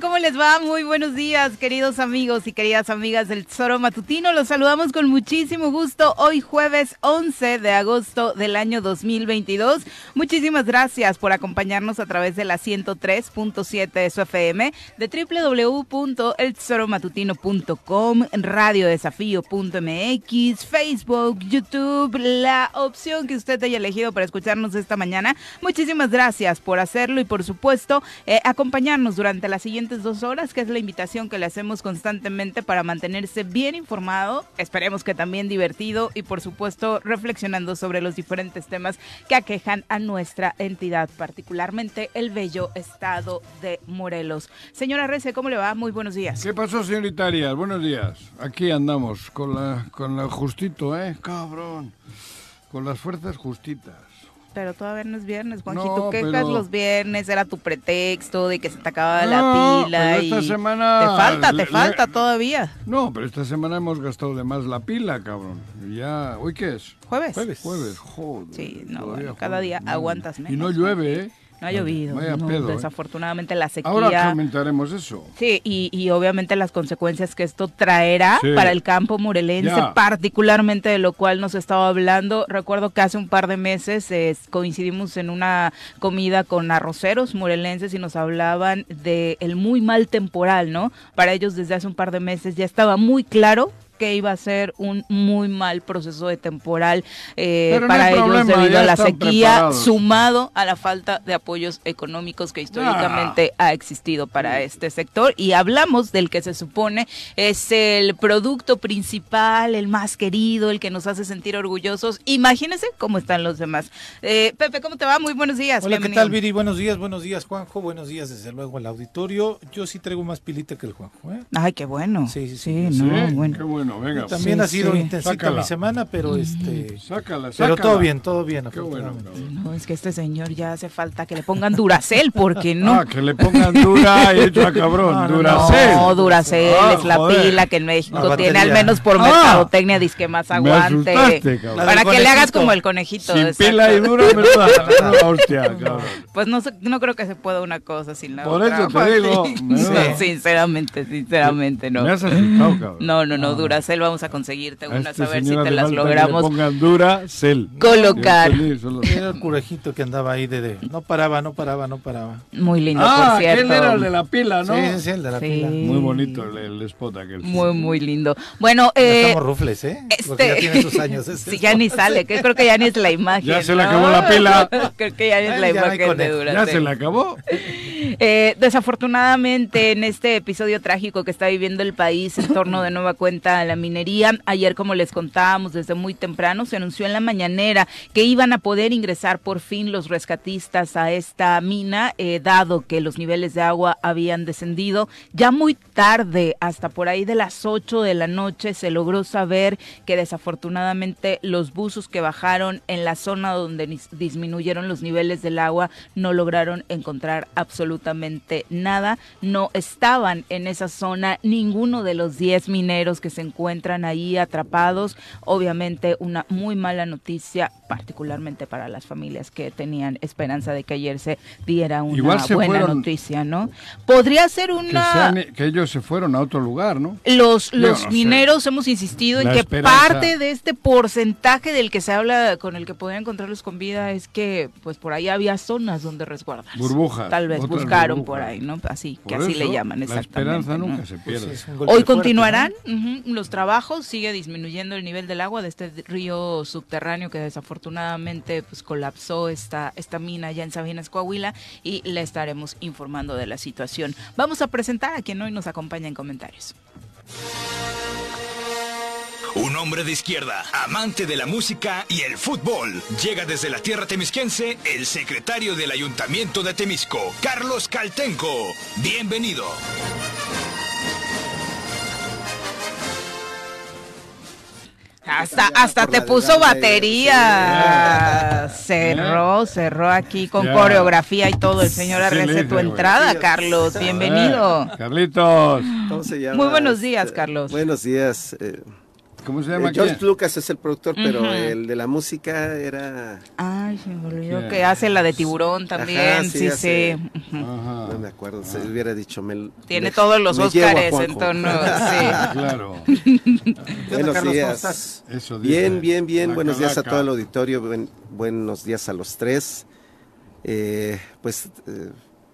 ¿Cómo les va? Muy buenos días, queridos amigos y queridas amigas del Tesoro Matutino. Los saludamos con muchísimo gusto hoy jueves 11 de agosto del año 2022. Muchísimas gracias por acompañarnos a través de la 103.7 de su FM, de www.eltesoromatutino.com, radiodesafío.mx, Facebook, YouTube, la opción que usted haya elegido para escucharnos esta mañana. Muchísimas gracias por hacerlo y por supuesto eh, acompañarnos durante las siguientes dos horas, que es la invitación que le hacemos constantemente para mantenerse bien informado, esperemos que también divertido y por supuesto reflexionando sobre los diferentes temas que aquejan a nuestra entidad, particularmente el bello estado de Morelos. Señora Rece, ¿cómo le va? Muy buenos días. ¿Qué pasó, señorita Arias? Buenos días. Aquí andamos con la, con la justito, ¿eh? Cabrón. Con las fuerzas justitas pero todavía no es viernes, Juanjito. No, quejas los viernes, era tu pretexto de que se te acababa la pila. esta semana. Te falta, te falta todavía. No, pero esta semana hemos gastado de más la pila, cabrón. ya. ¿Hoy qué es? Jueves. Jueves. Jueves, joder. Sí, no, cada día aguantas menos. Y no llueve, ¿eh? No ha llovido. ¿eh? desafortunadamente la sequía. Ahora comentaremos eso. Sí, y, obviamente las consecuencias que esto traerá para el campo murelense, particularmente de lo cual nos estaba hablando. Recuerdo que hace un par de meses coincidimos en una comida con arroceros murelenses y nos hablaban del el muy mal temporal, ¿no? Para ellos desde hace un par de meses ya estaba muy claro que iba a ser un muy mal proceso de temporal eh, para ellos debido a la sequía, sumado a la falta de apoyos económicos que históricamente ha existido para este sector. Y hablamos del que se supone es el producto principal, el más querido, el que nos hace sentir orgullosos. Imagínense cómo están los demás. Eh, Pepe, ¿cómo te va? Muy buenos días. Hola, ¿qué tal, Viri? Buenos días, buenos días, Juanjo. Buenos días, desde luego, al auditorio. Yo sí traigo más pilita que el Juanjo. ¿eh? Ay, qué bueno. Sí, sí, sí. sí no, bueno. Qué bueno venga. también ha sido intensita mi semana, pero este. Sácala, sácala. Pero todo bien, todo bien. Qué bueno, no, es que este señor ya hace falta que le pongan Duracel, porque no. Ah, que le pongan Dura y hecho a cabrón. Duracel. No, Duracel ah, es la pila que en México tiene, al menos por ah, mercadotecnia, disque más aguante. para que le hagas como el conejito. Sin pila y dura, hostia, cabrón. Pues no, no creo que se pueda una cosa sin la por otra. Por eso te digo. Sinceramente, sinceramente, no. Me has asustado, cabrón. No, no, no, Duracel vamos a conseguirte unas este a ver si te las logramos. Pongan Duracel. Colocar. Era el curejito que andaba ahí de, no paraba, no paraba, no paraba. Muy lindo, ah, por cierto. él era el de la pila, ¿no? Sí, sí, el de la pila. Muy bonito el, spot aquel. Muy, muy lindo. Bueno, eh. Estamos rufles, ¿eh? Porque ya este, tiene sus años. Este sí, ya ni sale, que creo que ya ni es la imagen. Ya se le acabó la pila. creo que ya ni es la imagen de Duracel. Ya se le acabó. Eh, desafortunadamente, en este episodio trágico que está viviendo el país en torno de nueva cuenta a la minería, ayer, como les contábamos desde muy temprano, se anunció en la mañanera que iban a poder ingresar por fin los rescatistas a esta mina, eh, dado que los niveles de agua habían descendido. Ya muy tarde, hasta por ahí de las 8 de la noche, se logró saber que desafortunadamente los buzos que bajaron en la zona donde disminuyeron los niveles del agua no lograron encontrar absolutamente nada. No estaban en esa zona ninguno de los 10 mineros que se ahí atrapados. Obviamente una muy mala noticia, particularmente para las familias que tenían esperanza de que ayer se diera una buena noticia, ¿no? Podría ser una... Que, ellos se fueron a otro lugar, ¿no? Los, los mineros hemos insistido en que parte de este porcentaje del que se habla, con el que podrían encontrarlos con vida, es que pues por ahí había zonas donde resguardarse. Burbujas. Tal vez buscaron por ahí, ¿no? Así, que así le llaman exactamente. La esperanza nunca se pierde. Pues Hoy continuarán los trabajos, sigue disminuyendo el nivel del agua de este río subterráneo que desafortunadamente pues colapsó esta, esta mina ya en Sabinas, Coahuila y le estaremos informando de la situación. Vamos a presentar a quien hoy nos acompaña en comentarios. Un hombre de izquierda, amante de la música y el fútbol. Llega desde la tierra temisquense el secretario del Ayuntamiento de Temisco, Carlos Caltenco. Bienvenido. Hasta, hasta te puso batería. Cerró, cerró aquí con coreografía y todo. El señor Arrece tu entrada, Carlos. Bienvenido. Carlitos. Muy buenos días, Carlos. Buenos días. Eh, ¿Cómo se Eh, llama? George? Lucas es el productor, pero el de la música era... Ay, se me olvidó que hace la de tiburón también. Ajá, sí, sí. No me acuerdo, se hubiera dicho... Me, Tiene me- todos los Óscares Juanjo. en tono. Sí. Claro. ¿Qué onda, Buenos días. estás? Eso dice Bien, bien, bien. Buenos días a todo el auditorio. buen- buenos días a los tres. Eh, pues, eh,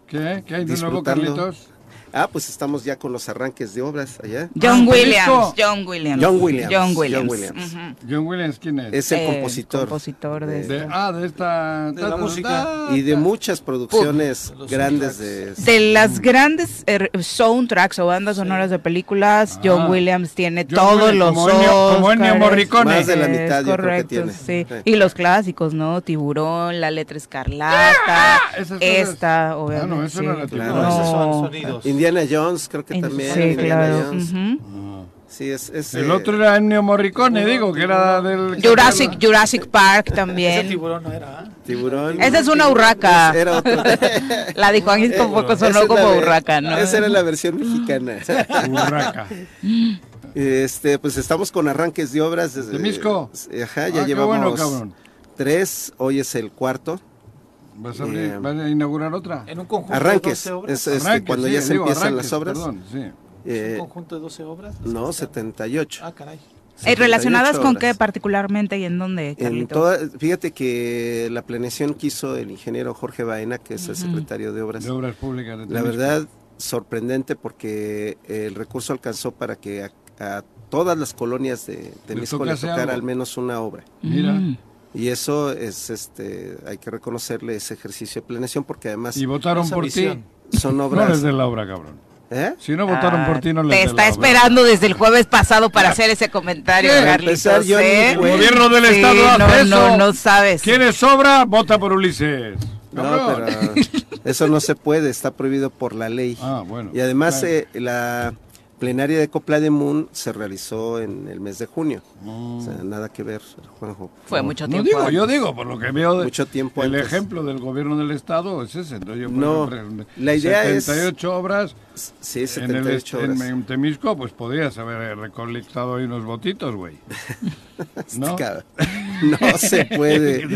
¿Qué? ¿Qué hay de nuevo. Carlitos? Ah, pues estamos ya con los arranques de obras allá. John Ah, Williams. John Williams. John Williams, John Williams. John Williams. John Williams, ¿quién es? Es el Eh, compositor. compositor de, De- esto. ah, de esta... De la música. Y de muchas producciones Uf, grandes soundtracks. de... De las grandes eh, soundtracks o bandas sonoras de películas, John Ah. Williams tiene John todos Williams, los como como Ennio. Morricone. Más de la Es mitad, yo creo que correcto, tiene. sí. Sí. Y los clásicos, ¿no? Tiburón, La Letra Escarlata, cosas. esta, obviamente. Ah, no, eso no era. Tiburón. No, No. esos son sonidos. Indiana Jones, creo que En- también. Sí, Indiana claro. Jones. ujú. Ah. Sí, es... es, El eh, otro era Ennio Morricone, digo, que era del... Jurassic, Jurassic Park Ese también. tiburón no era. ¿ah? Tiburón. Esa es una urraca. Era otro. La de Juan Eh, tampoco esa sonó como urraca, ¿no? Esa era la versión mexicana. Urraca. Este, pues estamos con arranques de obras desde ¿Temisco? Ajá, ya Ah, llevamos bueno, cabrón. tres, hoy es el cuarto. ¿Vas a, abrir, Eh, ¿Vas a inaugurar otra? En un conjunto de Arranques, 12 obras. es este, Arranque, cuando sí, ya se digo, empiezan arranques, las obras. Perdón, sí. eh, ¿Un conjunto de 12 obras? no, 78. Ah, caray. Eh, ¿Relacionadas 78 con obras. qué particularmente y en dónde, En toda, fíjate que la planeación que hizo el ingeniero Jorge Baena, que es el secretario de obras, De obras públicas. de la verdad sorprendente porque el recurso alcanzó para que a, a todas las colonias de Temisco le tocara algo. al menos una obra. Mira. Mm. Y eso es, este, hay que reconocerle ese ejercicio de planeación porque además Y votaron por ti. son No obras. les de la obra, cabrón. ¿Eh? Si no votaron Ah, por ti, no les Te dé está la obra. esperando desde el jueves pasado para hacer ese comentario. Carlitos. ¿eh? El gobierno del Sí, Estado no, hace no, eso. no sabes. ¿Quieres obra? Vota por Ulises. No, pero eso no se puede, está prohibido por la ley. Ah, bueno. Y además Bueno. eh, la plenaria de Copla de Moon se realizó en el mes de junio. O sea, nada que ver, Juanjo. Fue No, mucho No tiempo. digo, antes. yo digo, por lo que veo, de- Mucho tiempo el antes. ejemplo del gobierno del Estado es ese. Entonces yo, No, ejemplo, la idea es- 78 obras Sí, en, el, 78 est- en, horas. en Temisco, pues podrías haber recolectado ahí unos votitos, güey. ¿No? No se puede.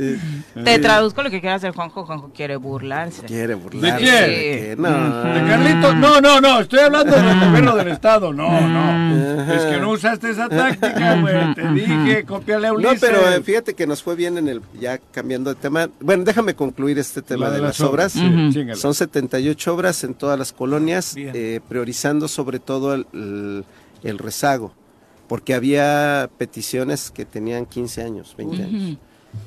Eh, Te traduzco lo que quiere hacer Juanjo. Juanjo quiere burlarse. Quiere burlarse. quién? que no. De Carlitos, no, no, no, estoy hablando del gobierno del Estado, no, no. Es que no usaste esa táctica, güey. Te dije, cópiale a No, Ulises. pero eh, fíjate que nos fue bien en el, ya cambiando de tema. Bueno, déjame concluir este tema La de, las obras. sí, Ujú. chíngala. Son 78 obras en todas las colonias, Bien. eh, priorizando sobre todo el, el- el rezago, porque había peticiones que tenían 15 años, 20 años,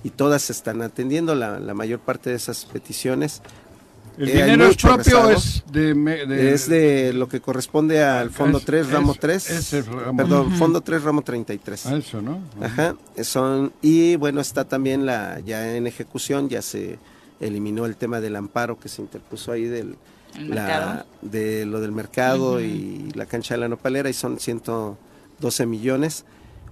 y todas se están atendiendo, la, la mayor parte de esas peticiones ¿El eh, dinero es propio rezago. es de, es de lo que corresponde al Fondo Es- 3, es- ramo 3, ese ramo. perdón, Fondo 3, ramo 33. a eso, ¿no? Ajá, son y bueno está también la ya en ejecución ya se eliminó el tema del amparo que se interpuso ahí del ¿El la- mercado? de lo del mercado y la cancha de la nopalera y son 112 millones.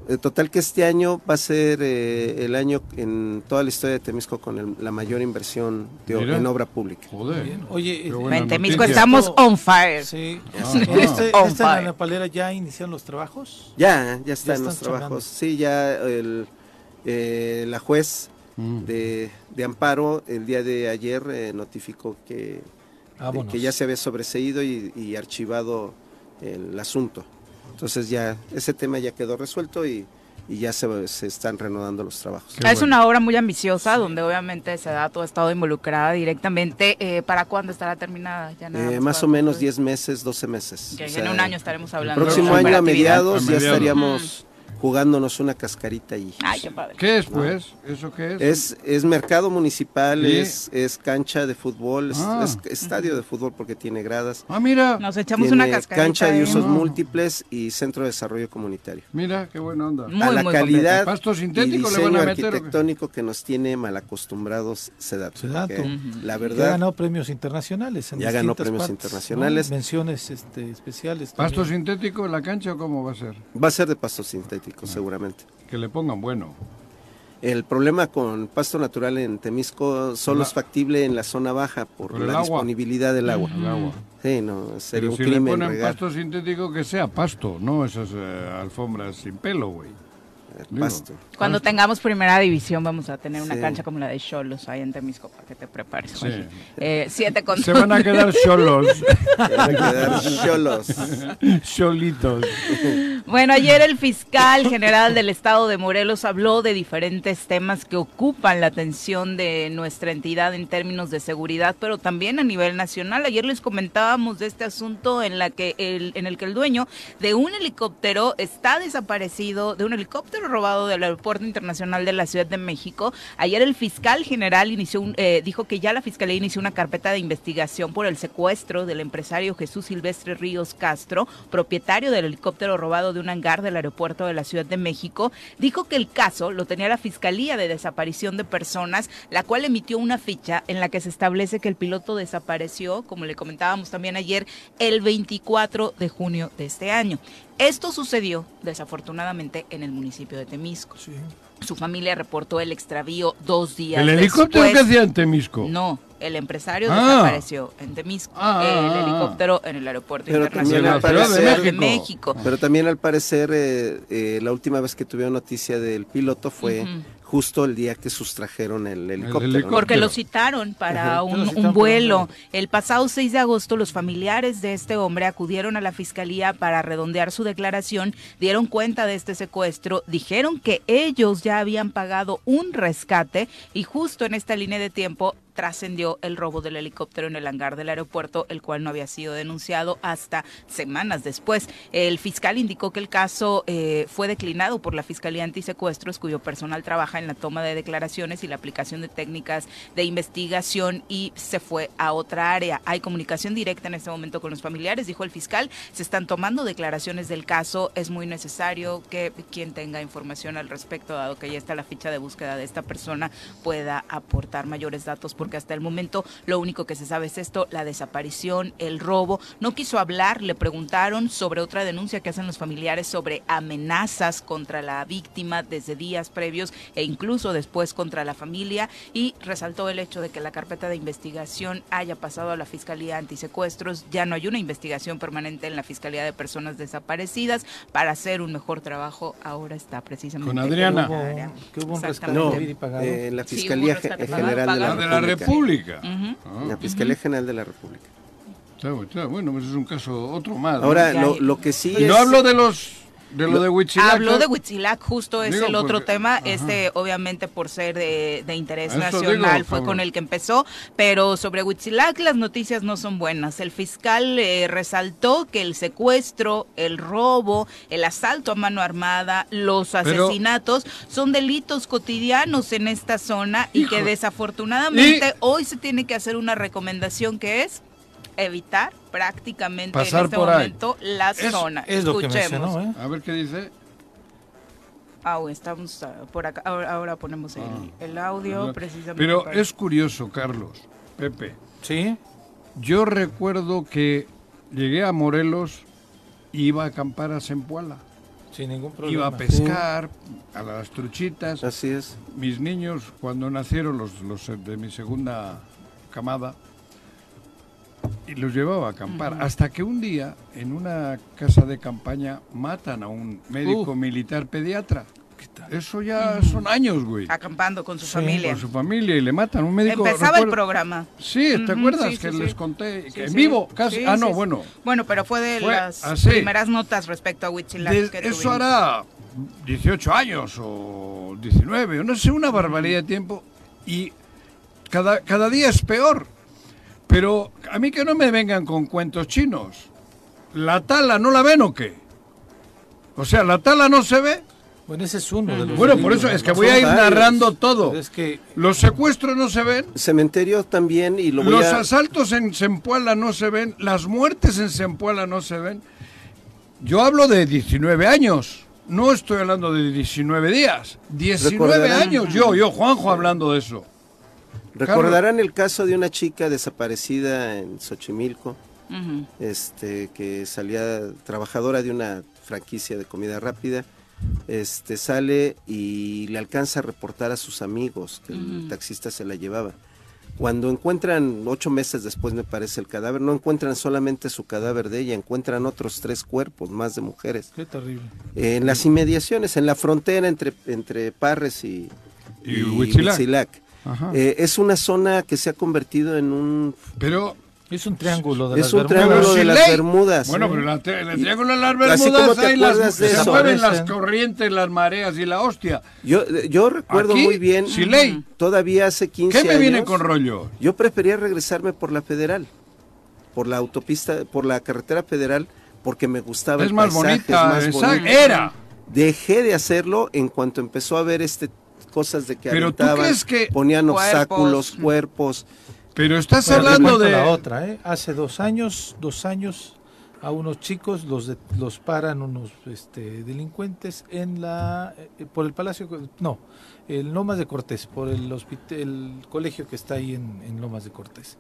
El total que este año va a ser eh, el año en toda la historia de Temisco con el- la mayor inversión de o- Mira. en obra pública. Joder. Bien. Oye, eh, En Temisco noticia. estamos on fire. Sí. Ah, ah. este, On esta en fire. la palera ya iniciaron los trabajos. Ya, ya está Ya en los están trabajos. Sí, ya el, eh, la juez Mm. de, de amparo el día de ayer eh, notificó que. Que ya se había sobreseído y, y archivado el asunto. Entonces ya ese tema ya quedó resuelto y, y ya se, se están reanudando los trabajos. Qué es bueno. una obra muy ambiciosa donde obviamente Sedato ha estado involucrada directamente. Eh, ¿Para cuándo estará terminada? Ya nada Eh, más o menos concluir. 10 meses, 12 meses. O sea, en un año estaremos El hablando. próximo de año a mediados A ya estaríamos jugándonos una cascarita y Ay, qué padre. ¿Qué es, pues? ¿Eso qué es? Es, es mercado municipal, Sí. es, es cancha de fútbol, es, Ah. es estadio de fútbol porque tiene gradas. Ah, mira. Nos echamos tiene una cascarita. cancha de usos Ah. múltiples y centro de desarrollo comunitario. Mira, qué buena onda. Muy, a la muy calidad ¿Pasto y sintético le diseño van a meter arquitectónico que nos tiene mal acostumbrados Sedato. Sedato. porque Ujú. La Ya verdad, ganó premios internacionales. En Ya ganó premios partes, internacionales. ¿no? Menciones este, especiales. ¿Pasto también. sintético en la cancha o cómo va a ser? va a ser de pasto sintético seguramente. Que le pongan bueno. El problema con pasto natural en Temisco solo La- es factible en la zona baja por, Por la agua. disponibilidad del agua. El agua. Sí, no, sería Pero un si le crimen ponen regar pasto sintético que sea pasto, no esas eh, alfombras sin pelo, güey. pasto. Cuando tengamos primera división vamos a tener una Sí. cancha como la de Cholos ahí en Temisco para que te prepares. Sí. Eh, siete con Se van a quedar solos, Se van a quedar cholos. solitos. Bueno, ayer el fiscal general del estado de Morelos habló de diferentes temas que ocupan la atención de nuestra entidad en términos de seguridad, pero también a nivel nacional. Ayer les comentábamos de este asunto en la que el, en el que el dueño de un helicóptero está desaparecido, de un helicóptero robado del aeropuerto internacional de la Ciudad de México. Ayer el fiscal general inició un- eh, dijo que ya la fiscalía inició una carpeta de investigación por el secuestro del empresario Jesús Silvestre Ríos Castro, propietario del helicóptero robado de un hangar del aeropuerto de la Ciudad de México. Dijo que el caso lo tenía la Fiscalía de Desaparición de Personas, la cual emitió una ficha en la que se establece que el piloto desapareció, como le comentábamos también ayer, el 24 de junio de este año. Esto sucedió, desafortunadamente, en el municipio de Temisco. Su familia reportó el extravío dos días ¿El helicóptero que hacía en Temisco? No, el empresario Ah. desapareció en Temisco. Ah, el ah, ah. helicóptero en el aeropuerto Pero internacional parecer- Ciudad de México. Pero también al parecer eh, eh, la última vez que tuvieron noticia del piloto fue justo el día que sustrajeron el helicóptero. Porque lo citaron para Ajá. un, Lo citaron un para vuelo. un vuelo. El pasado 6 de agosto, los familiares de este hombre acudieron a la fiscalía para redondear su declaración, dieron cuenta de este secuestro, dijeron que ellos ya habían pagado un rescate y justo en esta línea de tiempo trascendió el robo del helicóptero en el hangar del aeropuerto, el cual no había sido denunciado hasta semanas después. El fiscal indicó que el caso eh, fue declinado por la Fiscalía Antisecuestros, cuyo personal trabaja en la toma de declaraciones y la aplicación de técnicas de investigación y se fue a otra área. Hay comunicación directa en este momento con los familiares, dijo el fiscal. Se están tomando declaraciones del caso. Es muy necesario que quien tenga información al respecto, dado que ya está la ficha de búsqueda de esta persona, pueda aportar mayores datos, porque hasta el momento lo único que se sabe es esto, la desaparición, el robo. No quiso hablar, le preguntaron sobre otra denuncia que hacen los familiares sobre amenazas contra la víctima desde días previos e incluso después contra la familia y resaltó el hecho de que la carpeta de investigación haya pasado a la Fiscalía Antisecuestros. Ya no hay una investigación permanente en la Fiscalía de Personas Desaparecidas para hacer un mejor trabajo. Ahora está precisamente Con Adriana. Que hubo, que hubo un rescate Exactamente. No, eh, la Fiscalía General de. La de la República. República. Ah, La Fiscalía General de la República. está bueno, está bueno, pues es un caso otro más. Ahora, lo, que sí Y es... no hablo de los de lo de Huitzilac. Habló de Huitzilac, justo es Digo, el otro porque- tema. ajá. Este, obviamente, por ser de, de interés Eso nacional, digo, fue con el que empezó. Pero sobre Huitzilac, las noticias no son buenas. El fiscal eh, resaltó que el secuestro, el robo, el asalto a mano armada, los Pero- asesinatos son delitos cotidianos en esta zona y que desafortunadamente Y- hoy se tiene que hacer una recomendación que es evitar prácticamente Pasar en este por ahí. momento la Es- zona. es lo que Escuchemos. mencionó, ¿eh? A ver qué dice. Ah, estamos ah, por acá. Ahora, ahora ponemos el, Ah. el audio precisamente. Pero para- es curioso, Carlos, Pepe. Sí. Yo recuerdo que llegué a Morelos y iba a acampar a Zempoala. Sin ningún problema. Iba a pescar, a las truchitas. Así es. Mis niños, cuando nacieron, los, los de mi segunda camada, y los llevaba a acampar. Hasta que un día, en una casa de campaña, matan a un médico Uh. militar pediatra. Eso ya son años, güey. Acampando con su Sí, familia. Con su familia y le matan a un médico. Empezaba el recuerdo- programa. Sí, ¿te Ujú, acuerdas sí, que sí, les sí. conté? Que en vivo, casi. Ah, no, bueno. Bueno, pero fue de Fue las así. primeras notas respecto a Huitzilac que eso hará 18 años o 19, o no sé, una barbaridad de tiempo. Y cada, cada día es peor. Pero a mí que no me vengan con cuentos chinos. ¿La tala no la ven o qué? O sea, ¿la tala no se ve? Bueno, ese es uno de los. Bueno, por eso es que voy a ir narrando todo. Es que Los secuestros no se ven. Cementerio también, y lo voy Los a... asaltos en Zempoala no se ven, las muertes en Zempoala no se ven. Yo hablo de 19 años, no estoy hablando de 19 días. 19 Recordarán- años, yo, yo, Juanjo, hablando de eso. Recordarán el caso de una chica desaparecida en Xochimilco, este, que salía trabajadora de una franquicia de comida rápida. este, sale y le alcanza a reportar a sus amigos que el taxista se la llevaba. Cuando encuentran, ocho meses después me parece el cadáver, no encuentran solamente su cadáver de ella, encuentran otros tres cuerpos más de mujeres. Qué terrible. Eh, en las inmediaciones, en la frontera entre, entre Parres y, Y Huitzilac. Huitzilac. Ajá. Eh, es una zona que se ha convertido en un... Pero Es un triángulo de Es las un Bermudas. triángulo Pero de las. Bermudas. Bueno, ¿sí? pero la, el triángulo de las Bermudas hay las, se eso. mueven las corrientes, las mareas y la hostia. Yo, yo recuerdo Aquí, muy bien, ley. todavía hace 15 ¿Qué me años, viene con rollo? yo prefería regresarme por la federal, por la autopista, por la carretera federal, porque me gustaba Es el más paisaje, bonita, es más bonito. Era. Dejé de hacerlo en cuanto empezó a ver este cosas de que Pero ¿tú crees que- ponían Cuerpos. obstáculos, cuerpos. Pero estás hablando de... la otra, ¿eh? Hace dos años, dos años, a unos chicos los de- los paran unos este, delincuentes en la eh, por el Palacio, no, el Lomas de Cortés, por el hospital, el colegio que está ahí en, en Lomas de Cortés.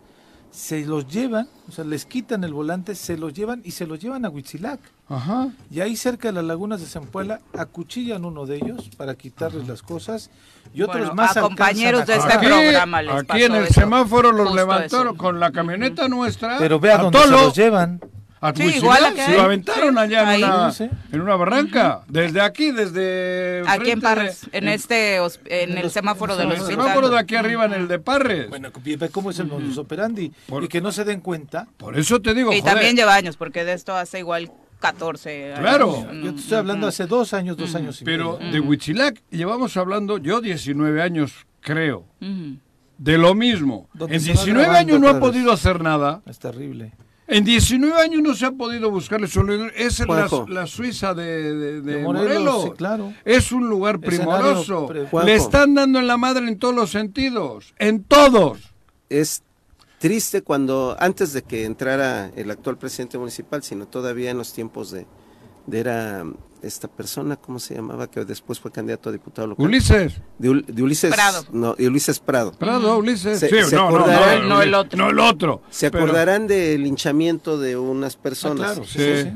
Se los llevan, o sea, les quitan el volante, se los llevan y se los llevan a Huitzilac. Ajá. Y ahí cerca de las lagunas de Zampuela acuchillan uno de ellos para quitarles las cosas y otros Bueno, más a compañeros de este agarrar. programa les aquí pasó en el eso. semáforo los Justo levantaron eso. con la camioneta nuestra. Pero vea a dónde se los llevan. A Sí, Huitzilac, igual acá, se lo ¿eh? aventaron Sí, allá ahí. en una, en barranca. Desde aquí, desde... Aquí en Parres, de- en este, en el los- semáforo el los hospital. semáforo de aquí arriba, en el de Parres. Bueno, cómo es el modus operandi. Por- Y que no se den cuenta. Por eso te digo, Y joder, también lleva años, porque de esto hace igual 14 años. Claro. Yo te estoy hablando hace dos años, dos años y Pero medio. de Huitzilac llevamos hablando, yo 19 años creo, de lo mismo. En se va 19 grabando años no ha podido hacer nada. Es terrible. En 19 años no se ha podido buscarle solución. Es la, Suiza de, de- de De Morelos. Morelos, sí, claro. Es un lugar primoroso. pre-. Le están dando en la madre en todos los sentidos. En todos. Es triste cuando, antes de que entrara el actual presidente municipal, sino todavía en los tiempos de, de era esta persona, ¿cómo se llamaba? Que después fue candidato a diputado local. Ulises. De, de Ulises Prado. No, de Ulises Prado. Prado, Ulises. Se- sí, se no, no, acordarán- No, el otro. No el otro. Se Pero- acordarán del linchamiento de unas personas. Ah, claro, sí, Sí.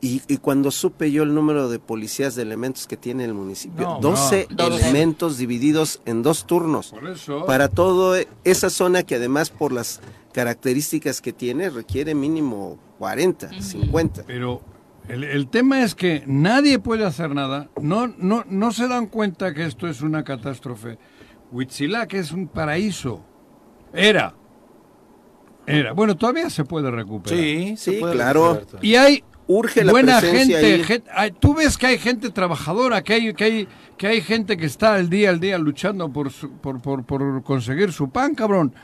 Y, y cuando supe yo el número de policías de elementos que tiene el municipio, No, 12 no. elementos divididos en dos turnos. Por eso. Para toda esa zona que además por las características que tiene requiere mínimo 40, 50. Pero el, el tema es que nadie puede hacer nada. No, no, no se dan cuenta que esto es una catástrofe. Huitzilac es un paraíso. Era. Era. Bueno, todavía se puede recuperar. Sí, Sí, claro. Y hay Urge la buena presencia gente, ahí. gen- hay- Tú ves que hay gente trabajadora, que hay, que hay, que hay gente que está al día al día luchando por, su- por, por, por conseguir su pan, cabrón.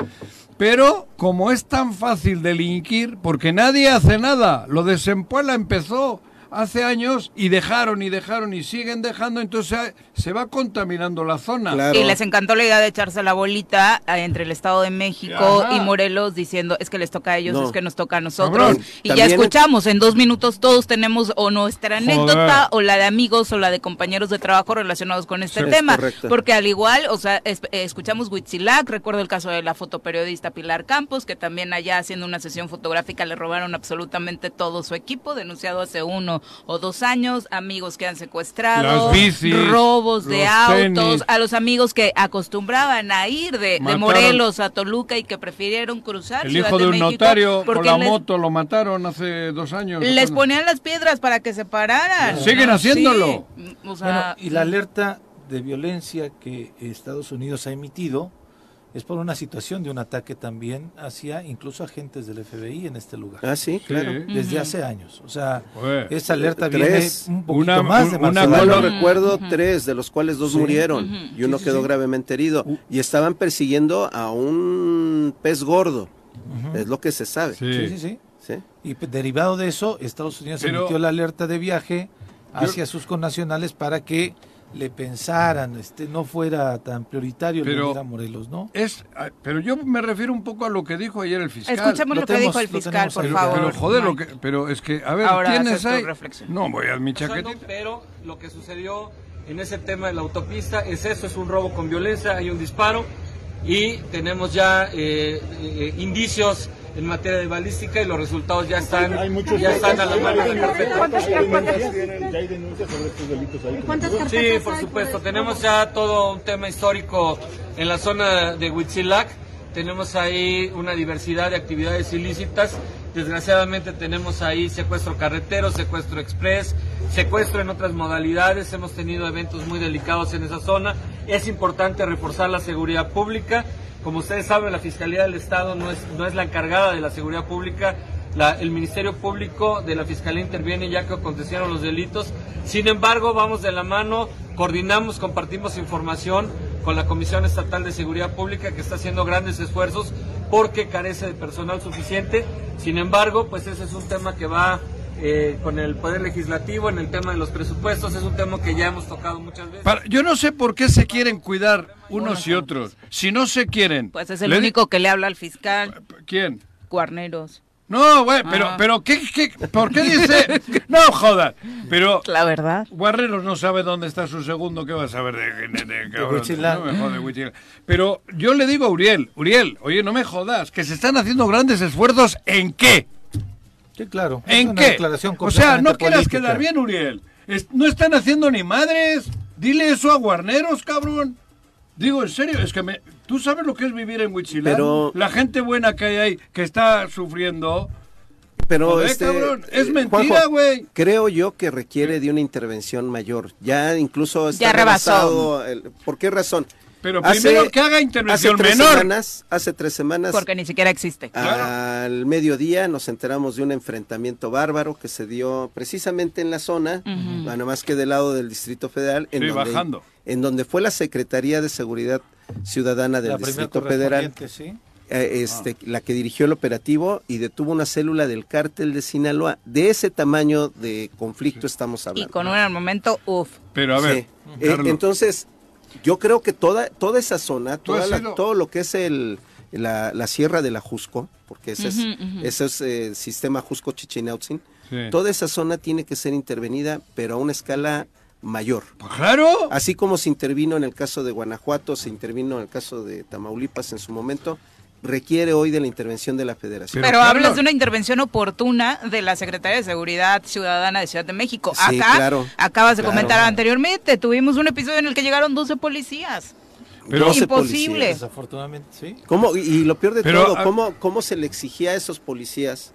Pero como es tan fácil delinquir, porque nadie hace nada, lo de Sempuela empezó hace años y dejaron y dejaron y siguen dejando, entonces se, va contaminando la zona. Claro. Y les encantó la idea de echarse la bolita eh, entre el Estado de México Ajá. y Morelos diciendo es que les toca a ellos, No. es que nos toca a nosotros. Cabrón. Y ya escuchamos, en dos minutos todos tenemos o nuestra Joder. anécdota o la de amigos o la de compañeros de trabajo relacionados con este Sí, tema. Porque al igual, o sea, es- eh, escuchamos Huitzilac, recuerdo el caso de la fotoperiodista Pilar Campos, que también allá haciendo una sesión fotográfica le robaron absolutamente todo su equipo, denunciado hace uno o dos años, amigos que han secuestrado, bicis, robos de autos, tenis. a los amigos que acostumbraban a ir de, de. Morelos a Toluca y que prefirieron cruzar El Ciudad hijo de un México notario con porque la les, moto lo mataron hace dos años. les ponían las piedras para que se pararan. Siguen ¿no? haciéndolo. Sí, o Bueno, sea, y la alerta de violencia que Estados Unidos ha emitido es por una situación de un ataque también hacia incluso agentes del FBI en este lugar. Ah, sí, claro. Sí. Desde hace años. O sea, Joder. esa alerta Tres. viene un poquito Una- más de una mal no recuerdo, tres, de los cuales dos Sí. murieron y uno Sí, sí, quedó sí. gravemente herido. Y estaban persiguiendo a un pez gordo, es lo que se sabe. Sí. Sí, sí, sí. ¿sí? Y derivado de eso, Estados Unidos Pero- emitió la alerta de viaje hacia sus connacionales para que le pensaran, este, no fuera tan prioritario Pero- a Morelos, ¿no? Es, ah, pero yo me refiero un poco a lo que dijo ayer el fiscal. escuchemos Lo lo, que tenemos- dijo el fiscal, por pero, favor. pero, joder, lo que, pero es que, a ver, Ahora ahí. reflexión. No, voy a mi chaquetita. pero lo que sucedió en ese tema de la autopista es eso, es un robo con violencia, hay un disparo y tenemos ya eh, eh, indicios en materia de balística y los resultados ya están, ya están a la mano de la carpeta. ¿Cuántas, cuántas, ¿Ya hay denuncias sobre estos delitos ahí? cuántas carpetas Sí, por hay? supuesto. Tenemos ya todo un tema histórico en la zona de Huitzilac. Tenemos ahí una diversidad de actividades ilícitas. Desgraciadamente tenemos ahí secuestro carretero, secuestro express, secuestro en otras modalidades. Hemos tenido eventos muy delicados en esa zona. Es importante reforzar la seguridad pública. Como ustedes saben, la Fiscalía del Estado no es, no es la encargada de la seguridad pública. El Ministerio Público de la Fiscalía interviene ya que acontecieron los delitos. Sin embargo, vamos de la mano, coordinamos, compartimos información con la Comisión Estatal de Seguridad Pública que está haciendo grandes esfuerzos porque carece de personal suficiente. Sin embargo, pues ese es un tema que va eh, con el Poder Legislativo en el tema de los presupuestos. Es un tema que ya hemos tocado muchas veces. Para- yo no sé por qué se quieren cuidar unos y otros. Si no se quieren. Pues es el único que le habla al fiscal, ¿Quién? Guarneros. No, güey, pero, Ah. pero ¿qué, qué, por qué dice? No jodas. Pero La verdad. Guerreros no sabe dónde está su segundo, ¿qué va a saber de, de, de- cabrón? Huichilán. No me jode. Pero yo le digo a Uriel, Uriel, oye, no me jodas, que se están haciendo grandes esfuerzos en qué? Sí, claro. es ¿En una qué? declaración O sea, no quieras política. quedar bien, Uriel. Es- no están haciendo ni madres. Dile eso a Guarneros, cabrón. Digo, en serio, es que me, tú sabes lo que es vivir en Huichilán. Pero- La gente buena que hay ahí, que está sufriendo. Pero Joder, este, cabrón, es eh, mentira, güey. Creo yo que requiere de una intervención mayor. Ya incluso está Ya rebasó. rebasado el- ¿Por qué razón? Pero primero que haga intervención hace tres menor. Semanas, hace tres semanas, Porque ni siquiera existe. al mediodía, nos enteramos de un enfrentamiento bárbaro que se dio precisamente en la zona, bueno, más que del lado del Distrito Federal, en, Sí, donde, bajando. en donde fue la Secretaría de Seguridad Ciudadana del La Distrito Federal. sí. eh, este, la que dirigió el operativo y detuvo una célula del cártel de Sinaloa. De ese tamaño de conflicto estamos Y hablando. con un armamento, uff. Pero a ver, Sí. Eh, entonces, yo creo que toda, toda esa zona, toda la- todo lo que es el, la, la sierra de la Jusco, porque ese es, ese es eh, el sistema Jusco Chichinautzin, Sí. toda esa zona tiene que ser intervenida, pero a una escala mayor. Pues claro. Así como se intervino en el caso de Guanajuato, se intervino en el caso de Tamaulipas en su momento, requiere hoy de la intervención de la federación. Pero, hablas de una intervención oportuna de la Secretaría de Seguridad Ciudadana de Ciudad de México. Sí, Acá, claro, acabas de claro. comentar anteriormente, tuvimos un episodio en el que llegaron 12 policías. Pero- 12 Imposible. policías. Desafortunadamente, sí. ¿Cómo? Y, y lo peor de Pero, todo, ah- ¿cómo, ¿cómo se le exigía a esos policías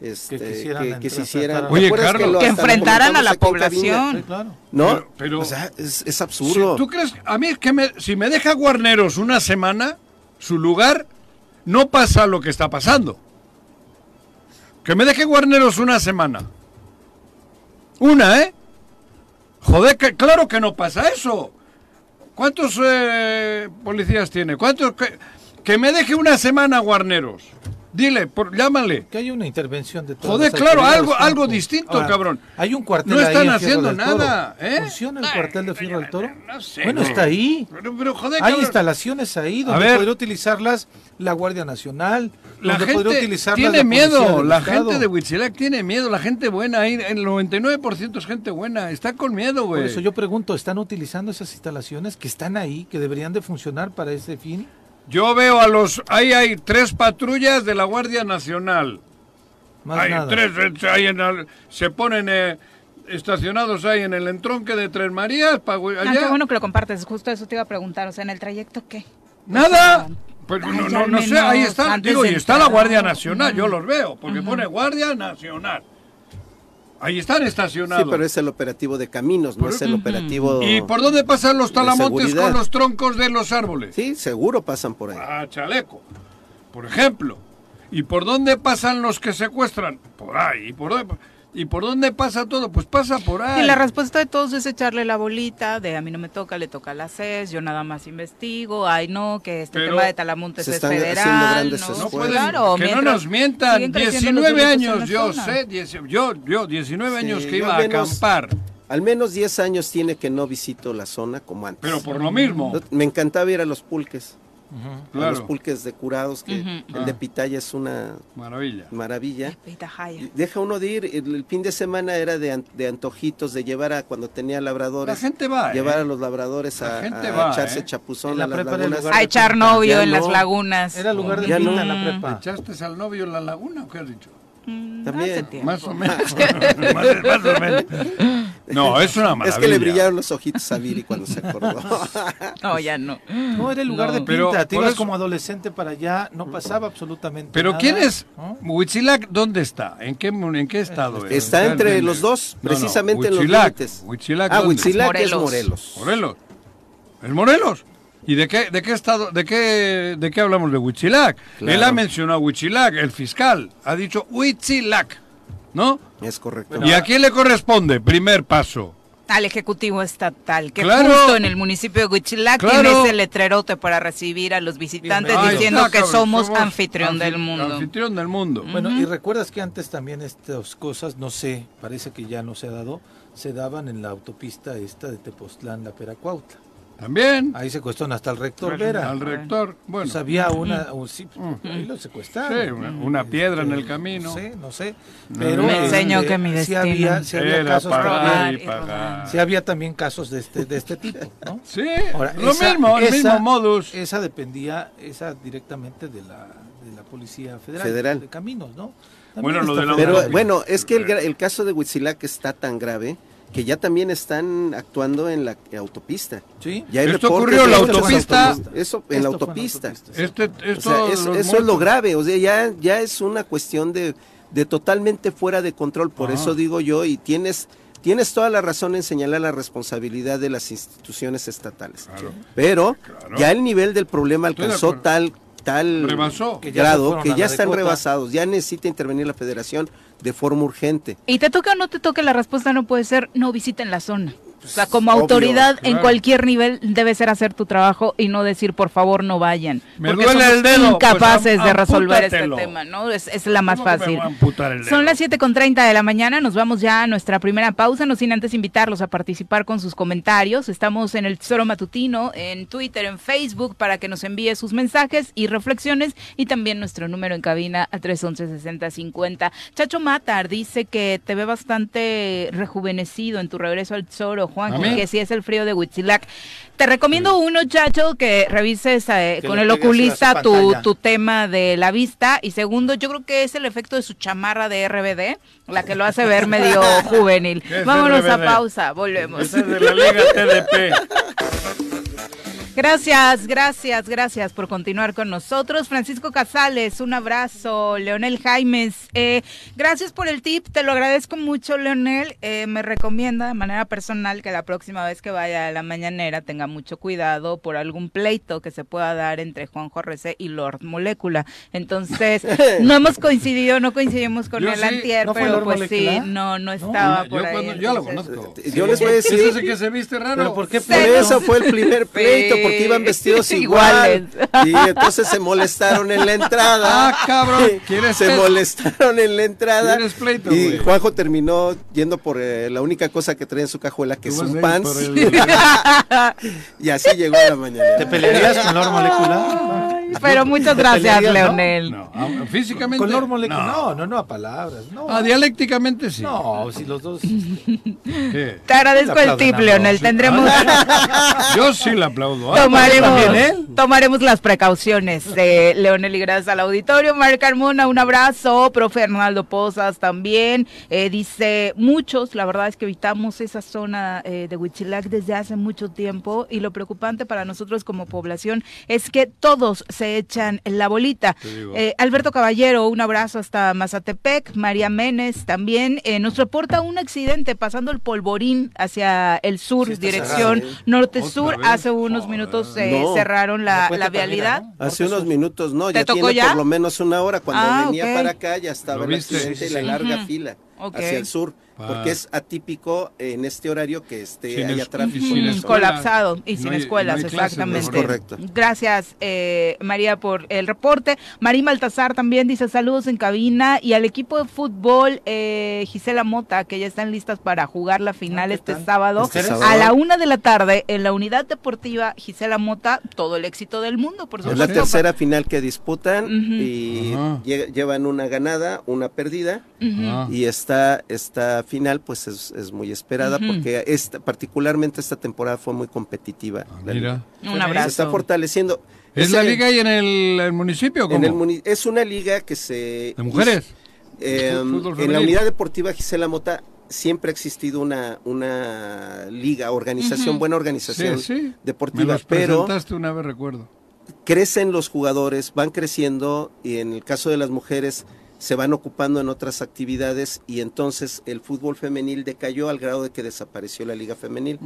este, Que quisieran se hicieran? tratar- ¿te Oye, Carlos. Que enfrentaran a la población. Sí, claro. ¿No? Pero- pero- o sea, es, es Si- absurdo. ¿Tú crees? A mí es que me- si me deja Guarneros una semana, su lugar, no pasa lo que está pasando. Que me deje Guarneros una semana. Una, ¿eh? Joder, que, claro que no pasa eso. ¿Cuántos eh, policías tiene? ¿Cuántos? Que, que me deje una semana Guarneros. Dile, por, llámale. Que hay una intervención de todas Joder, claro, algo- algo distinto, cabrón. Hay un cuartel No están haciendo nada, ¿eh? ¿Funciona el cuartel de Fierro del Toro? No sé, bueno, no. está ahí. Pero, pero, joder, Hay cabrón. instalaciones ahí donde podría utilizarlas la Guardia Nacional, La donde podría gente utilizarlas tiene la miedo, la Estado. gente de Huitzilac tiene miedo, la gente buena, ahí el 99% es gente buena, está con miedo, Por güey. eso yo pregunto, ¿están utilizando esas instalaciones que están ahí, que deberían de funcionar para ese fin? Yo veo a los, ahí hay tres patrullas de la Guardia Nacional. Más hay nada. tres, eh, ahí en el- se ponen eh, estacionados ahí en el entronque de Tres Marías, Ah, qué bueno que lo compartes, justo eso te iba a preguntar, o sea, en el trayecto, ¿qué? Nada. Pues Ay, no, no, no sé, ahí está, antes digo, y está la. Guardia Nacional, yo los veo, porque pone Guardia Nacional. Ahí están Sí, estacionados. pero es el operativo de caminos, no es el operativo... ¿Y por dónde pasan los talamontes con los troncos de los árboles? Sí, seguro pasan por ahí. Ah, chaleco. Por ejemplo. ¿Y por dónde pasan los que secuestran? Por ahí. ¿Y por dónde, y por dónde pasa todo? Pues pasa por ahí. Y la respuesta de todos es echarle la bolita de a mí no me toca, le toca a la CES, yo nada más investigo, ay no, que este Pero tema de Talamontes se es están haciendo federal, grandes ¿no? no pueden, Claro, que no nos mientan. siguen creciendo los 19 delitos en años, yo sé, 10 yo, yo, 19 Sí, años que iba a menos- acampar. Al menos 10 años tiene que no visito la zona como antes. Pero por lo mismo. Me encantaba ir a los pulques. Claro. los pulques de curados, que el de pitaya es una Maravilla. maravilla. Deja uno de ir, el, el fin de semana era de, de antojitos, de llevar a cuando tenía La labradores, gente va, ¿eh? llevar a los labradores La a, gente a va, echarse ¿eh? chapuzón En la a las lagunas. A echar novio en las lagunas. Era lugar de Ya pinta no. en la prepa. ¿Echaste al novio en la laguna o qué has dicho? Mm, También. Más o menos. más, más o menos. No, es una maravilla. Es que le brillaron los ojitos a Viri cuando se acordó. No, ya no. No, era el lugar No, de pero pinta. Te por ibas eso- como adolescente para allá, no pasaba absolutamente Pero nada. ¿quién es? Huitzilac, ¿dónde está? ¿En qué, en qué estado? es? Está entre en- los dos, No, no, precisamente en los límites. Huitzilac, Ah, ¿dónde? Huitzilac es Morelos. Morelos. ¿El Morelos? ¿Y de qué, de qué estado, de qué, de qué hablamos de Huitzilac? Claro. Él ha mencionado Huitzilac, el fiscal, ha dicho Huitzilac, ¿no? Es correcto. ¿Y a quién le corresponde? Primer paso. Al Ejecutivo Estatal, que Claro. justo en el municipio de Huichilac Claro. tiene ese letrerote para recibir a los visitantes diciendo está, que cabrón, somos, anfitrión anfi- del mundo. Anfitrión del mundo. Bueno, y recuerdas que antes también estas cosas, no sé, parece que ya no se ha dado, se daban en la autopista esta de Tepoztlán, la Peracuautla. También. Ahí secuestraron hasta el rector Vera. Al rector. Bueno. Pues había una, un- sí, ahí lo secuestraron. Sí, una- una piedra en el camino. No sé, no sé. Pero Me este, enseñó que mi sí destino había, sí había Era casos pagar también. y pagar. Sí había también casos de este, de este tipo, ¿no? Sí, Ahora, lo esa- mismo, el esa- mismo modus. Esa dependía, esa directamente de la, de la Policía Federal, Federal. de Caminos, ¿no? Bueno, lo de la Pero bueno, es que el, gra- el caso de Huitzilac está tan grave que ya también están actuando en la autopista. Sí. Ya hay Esto ocurrió en la autopista. Eso, en la autopista. Este, O esto, sea, es- los eso es lo grave, o sea, ya, ya es una cuestión de, de totalmente fuera de control, por Ajá. eso digo yo, y tienes, tienes toda la razón en señalar la responsabilidad de las instituciones estatales. Claro. Pero Claro. ya el nivel del problema alcanzó tal, tal Rebasó. Que ya se grado que ya están rebasados, ya necesita intervenir la federación de forma urgente. Y te toque o no te toque, la respuesta no puede ser no visiten la zona. O sea, como obvio, autoridad en cualquier nivel debe ser hacer tu trabajo y no decir por favor no vayan. Me porque duele somos el dedo, incapaces pues, de resolver este tema, ¿no? Es, es la más ¿Cómo que me fácil. Son las 7 con 30 de la mañana, nos vamos ya a nuestra primera pausa, no sin antes invitarlos a participar con sus comentarios. Estamos en el Tesoro Matutino, en Twitter, en Facebook, para que nos envíe sus mensajes y reflexiones y también nuestro número en cabina a 311-6050. Chacho Matar dice que te ve bastante rejuvenecido en tu regreso al Tesoro, Juan, que sí es el frío de Huitzilac. Te recomiendo uno, Chacho, que revises eh, Que con el oculista tu, tu tema de la vista y segundo, yo creo que es el efecto de su chamarra de RBD, la que lo hace ver medio juvenil. ¿Qué es Vámonos a pausa, volvemos. Ese es de la Liga TDP. Gracias, gracias, gracias por continuar con nosotros. Francisco Casales, un abrazo. Leonel Jaimes, eh, gracias por el tip, te lo agradezco mucho, Leonel. Eh, me recomienda de manera personal que la próxima vez que vaya a la mañanera tenga mucho cuidado por algún pleito que se pueda dar entre Juanjo RC y Lord Molécula. Entonces, no hemos coincidido, no coincidimos con Yo el sí. antier, ¿No fue pero pues sí, no, no estaba por Yo, ahí. cuando- yo lo conozco. Yo les voy a ¿Es decir, ese que se viste raro? ¿Pero por qué Por eso fue el primer pleito, porque iban vestidos igual. Iguales. Y entonces se molestaron en la entrada. Ah, cabrón. ¿Quieres se molestaron en la entrada. ¿Quieres pleito, y? Juanjo terminó yendo por eh, la única cosa que trae en su cajuela, que es un el- Y así llegó a la mañana. ¿Te pelearías con Lord Molecular? Pero muchas gracias. Leonel. No, ah, físicamente. Con Lord Molecular. No. No, no, no, a palabras. No, Ah, dialécticamente sí. no si los dos. ¿Qué? Te agradezco el tip, Leonel. Tendremos, Yo sí le aplaudo. Ah, tomaremos, ¿También él? tomaremos las precauciones de Leonel y gracias al auditorio. Mar Carmona, un abrazo. Profe Arnaldo Pozas también. Eh, dice, muchos, la verdad es que evitamos esa zona eh, de Huichilac desde hace mucho tiempo y lo preocupante para nosotros como población es que todos se echan la bolita. Eh, Alberto Caballero, un abrazo hasta Mazatepec. María Menes también eh, nos reporta un accidente pasando el polvorín hacia el sur, Sí, dirección ¿eh? norte-sur. Hace unos minutos eh, No. cerraron la, vialidad. Hace unos sur. minutos, no, ¿Te ya tocó tiene ya? por lo menos una hora. Cuando Ah, venía para acá ya estaba ¿Lo el accidente Sí, sí, y la larga fila. Hacia el sur, Porque es atípico en este horario que esté Sin haya es- tráfico. y colapsado y No sin hay- escuelas, no exactamente. Correcto. Gracias, eh, María, por el reporte. María Maltazar también dice saludos en cabina y al equipo de fútbol eh, Gisela Mota, que ya están listas para jugar la final ¿qué este sábado Este a la una de la tarde en la unidad deportiva Gisela Mota. Todo el éxito del mundo, por Es supuesto. la tercera final que disputan y lle- llevan una ganada, una perdida. Ah. Y esta, esta final pues es, es muy esperada porque esta, particularmente esta temporada fue muy competitiva. Ah, La mira. liga. Un Se abrazo. está fortaleciendo. ¿Es la liga ahí en el, el municipio? en ¿Cómo? el muni- es una liga que se... ¿De mujeres? Eh, en la unidad deportiva Gisela Mota siempre ha existido una, una liga, organización, buena organización sí. Me deportiva, los pero presentaste una vez, recuerdo. crecen los jugadores, van creciendo y en el caso de las mujeres se van ocupando en otras actividades y entonces el fútbol femenil decayó al grado de que desapareció la liga femenil.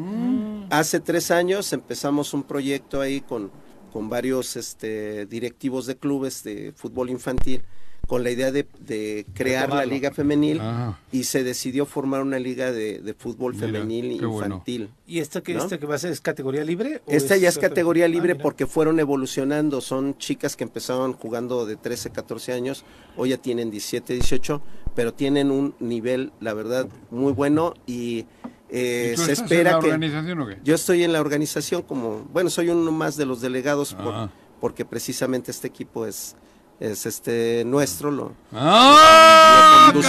Hace tres años empezamos un proyecto ahí con, con varios este, directivos de clubes de fútbol infantil con la idea de, de crear la liga femenil Ajá. y se decidió formar una liga de, de fútbol Mira, femenil bueno. infantil. ¿Y esta que, ¿No? este que va a ser es categoría libre? o Esta ya es categoría Ah, libre mira. porque fueron evolucionando. Son chicas que empezaban jugando de 13, 14 años, hoy ya tienen 17, 18, pero tienen un nivel, la verdad, muy bueno y eh, ¿Y tú se estás espera en la que... organización o qué? Yo estoy en la organización como, bueno, soy uno más de los delegados por- Ah. porque precisamente este equipo es, es este nuestro, lo, ¡Ah! Lo.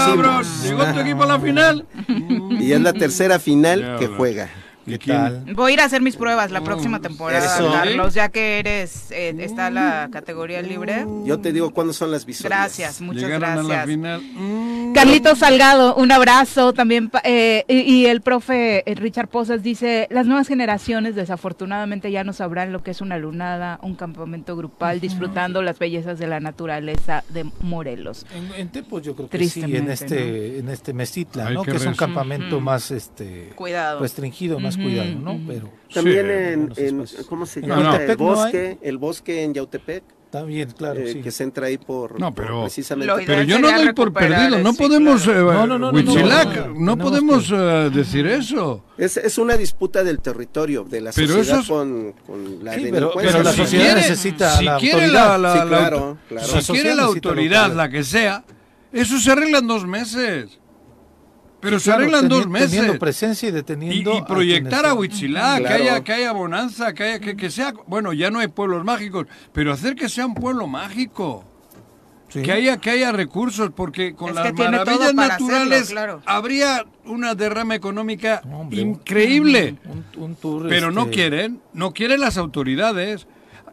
¿Llegó tu equipo a la final? y es la tercera final que juega. ¿Y ¿Qué quién? tal? Voy a ir a hacer mis pruebas la Oh, próxima temporada, eso. Carlos, ya que eres, eh, está la categoría libre. Yo te digo cuándo son las visuales. Gracias, muchas Llegaron a la gracias. final. Mm. Carlitos Salgado, un abrazo también. eh, y, y el profe eh, Richard Pozas dice, las nuevas generaciones desafortunadamente ya no sabrán lo que es una lunada, un campamento grupal, disfrutando las bellezas de la naturaleza de Morelos. En, en Tepos yo creo que sí, en este, en este ¿no? que Que es un campamento más este Cuidado. restringido, más cuidado, ¿no? Pero También Sí, en, en-. ¿cómo se llama? El no hay. bosque, el bosque en Yautepec, también, claro, eh, sí. que se entra ahí por, No, por pero- precisamente. Pero yo no doy por perdido. No el- podemos, eh, No, no, no, no, no, no, no podemos que- eh, decir eso. Es, es una disputa del territorio, de la Pero sociedad eso es- con, con la Sí, pero- delincuencia. pero la si sociedad quiere, necesita si la quiere autoridad. la, la- Sí, la claro, claro. si La quiere la autoridad. la que sea, eso se arregla en dos meses. Pero se Claro, arregla en dos meses. Teniendo presencia y deteniendo. y proyectar a Huitzilac, que, haya, que haya bonanza, que, haya, que, que sea, bueno, ya no hay pueblos mágicos, pero hacer que sea un pueblo mágico. Sí. Que haya, que haya recursos, porque con Es las maravillas naturales hacerlo, claro. habría una derrama económica hombre, increíble. Un, un tour, Pero no este, quieren, no quieren las autoridades.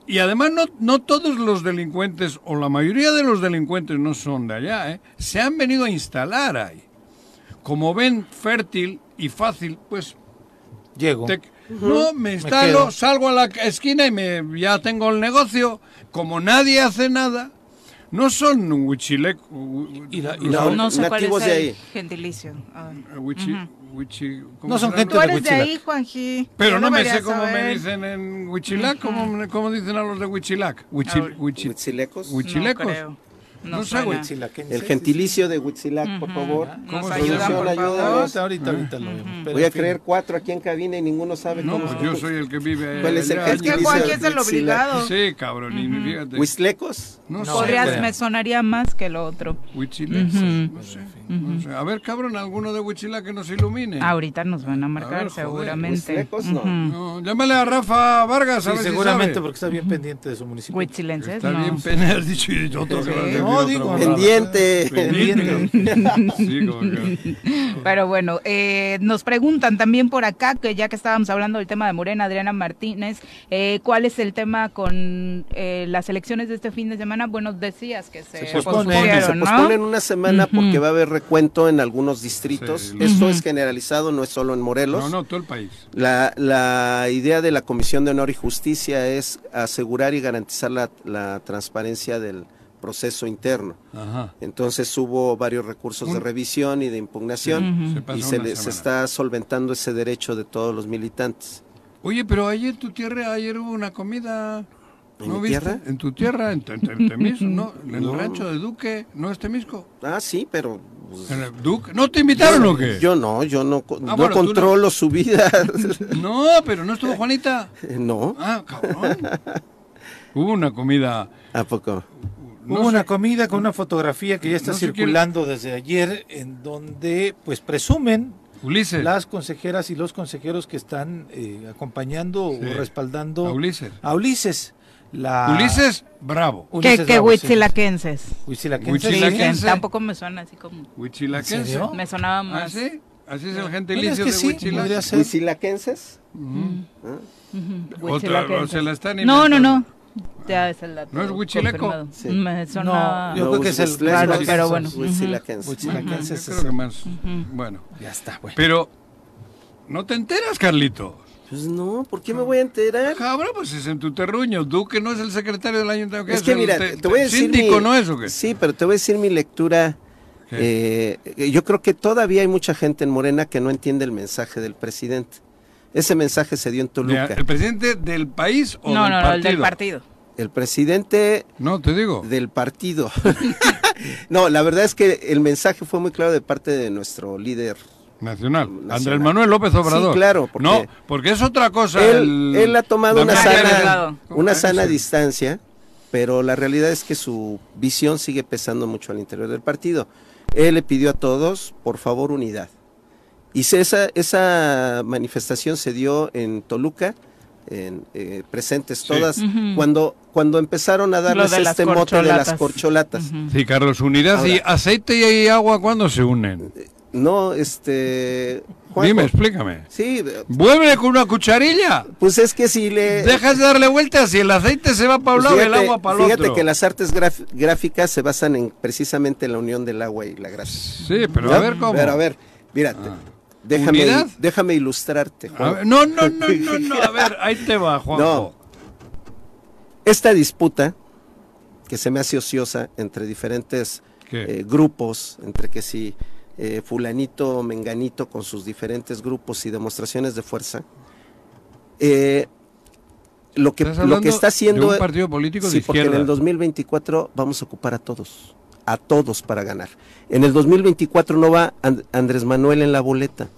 Y además no, no todos los delincuentes, o la mayoría de los delincuentes no son de allá, ¿eh? se han venido a instalar ahí. Como ven fértil y fácil, pues Llego. te- no me instalo, salgo a la esquina y me, ya tengo el negocio. Como nadie hace nada, no son huichilec, Y la- y No, la- No sé cuál es de ahí. gentilicio. A ver. huichi- huichi- ¿cómo No son gente Tú de eres de Huitzilac. ahí, Juanji. Pero no me sé cómo me dicen en Huichilac, ¿cómo, cómo dicen a los de Huichilac? Huichi-. Huichi-. Huichilecos. No creo. No, No sé, suena. El gentilicio de Huitzilac, por favor. Nos ¿Cómo se ayudan, llama? por Ayuda, favor. Ahorita, ahorita, ahorita lo vemos. Pero Voy a creer cuatro aquí en cabina y ninguno sabe No, cómo pues yo soy el que vive ¿Cuál es el allá. Es que gentilicio de es el Huitzilac? obligado. Sí, cabrón, y fíjate. ¿Huistlecos? No, No, sé. Podrías, me sonaría más que lo otro. Ujú. no sé, A ver, cabrón, alguno de Huichilac que nos ilumine. Ahorita nos van a marcar, A ver, joder, seguramente. No. No, llámale a Rafa Vargas, a Sí, si seguramente sabe. porque está bien pendiente de su municipio. Huitzilenses, Está no. bien has dicho y otro Sí. No, digo. Pendiente. Pendiente. Sí, como que- Pero bueno, eh, nos preguntan también por acá, que ya que estábamos hablando del tema de Morena, Adriana Martínez, eh, ¿cuál es el tema con eh, las elecciones de este fin de semana? Bueno, decías que se, Se posponen. Se ¿no? posponen una semana porque va a haber recuento en algunos distritos. Sí, Esto es generalizado, no es solo en Morelos. No, no, todo el país. La, la idea de la Comisión de Honor y Justicia es asegurar y garantizar la, la transparencia del proceso interno. Ajá. Entonces hubo varios recursos de revisión y de impugnación Se pasó y se, le- se está solventando ese derecho de todos los militantes. Oye, pero ayer tu tierra, ayer hubo una comida. ¿En ¿No mi viste? tierra? En tu tierra, en, en Te- Temisco, ¿no? En el rancho de Duque, ¿no es Temisco? Ah, sí, pero ¿En el Duque? ¿No te invitaron o qué? Yo no, yo no, co- Ah, no bueno, tú no. controlo su vida. No, pero no estuvo Juanita. no, Ah, cabrón. Hubo una comida. ¿a poco? No Hubo una sé. comida con una fotografía que ya está No sé quién- circulando desde ayer en donde pues presumen Ulises. las consejeras y los consejeros que están eh, acompañando Sí. o respaldando A Ulises. a Ulises. La... Ulises, bravo. Que, Ulises que huitzilaquenses. Huitzilaquenses. Sí, tampoco me suena así como... Huichilaquense. ¿En serio? Me sonaba ¿Ah, más. sí? Así es el gentilicio es que de sí, Huichilac. podría ser. ¿Huitzilaquenses? Ujú, Otra, huitzilaquenses. o se la están No, no, inventando. no. Ya es el dato. ¿No es huichileco? Sí. Me suena... Yo creo que es el- Claro, pero bueno. Huitzilaquenses. Huitzilaquenses creo que el- más. Bueno. Ya está, bueno. Pero, ¿no te enteras, Carlito? Pues no, ¿por qué me voy a enterar? Cabrón, pues es en tu terruño. Duque no es el secretario del ayuntamiento. Es que mira, te- te, voy a decir síndico, mi- ¿no es o qué? Sí, pero te voy a decir mi lectura. Eh, yo creo que todavía hay mucha gente en Morena que no entiende el mensaje del presidente. Ese mensaje se dio en Toluca. ¿El presidente del país o No, del no, no, partido? el del partido. El presidente No, te digo. del partido. no, la verdad es que el mensaje fue muy claro de parte de nuestro líder. Nacional. Nacional. Andrés Manuel López Obrador. Sí, claro, porque- No, porque es otra cosa. Él, el- él ha tomado una sana, ¿Cómo una sana distancia, pero la realidad es que su visión sigue pesando mucho al interior del partido. Él le pidió a todos, por favor, unidad. Y esa, esa manifestación se dio en Toluca, en, eh, presentes Sí. todas, cuando, cuando empezaron a darles este mote de las corcholatas. Ujú. Sí, Carlos, unidad y aceite y agua, ¿cuándo se unen? No, este... Juanjo, Dime, explícame. Sí, ¿Vuelve con una cucharilla? pues es que si le... Dejas de darle vueltas y el aceite se va para un Pues lado y el fíjate- agua para el Fíjate otro. que las artes gráficas se basan en precisamente la unión del agua y la grasa. Sí, pero a ver cómo. Pero a ver, mírate. Ah. Déjame, ¿Unidad? déjame ilustrarte. Ver, no, no, no, no, no, a ver, ahí te va, Juanjo. Esta disputa, que se me hace ociosa entre diferentes eh, grupos, entre que si eh, fulanito menganito con sus diferentes grupos y demostraciones de fuerza, eh, lo, que, ¿Estás lo que está haciendo... un partido político Sí, de porque en el 2024 vamos a ocupar a todos, a todos para ganar. En el 2024 no va And- Andrés Manuel en la boleta.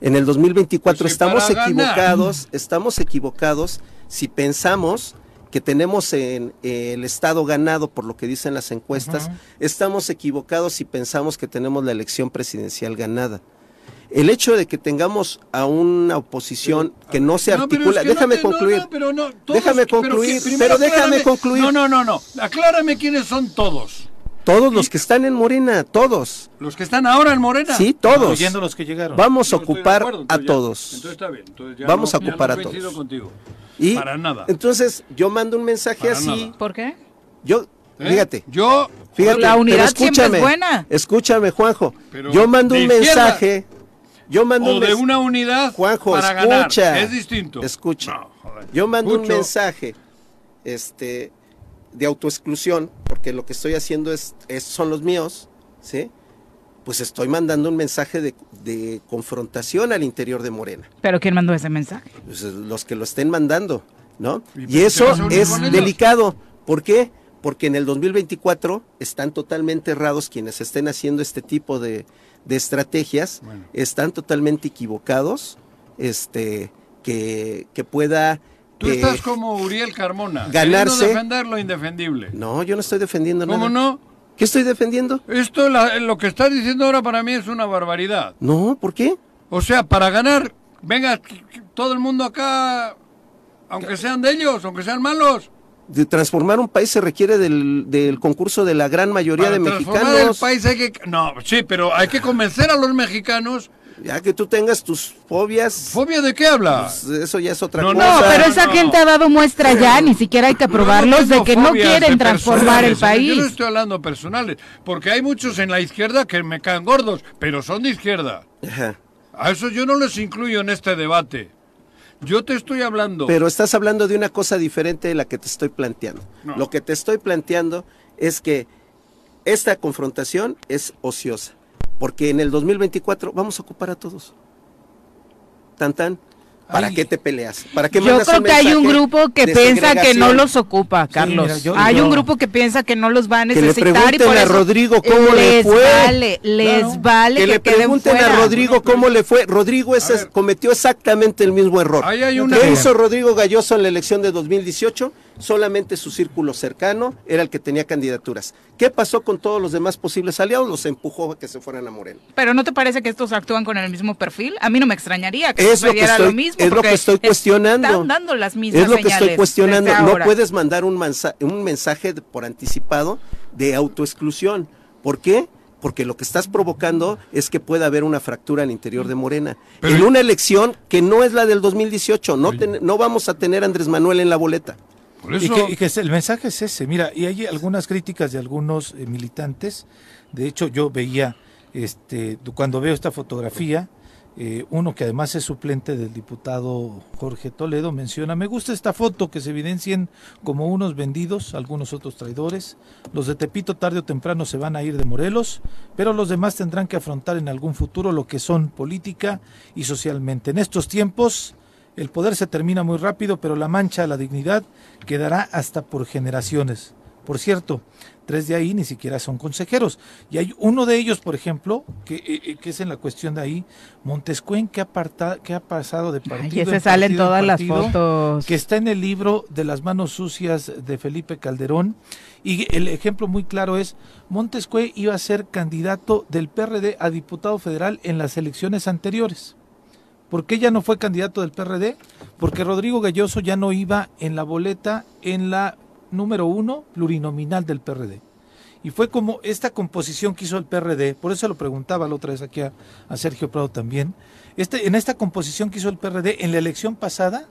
En el 2024 Pues sí, estamos equivocados, estamos equivocados si pensamos que tenemos en, eh, el Estado ganado por lo que dicen las encuestas, estamos equivocados si pensamos que tenemos la elección presidencial ganada. El hecho de que tengamos a una oposición que no se No, articula, es que no déjame te- concluir. no, pero no, todos- Déjame pero que concluir, pero déjame aclárame- concluir. No, no, no, no. Aclárame quiénes son todos. Todos los que están en Morena, todos. Los que están ahora en Morena. Sí, todos. Incluyendo los que llegaron. Vamos a ocupar acuerdo, a ya- todos. Entonces está bien. entonces ya Vamos a ocupar a todos. contigo. Y Para nada. entonces yo mando un mensaje Para así. nada. ¿Por qué? Yo, ¿Eh? fíjate, Yo. fíjate, La unidad pero siempre es escúchame, buena. escúchame, Juanjo. Pero yo mando un mensaje. Yo mando O un de una unidad Juanjo, para escucha. ganar. Es distinto. Escucha. No, joder. Yo mando un Escucho. mensaje este, de autoexclusión, porque lo que estoy haciendo es, es- son los míos, ¿sí? Pues estoy mandando un mensaje de, de confrontación al interior de Morena. ¿Pero quién mandó ese mensaje? Pues, eh, los que lo estén mandando, ¿no? ¿Y qué eso es delicado. ¿Por qué? Porque en el 2024 están totalmente errados quienes estén haciendo este tipo de, de estrategias, Bueno. están totalmente equivocados, este, que, que pueda... Tú estás como Uriel Carmona. ganarse- defender lo indefendible. No, yo no estoy defendiendo ¿Cómo nada. no? ¿Qué estoy defendiendo? Esto, la- lo que estás diciendo ahora para mí es una barbaridad. No, ¿por qué? O sea, para ganar, venga, todo el mundo acá, aunque sean de ellos, aunque sean malos. De transformar un país se requiere del, del concurso de la gran mayoría Para de transformar mexicanos. el país hay que... No, sí, pero hay que convencer a los mexicanos. Ya que tú tengas tus fobias, ¿Fobia de qué habla? pues, eso ya es otra No, cosa. No, pero esa no. gente ha dado muestra ya, ni siquiera hay que No, probarlos no tengo de que no quieren transformar el personales, ¿eh? Yo no país. estoy hablando personales, porque hay muchos en la izquierda que me caen gordos, pero son de izquierda. Ajá. A eso yo no les incluyo en este debate. Yo te estoy hablando. Pero estás hablando de una cosa diferente de la que te estoy planteando. No. Lo que te estoy planteando es que esta confrontación es ociosa, porque en el 2024 vamos a ocupar a todos. Tan tan. ¿Para Ay. qué te peleas? ¿Para qué Yo creo que hay un grupo que piensa que no los ocupa, Carlos. mira, yo- hay yo- un grupo que piensa que no los va a Que le necesitar y pregunten por a eso Rodrigo cómo le les fue. vale, les Claro. vale que que, le pregunten fuera. a Rodrigo cómo le fue. Rodrigo ese cometió exactamente el mismo error. Ahí hay Yo una- ¿Qué hizo Rodrigo Galloso en la elección de 2018? Solamente su círculo cercano era el que tenía candidaturas. ¿Qué pasó con todos los demás posibles aliados? Los empujó a que se fueran a Morena. Pero ¿no te parece que estos actúan con el mismo perfil? A mí no me extrañaría que Es lo que estoy- lo mismo. es lo porque que estoy cuestionando. Están dando las mismas Es lo que estoy cuestionando. No puedes mandar un, mensa- un mensaje de- por anticipado de autoexclusión. ¿Por qué? Porque lo que estás provocando es que pueda haber una fractura al interior de Morena. Pero- en una elección que no es la del 2018. No, ten- no vamos a tener a Andrés Manuel en la boleta. Por Y que, y que es- el mensaje es ese. Mira, y hay algunas críticas de algunos eh, militantes. De hecho, yo veía, este, cuando veo esta fotografía, eh, uno que además es suplente del diputado Jorge Toledo menciona, me gusta esta foto que se evidencien como unos vendidos, algunos otros traidores. Los de Tepito tarde o temprano se van a ir de Morelos, pero los demás tendrán que afrontar en algún futuro lo que son política y socialmente. En estos tiempos el poder se termina muy rápido, pero la mancha a la dignidad quedará hasta por generaciones. Por cierto, tres de ahí ni siquiera son consejeros. Y hay uno de ellos, por ejemplo, que, eh, eh, que es en la cuestión de ahí, Montescuen, que ha, parta- que ha pasado de partido Ay, ese en sale partido todas las fotos. que está en el libro de las manos sucias de Felipe Calderón. Y el ejemplo muy claro es, Montescue iba a ser candidato del PRD a diputado federal en las elecciones anteriores. ¿Por qué ya no fue candidato del PRD? Porque Rodrigo Galloso ya no iba en la boleta en la número uno plurinominal del PRD. Y fue como esta composición que hizo el PRD, por eso lo preguntaba la otra vez aquí a, Sergio Prado también, este, en esta composición que hizo el PRD en la elección pasada,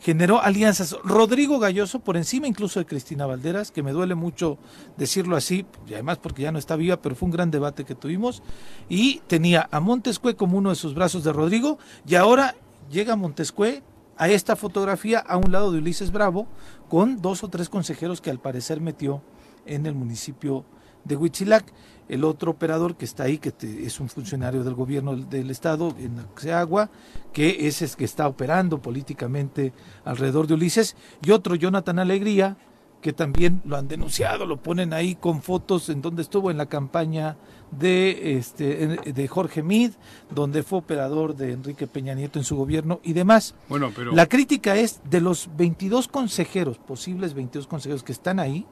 generó alianzas. Rodrigo Galloso, por encima incluso de Cristina Valderas, que me duele mucho decirlo así, y además porque ya no está viva, pero fue un gran debate que tuvimos, y tenía a Montescue como uno de sus brazos de Rodrigo, y ahora llega Montescue a esta fotografía a un lado de Ulises Bravo, con dos o tres consejeros que al parecer metió en el municipio de Huitzilac. El otro operador que está ahí, que te- es un funcionario del gobierno del, estado en Agua, que es el que está operando políticamente alrededor de Ulises, y otro Jonathan Alegría, que también lo han denunciado, lo ponen ahí con fotos en donde estuvo en la campaña de este de Jorge Mid, donde fue operador de Enrique Peña Nieto en su gobierno y demás. bueno, pero La crítica es de los 22 consejeros, posibles 22 consejeros que están ahí,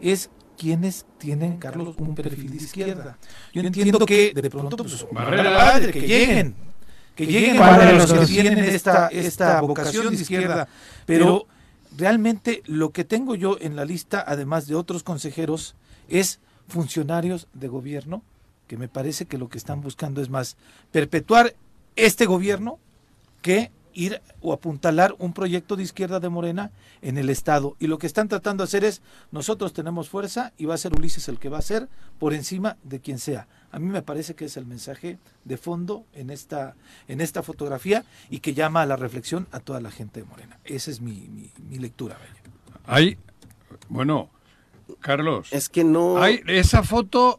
es quienes tienen, Carlos, un perfil de izquierda. Yo entiendo que de pronto, pues, Barrera. padre, que lleguen, que lleguen ¿Cuál de para los que tienen esta, esta vocación de izquierda, pero realmente lo que tengo yo en la lista, además de otros consejeros, es funcionarios de gobierno, que me parece que lo que están buscando es más perpetuar este gobierno que ir o apuntalar un proyecto de izquierda de Morena en el Estado. Y lo que están tratando de hacer es, nosotros tenemos fuerza y va a ser Ulises el que va a ser por encima de quien sea. A mí me parece que es el mensaje de fondo en esta, en esta fotografía y que llama a la reflexión a toda la gente de Morena. Esa es mi, mi- mi lectura. hay, bueno, Carlos, Es que no. hay esa foto,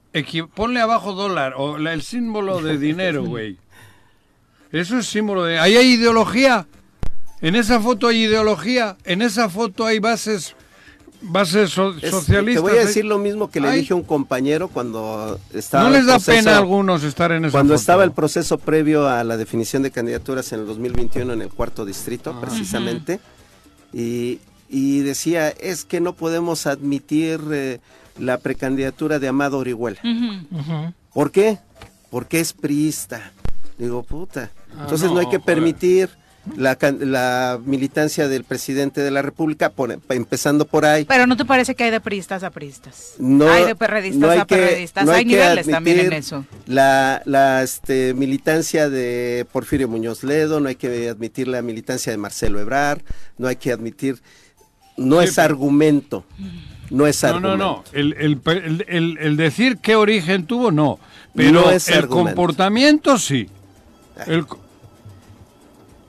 ponle abajo dólar o la- el símbolo de dinero, güey. Eso es símbolo de... Ahí hay ideología. En esa foto hay ideología. En esa foto hay bases, bases so- es- socialistas. Te voy a decir lo mismo que le Ay. dije a un compañero cuando estaba. No el les da proceso- pena a algunos estar en esa Cuando foto. estaba el proceso previo a la definición de candidaturas en el 2021 en el cuarto distrito, precisamente, y, y decía, es que no podemos admitir eh, la precandidatura de Amado Orihuela. ¿Por qué? Porque es priista. Digo, puta. Entonces no, no, hay que joder. permitir la, can- la militancia del presidente de la República, por- empezando por ahí. Pero ¿no te parece que hay de priistas a priistas? No, hay de perredistas no hay a que- perredistas. no hay que niveles también en eso. La, la este, militancia de Porfirio Muñoz Ledo, no hay que admitir la militancia de Marcelo Ebrar, no hay que admitir, no Sí, es pero- argumento, no es No, argumento. no, no. El, el, el- el- el decir qué origen tuvo, no. Pero No es el argumento. comportamiento, sí. El co-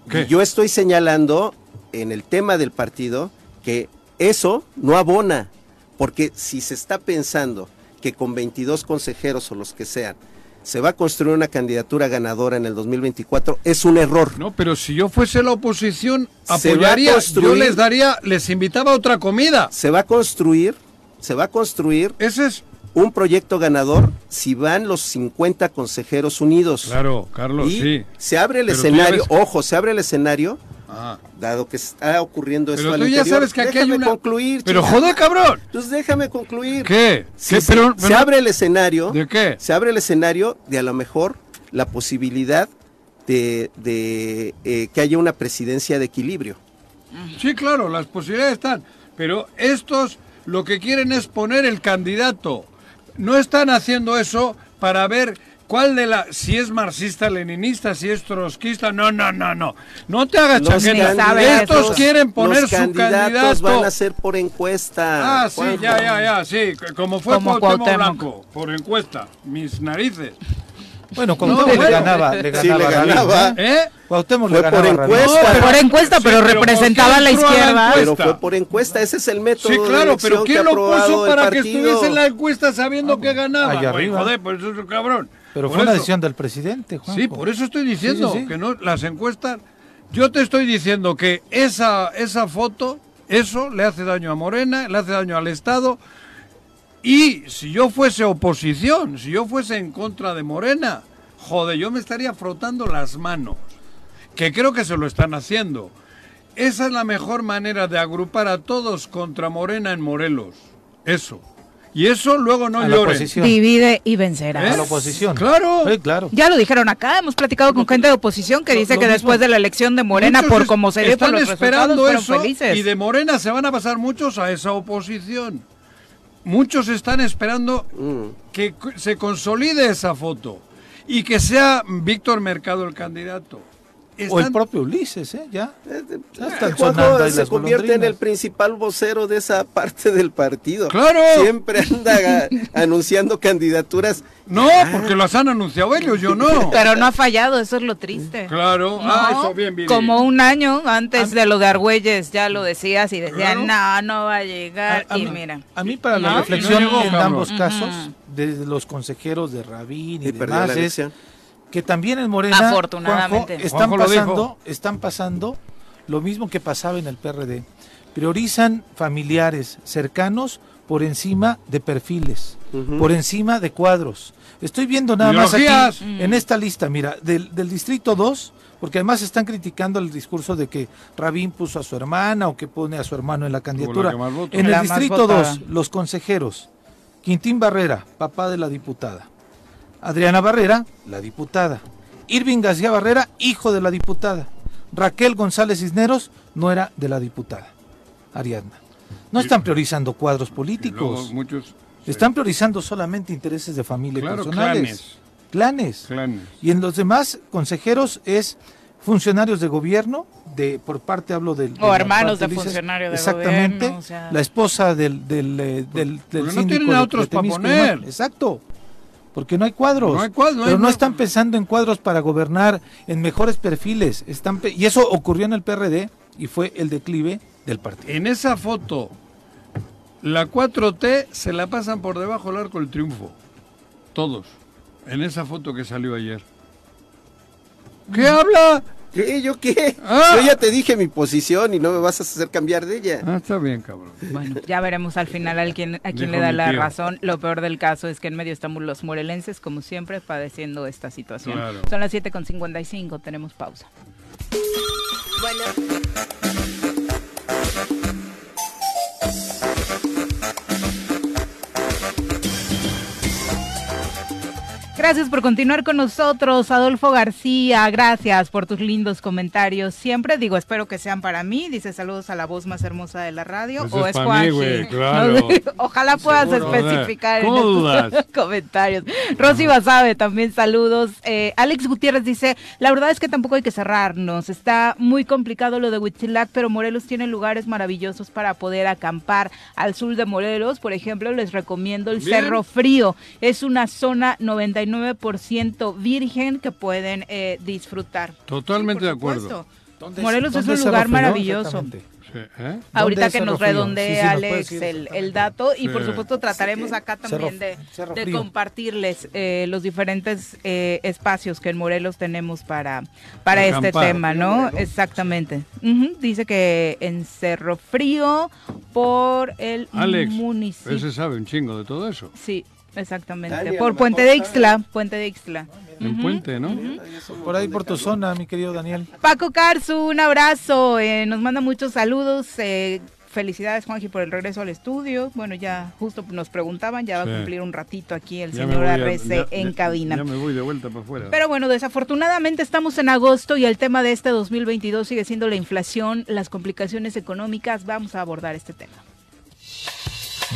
¿Qué? Yo estoy señalando en el tema del partido que eso no abona, porque si se está pensando que con 22 consejeros o los que sean se va a construir una candidatura ganadora en el 2024, es un error. No, pero si yo fuese la oposición, apoyaría, yo les daría, les invitaba a otra comida. Se va a construir, se va a construir Ese es... un proyecto ganador si van los 50 consejeros unidos. Claro, Carlos, y sí. se abre el Pero escenario, ves- ojo, se abre el escenario, Ah. dado que está ocurriendo esto Pero al tú ya interior. sabes que aquí hay una... concluir. Pero chingada. joder, cabrón. Pues déjame concluir. ¿Qué? ¿Qué? se, Pero, se abre el escenario, ¿De qué? se abre el escenario de a lo mejor la posibilidad de, de, eh, que haya una presidencia de equilibrio. Sí, claro, las posibilidades están. Pero estos lo que quieren es poner el candidato. No están haciendo eso para ver cuál de la... Si es marxista, leninista, si es trotskista. No, no, no, no. No te hagas Los chaqueta. candidatos- Estos quieren poner los su candidato. van a ser por encuesta. Ah, sí, ya, ya, ya, sí. Como fue Como Cuauhtémoc Cuauhtémoc. Blanco, por encuesta. Mis narices. Bueno, No, Cuauhtémoc le bueno. ganaba, le Sí, ganaba le a Rabín, ganaba. ¿eh? Cuauhtémoc Fue le por ganaba encuesta. pero- Por encuesta, Sí, pero pero ¿por qué representaba a la izquierda. Pero fue por encuesta, ese es el método. Sí, claro, pero ¿quién lo puso para que estuviese en la encuesta sabiendo que ganaba? allá arriba. joder, pues eso es un cabrón. Pero Por fue una decisión del presidente, Juanjo. Sí, por eso estoy diciendo Sí, sí, sí. que no las encuestas. Yo te estoy diciendo que esa esa foto, eso le hace daño a Morena, le hace daño al Estado. Y si yo fuese oposición, si yo fuese en contra de Morena, joder, yo me estaría frotando las manos. Que creo que se lo están haciendo. Esa es la mejor manera de agrupar a todos contra Morena en Morelos. Eso. Y eso luego no oposición. Divide y vencerá. A la oposición. Claro. Sí, claro. Ya lo dijeron acá, hemos platicado con gente de oposición que lo- dice lo que mismo. después de la elección de Morena, Muchos por como se dio por están los esperando eso felices. y de Morena se van a pasar muchos a esa oposición. Muchos están esperando Mm. que se consolide esa foto y que sea Víctor Mercado el candidato. O el Están- propio Ulises, ¿eh? Ya. Ya están Juanjo sonando se convierte en el principal vocero de esa parte del partido. ¡Claro! Siempre anda anunciando candidaturas. No, porque las han anunciado ellos, yo no. Pero no ha fallado, eso es lo triste. Claro, ah, No, eso bien, Viri. Como un año antes de lo de Argüelles, ya lo decías y decían, Claro. no, no va a llegar. A- a y mí- mira. A mí para No, la no reflexión llegó, en cabrón. ambos casos, de los consejeros de Rabín y, Y demás, la es elección. Que también en Morena, Afortunadamente. Juanjo, están Juanjo pasando, están pasando lo mismo que pasaba en el PRD. Priorizan familiares cercanos por encima de perfiles, por encima de cuadros. Estoy viendo nada más aquí en esta lista, mira, del, del distrito 2, porque además están criticando el discurso de que Rabín puso a su hermana o que pone a su hermano en la candidatura. En el La distrito votada. 2, los consejeros, Quintín Barrera, papá de la diputada. Adriana Barrera, la diputada. Irving García Barrera, hijo de la diputada. Raquel González Cisneros no era de la diputada. Ariadna. No están priorizando cuadros Y luego políticos. muchos Están priorizando solamente intereses de familia y Claro, personales. Clanes. clanes. Y en los demás consejeros es funcionarios de gobierno, de por parte hablo del... O hermanos parte de Ulises, funcionario de Exactamente. gobierno, o sea. La esposa del, del, eh, del, del no tienen a otros de pa' Temisco y poner. Exacto. Porque no hay cuadros. No hay cuadros, no pero hay- no están pensando en cuadros para gobernar, en mejores perfiles. Están pe- y eso ocurrió en el PRD y fue el declive del partido. En esa foto, la 4T se la pasan por debajo del arco del triunfo. Todos. En esa foto que salió ayer. ¿Qué habla? ¿Qué? ¿Yo qué? Ah. Yo ya te dije mi posición y no me vas a hacer cambiar de ella. Ah, está bien, cabrón. Bueno, ya veremos al final a quién, a quién le da la tío. razón. Lo peor del caso es que en medio estamos los morelenses, como siempre, padeciendo esta situación. Claro. Son las 7.55, tenemos pausa. Gracias por continuar con nosotros, Adolfo García. Gracias por tus lindos comentarios. Siempre digo, espero que sean para mí. Dice saludos a la voz más hermosa de la radio. Eso o es güey, claro. Ojalá puedas Seguro. especificar ¿Cómo en estos comentarios. Rosy Basabe, también saludos. Eh, Alex Gutiérrez dice, la verdad es que tampoco hay que cerrarnos. Está muy complicado lo de Huitzilac, pero Morelos tiene lugares maravillosos para poder acampar. Al sur de Morelos, por ejemplo, les recomiendo el Bien. Cerro Frío. Es una zona 99% virgen que pueden eh, disfrutar. Totalmente Sí, de acuerdo. supuesto. ¿Dónde- Morelos es un lugar maravilloso. ¿eh? Ahorita que nos redondee Sí, sí, nos Alex el, el dato y por supuesto trataremos acá también Cerro- de, Cerro de Frío. compartirles eh, los diferentes eh, espacios que en Morelos tenemos para, para este tema, ¿no? Exactamente. Dice que en Cerro Frío por el Alex, municipio. ese sabe un chingo de todo eso. Sí, exactamente. Por Puente de Ixtla, Puente de Ixtla. En Puente, ¿no? Por ahí por tu zona, mi querido Daniel. Paco Carzu, un abrazo, eh, nos manda muchos saludos. eh, felicidades, Juanji, por el regreso al estudio. Bueno, ya justo nos preguntaban, ya va Sí. a cumplir un ratito aquí el Ya señor voy a- RC ya- en ya- cabina. Ya me voy de vuelta para afuera. Pero bueno, desafortunadamente estamos en agosto y el tema de este 2022 sigue siendo la inflación, las complicaciones económicas. Vamos a abordar este tema.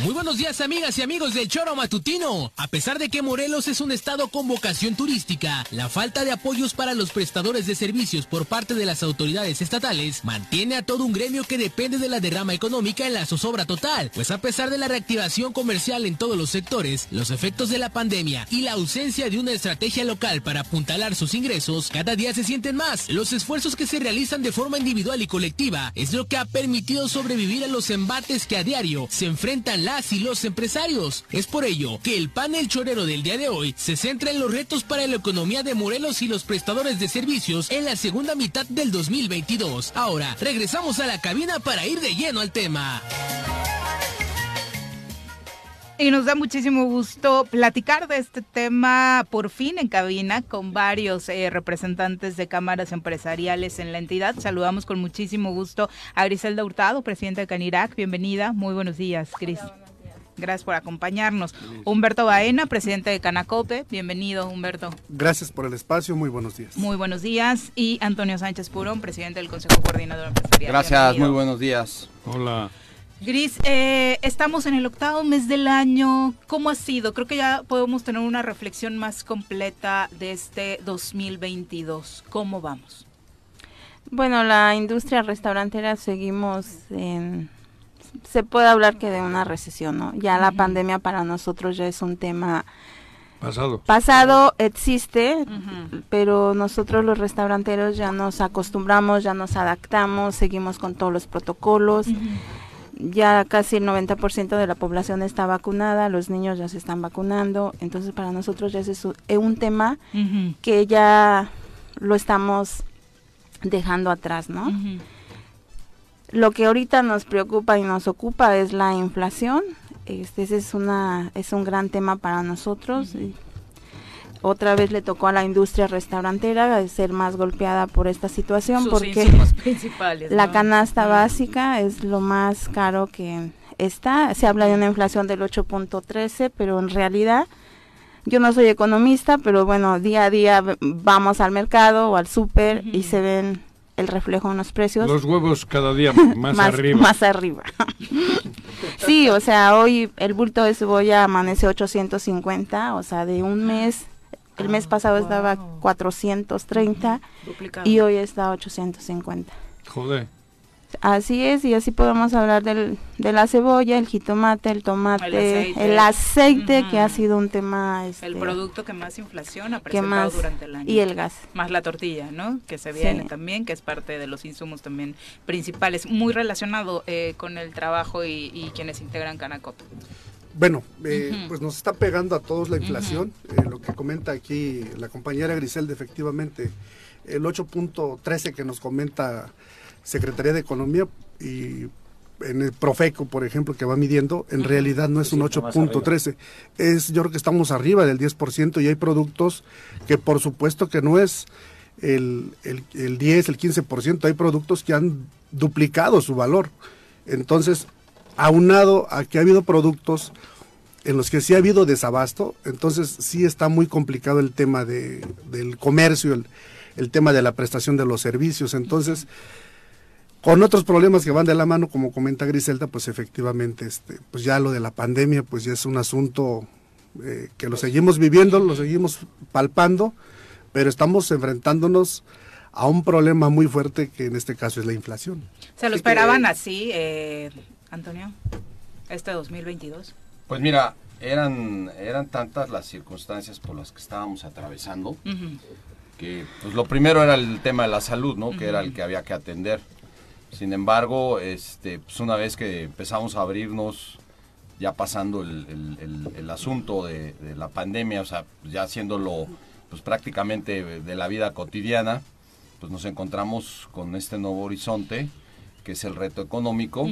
Muy buenos días amigas y amigos del Choro Matutino. A pesar de que Morelos es un estado con vocación turística, la falta de apoyos para los prestadores de servicios por parte de las autoridades estatales mantiene a todo un gremio que depende de la derrama económica en la zozobra total. Pues a pesar de la reactivación comercial en todos los sectores, los efectos de la pandemia y la ausencia de una estrategia local para apuntalar sus ingresos, cada día se sienten más. Los esfuerzos que se realizan de forma individual y colectiva es lo que ha permitido sobrevivir a los embates que a diario se enfrentan las y los empresarios. Es por ello que el panel chorero del día de hoy se centra en los retos para la economía de Morelos y los prestadores de servicios en la segunda mitad del 2022. Ahora, regresamos a la cabina para ir de lleno al tema. Y nos da muchísimo gusto platicar de este tema por fin en cabina con varios eh, representantes de cámaras empresariales en la entidad. Saludamos con muchísimo gusto a Griselda Hurtado, presidenta de Canirac. Bienvenida. Muy buenos días, Gris. Gracias por acompañarnos. Humberto Baena, presidente de Canacope. Bienvenido, Humberto. Gracias por el espacio, muy buenos días. Muy buenos días. Y Antonio Sánchez Purón, presidente del Consejo Coordinador Empresarial. Gracias, Bienvenido. muy buenos días. Hola. Gris, eh, estamos en el octavo mes del año. ¿Cómo ha sido? Creo que ya podemos tener una reflexión más completa de este 2022. ¿Cómo vamos? Bueno, la industria restaurantera seguimos en... Se puede hablar que de una recesión, ¿no? Ya la pandemia para nosotros ya es un tema Pasado. pasado, existe, pero nosotros los restauranteros ya nos acostumbramos, ya nos adaptamos, seguimos con todos los protocolos. Ya casi el 90% de la población está vacunada, los niños ya se están vacunando, entonces para nosotros ya es un- es un tema que ya lo estamos dejando atrás, ¿no? Lo que ahorita nos preocupa y nos ocupa es la inflación. Este ese es una es un gran tema para nosotros. Otra vez le tocó a la industria restaurantera ser más golpeada por esta situación Sus porque principales. la ¿no? canasta básica es lo más caro que está. Se habla de una inflación del 8.13, pero en realidad yo no soy economista, pero bueno, día a día vamos al mercado o al súper y se ven el reflejo en los precios Los huevos cada día más, arriba. más arriba. sí, o sea, hoy el bulto de cebolla amanece 850, o sea, de un mes, el mes pasado estaba 430 Duplicado. y hoy está 850. Joder. Así es, y así podemos hablar del, de la cebolla, el jitomate, el tomate, el aceite. que ha sido un tema... El este, producto que más inflación ha que presentado más, durante el año. y el gas. Más la tortilla, ¿no? Que se Sí. viene también, que es parte de los insumos también principales. Muy relacionado eh, con el trabajo y, y quienes integran Canacop. Bueno, eh, pues nos está pegando a todos la inflación. Eh, lo que comenta aquí la compañera Griselda, efectivamente, el 8.13 que nos comenta Secretaría de Economía y en el Profeco, por ejemplo, que va midiendo, en realidad no es un 8.13. Es, yo creo que estamos arriba del 10% y hay productos que por supuesto que no es el, el, el 10, el 15%, hay productos que han duplicado su valor. Entonces, aunado a que ha habido productos en los que sí ha habido desabasto, entonces sí está muy complicado el tema de, del comercio, el, el tema de la prestación de los servicios. Entonces, con otros problemas que van de la mano, como comenta Griselda, pues efectivamente, este, pues ya lo de la pandemia, pues ya es un asunto eh, que lo seguimos viviendo, lo seguimos palpando, pero estamos enfrentándonos a un problema muy fuerte que en este caso es la inflación. ¿Se lo Así que- esperaban así, eh, Antonio? Este 2022. Pues mira, eran, eran tantas las circunstancias por las que estábamos atravesando que pues lo primero era el tema de la salud, ¿no? Que era el que había que atender. Sin embargo, este, pues una vez que empezamos a abrirnos, ya pasando el, el- el- el asunto de, de la pandemia, o sea, ya haciéndolo pues prácticamente de la vida cotidiana, pues nos encontramos con este nuevo horizonte, que es el reto económico.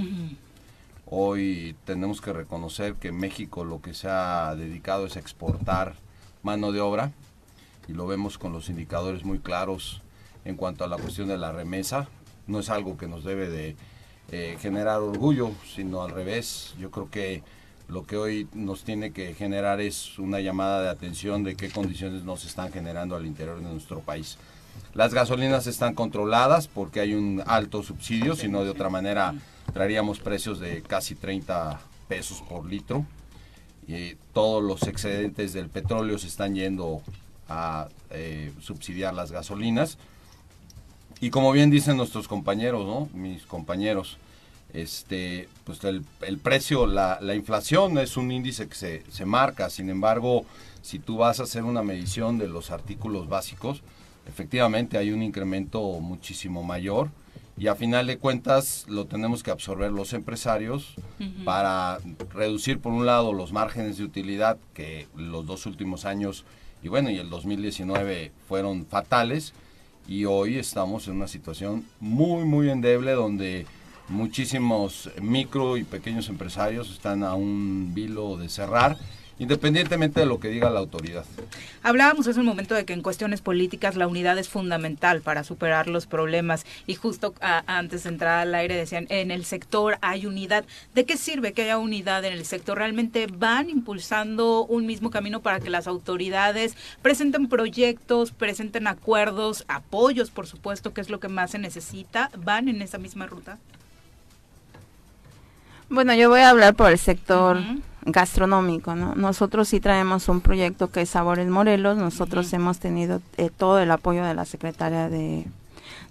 Hoy tenemos que reconocer que México lo que se ha dedicado es a exportar mano de obra y lo vemos con los indicadores muy claros en cuanto a la cuestión de la remesa. No es algo que nos debe de eh, generar orgullo, sino al revés. Yo creo que lo que hoy nos tiene que generar es una llamada de atención de qué condiciones nos están generando al interior de nuestro país. Las gasolinas están controladas porque hay un alto subsidio, si no de otra manera traeríamos precios de casi 30 pesos por litro. Y todos los excedentes del petróleo se están yendo a eh, subsidiar las gasolinas. Y como bien dicen nuestros compañeros. Mis compañeros, este, pues el, precio, la, la inflación es un índice que se marca. Sin embargo, si tú vas a hacer una medición de los artículos básicos, efectivamente hay un incremento muchísimo mayor y a final de cuentas lo tenemos que absorber los empresarios para reducir por un lado los márgenes de utilidad que los dos últimos años y bueno y el 2019 fueron fatales y hoy estamos en una situación muy muy endeble donde muchísimos micro y pequeños empresarios están a un vilo de cerrar independientemente de lo que diga la autoridad. Hablábamos hace un momento de que en cuestiones políticas la unidad es fundamental para superar los problemas y justo a- antes de entrar al aire decían, en el sector hay unidad. ¿De qué sirve que haya unidad en el sector? ¿Realmente van impulsando un mismo camino para que las autoridades presenten proyectos, presenten acuerdos, apoyos, por supuesto, que es lo que más se necesita? ¿Van en esa misma ruta? Bueno, yo voy a hablar por el sector gastronómico, ¿no? Nosotros sí traemos un proyecto que es Sabores Morelos, nosotros hemos tenido eh, todo el apoyo de la Secretaria de,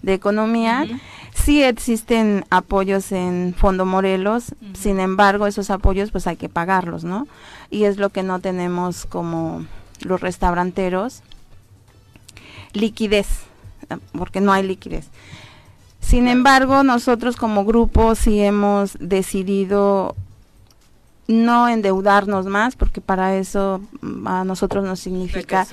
de Economía. Sí existen apoyos en Fondo Morelos, sin embargo, esos apoyos pues hay que pagarlos, ¿no? Y es lo que no tenemos como los restauranteros, liquidez, porque no hay liquidez. Sin embargo, nosotros como grupo sí hemos decidido no endeudarnos más, porque para eso mm, a nosotros nos significa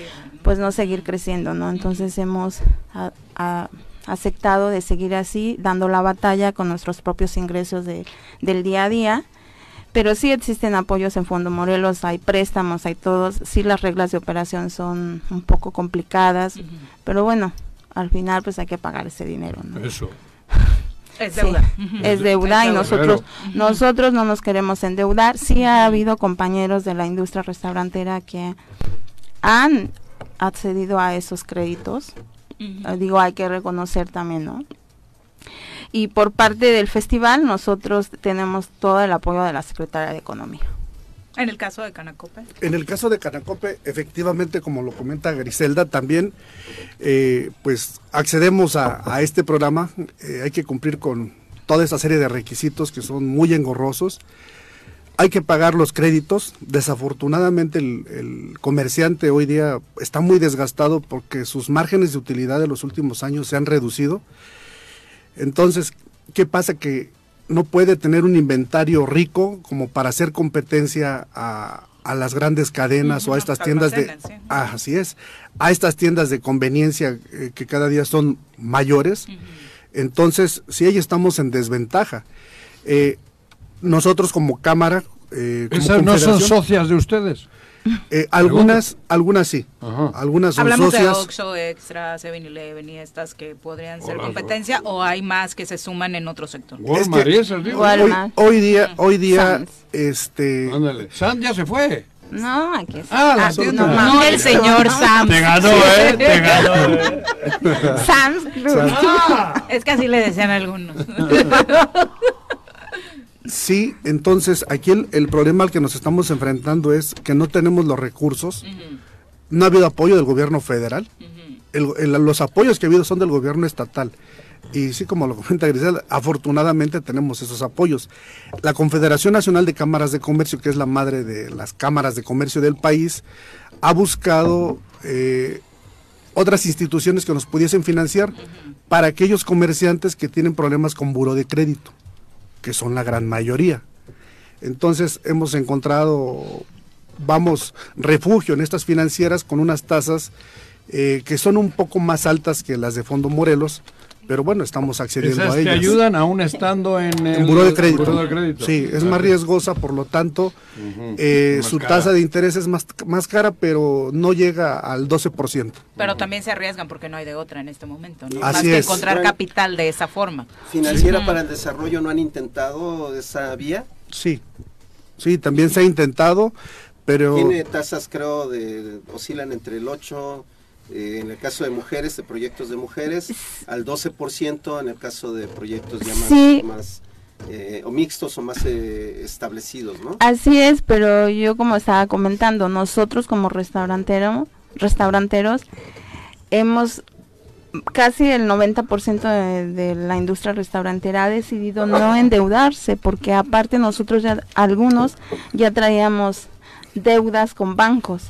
pues no seguir creciendo, ¿no? Entonces hemos a- a- aceptado de seguir así, dando la batalla con nuestros propios ingresos de, del día a día. Pero sí existen apoyos en Fondo Morelos, hay préstamos, hay todos. Sí las reglas de operación son un poco complicadas, pero bueno, al final pues hay que pagar ese dinero, ¿no? Eso. Es Sí, deuda. es deuda y nosotros nosotros no nos queremos endeudar. Sí ha habido compañeros de la industria restaurantera que han accedido a esos créditos. Eh, Digo, hay que reconocer también, ¿no? Y por parte del festival nosotros tenemos todo el apoyo de la Secretaría de Economía. En el caso de Canacope. En el caso de Canacope, efectivamente, como lo comenta Griselda, también eh, pues accedemos a, este programa. Eh, hay que cumplir con toda esa serie de requisitos que son muy engorrosos. Hay que pagar los créditos. Desafortunadamente el, el comerciante hoy día está muy desgastado porque sus márgenes de utilidad de los últimos años se han reducido. Entonces, ¿qué pasa? Que no puede tener un inventario rico como para hacer competencia a, a las grandes cadenas o a estas tiendas de... sí. Ah, así es, a estas tiendas de conveniencia eh, que cada día son mayores. Entonces, sí, ahí estamos en desventaja. Eh, nosotros como Cámara... eh, como ¿Esas no son socias de ustedes? Eh, algunas, algunas sí. Algunas son Hablamos socias. de Oxxo, Extra, 7-Eleven y estas que podrían ser Hola, competencia o hay más que se suman en otro sector. Es que hoy, hoy día, hoy día, este... Ándale. Sam ya se fue. No, aquí está. Ah, la Ah, no, el señor Sam. Te ganó, ¿eh? Te ganó, ¿eh? Sam's Club. Ah, es que así le decían algunos. Sí, entonces aquí el, el problema al que nos estamos enfrentando es que no tenemos los recursos, no ha habido apoyo del gobierno federal, El- el- los apoyos que ha habido son del gobierno estatal. Y sí, como lo comenta Grisel, afortunadamente tenemos esos apoyos. La Confederación Nacional de Cámaras de Comercio, que es la madre de las cámaras de comercio del país, ha buscado eh, otras instituciones que nos pudiesen financiar para aquellos comerciantes que tienen problemas con buro de crédito, que son la gran mayoría. Entonces hemos encontrado, vamos, refugio en estas financieras con unas tasas eh, que son un poco más altas que las de Fondo Morelos, pero bueno, estamos accediendo Esas a te ellas. ayudan aún estando en el En buró de crédito. buró de crédito. Sí, es más riesgosa, por lo tanto, eh, su cara. tasa de interés es más, más cara, pero no llega al 12%. Pero también se arriesgan porque no hay de otra en este momento, ¿no? Así Más que encontrar capital de esa forma. Financiera para el Desarrollo no han intentado esa vía. Sí, sí, también se ha intentado, pero... Tiene tasas, creo, de oscilan entre el 8, eh, en el caso de mujeres, de proyectos de mujeres, al 12% en el caso de proyectos ya más, Sí. más, eh, o mixtos o más eh, establecidos, ¿no? Así es, pero yo como estaba comentando, nosotros como restaurantero, restauranteros hemos casi el 90% de, de la industria restaurantera ha decidido no endeudarse porque aparte nosotros ya algunos ya traíamos deudas con bancos.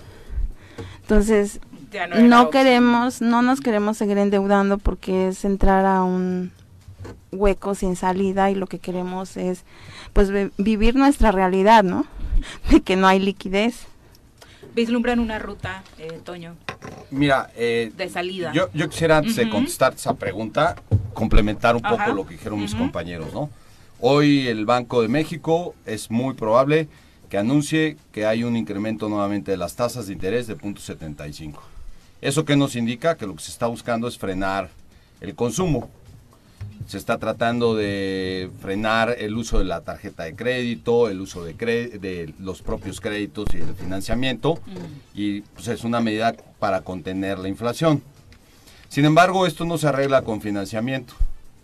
Entonces, no era no opción. queremos, no nos queremos seguir endeudando porque es entrar a un hueco sin salida y lo que queremos es pues vi- vivir nuestra realidad, ¿no? De que no hay liquidez. Vislumbran una ruta, eh, Toño, Mira, eh, de salida. yo, yo quisiera antes de contestar esa pregunta, complementar un poco lo que dijeron mis compañeros, ¿no? Hoy el Banco de México es muy probable que anuncie que hay un incremento nuevamente de las tasas de interés de 0.75. ¿Eso qué nos indica? Que lo que se está buscando es frenar el consumo. Se está tratando de frenar el uso de la tarjeta de crédito, el uso de, los propios créditos y el financiamiento, y pues, es una medida para contener la inflación. Sin embargo, esto no se arregla con financiamiento.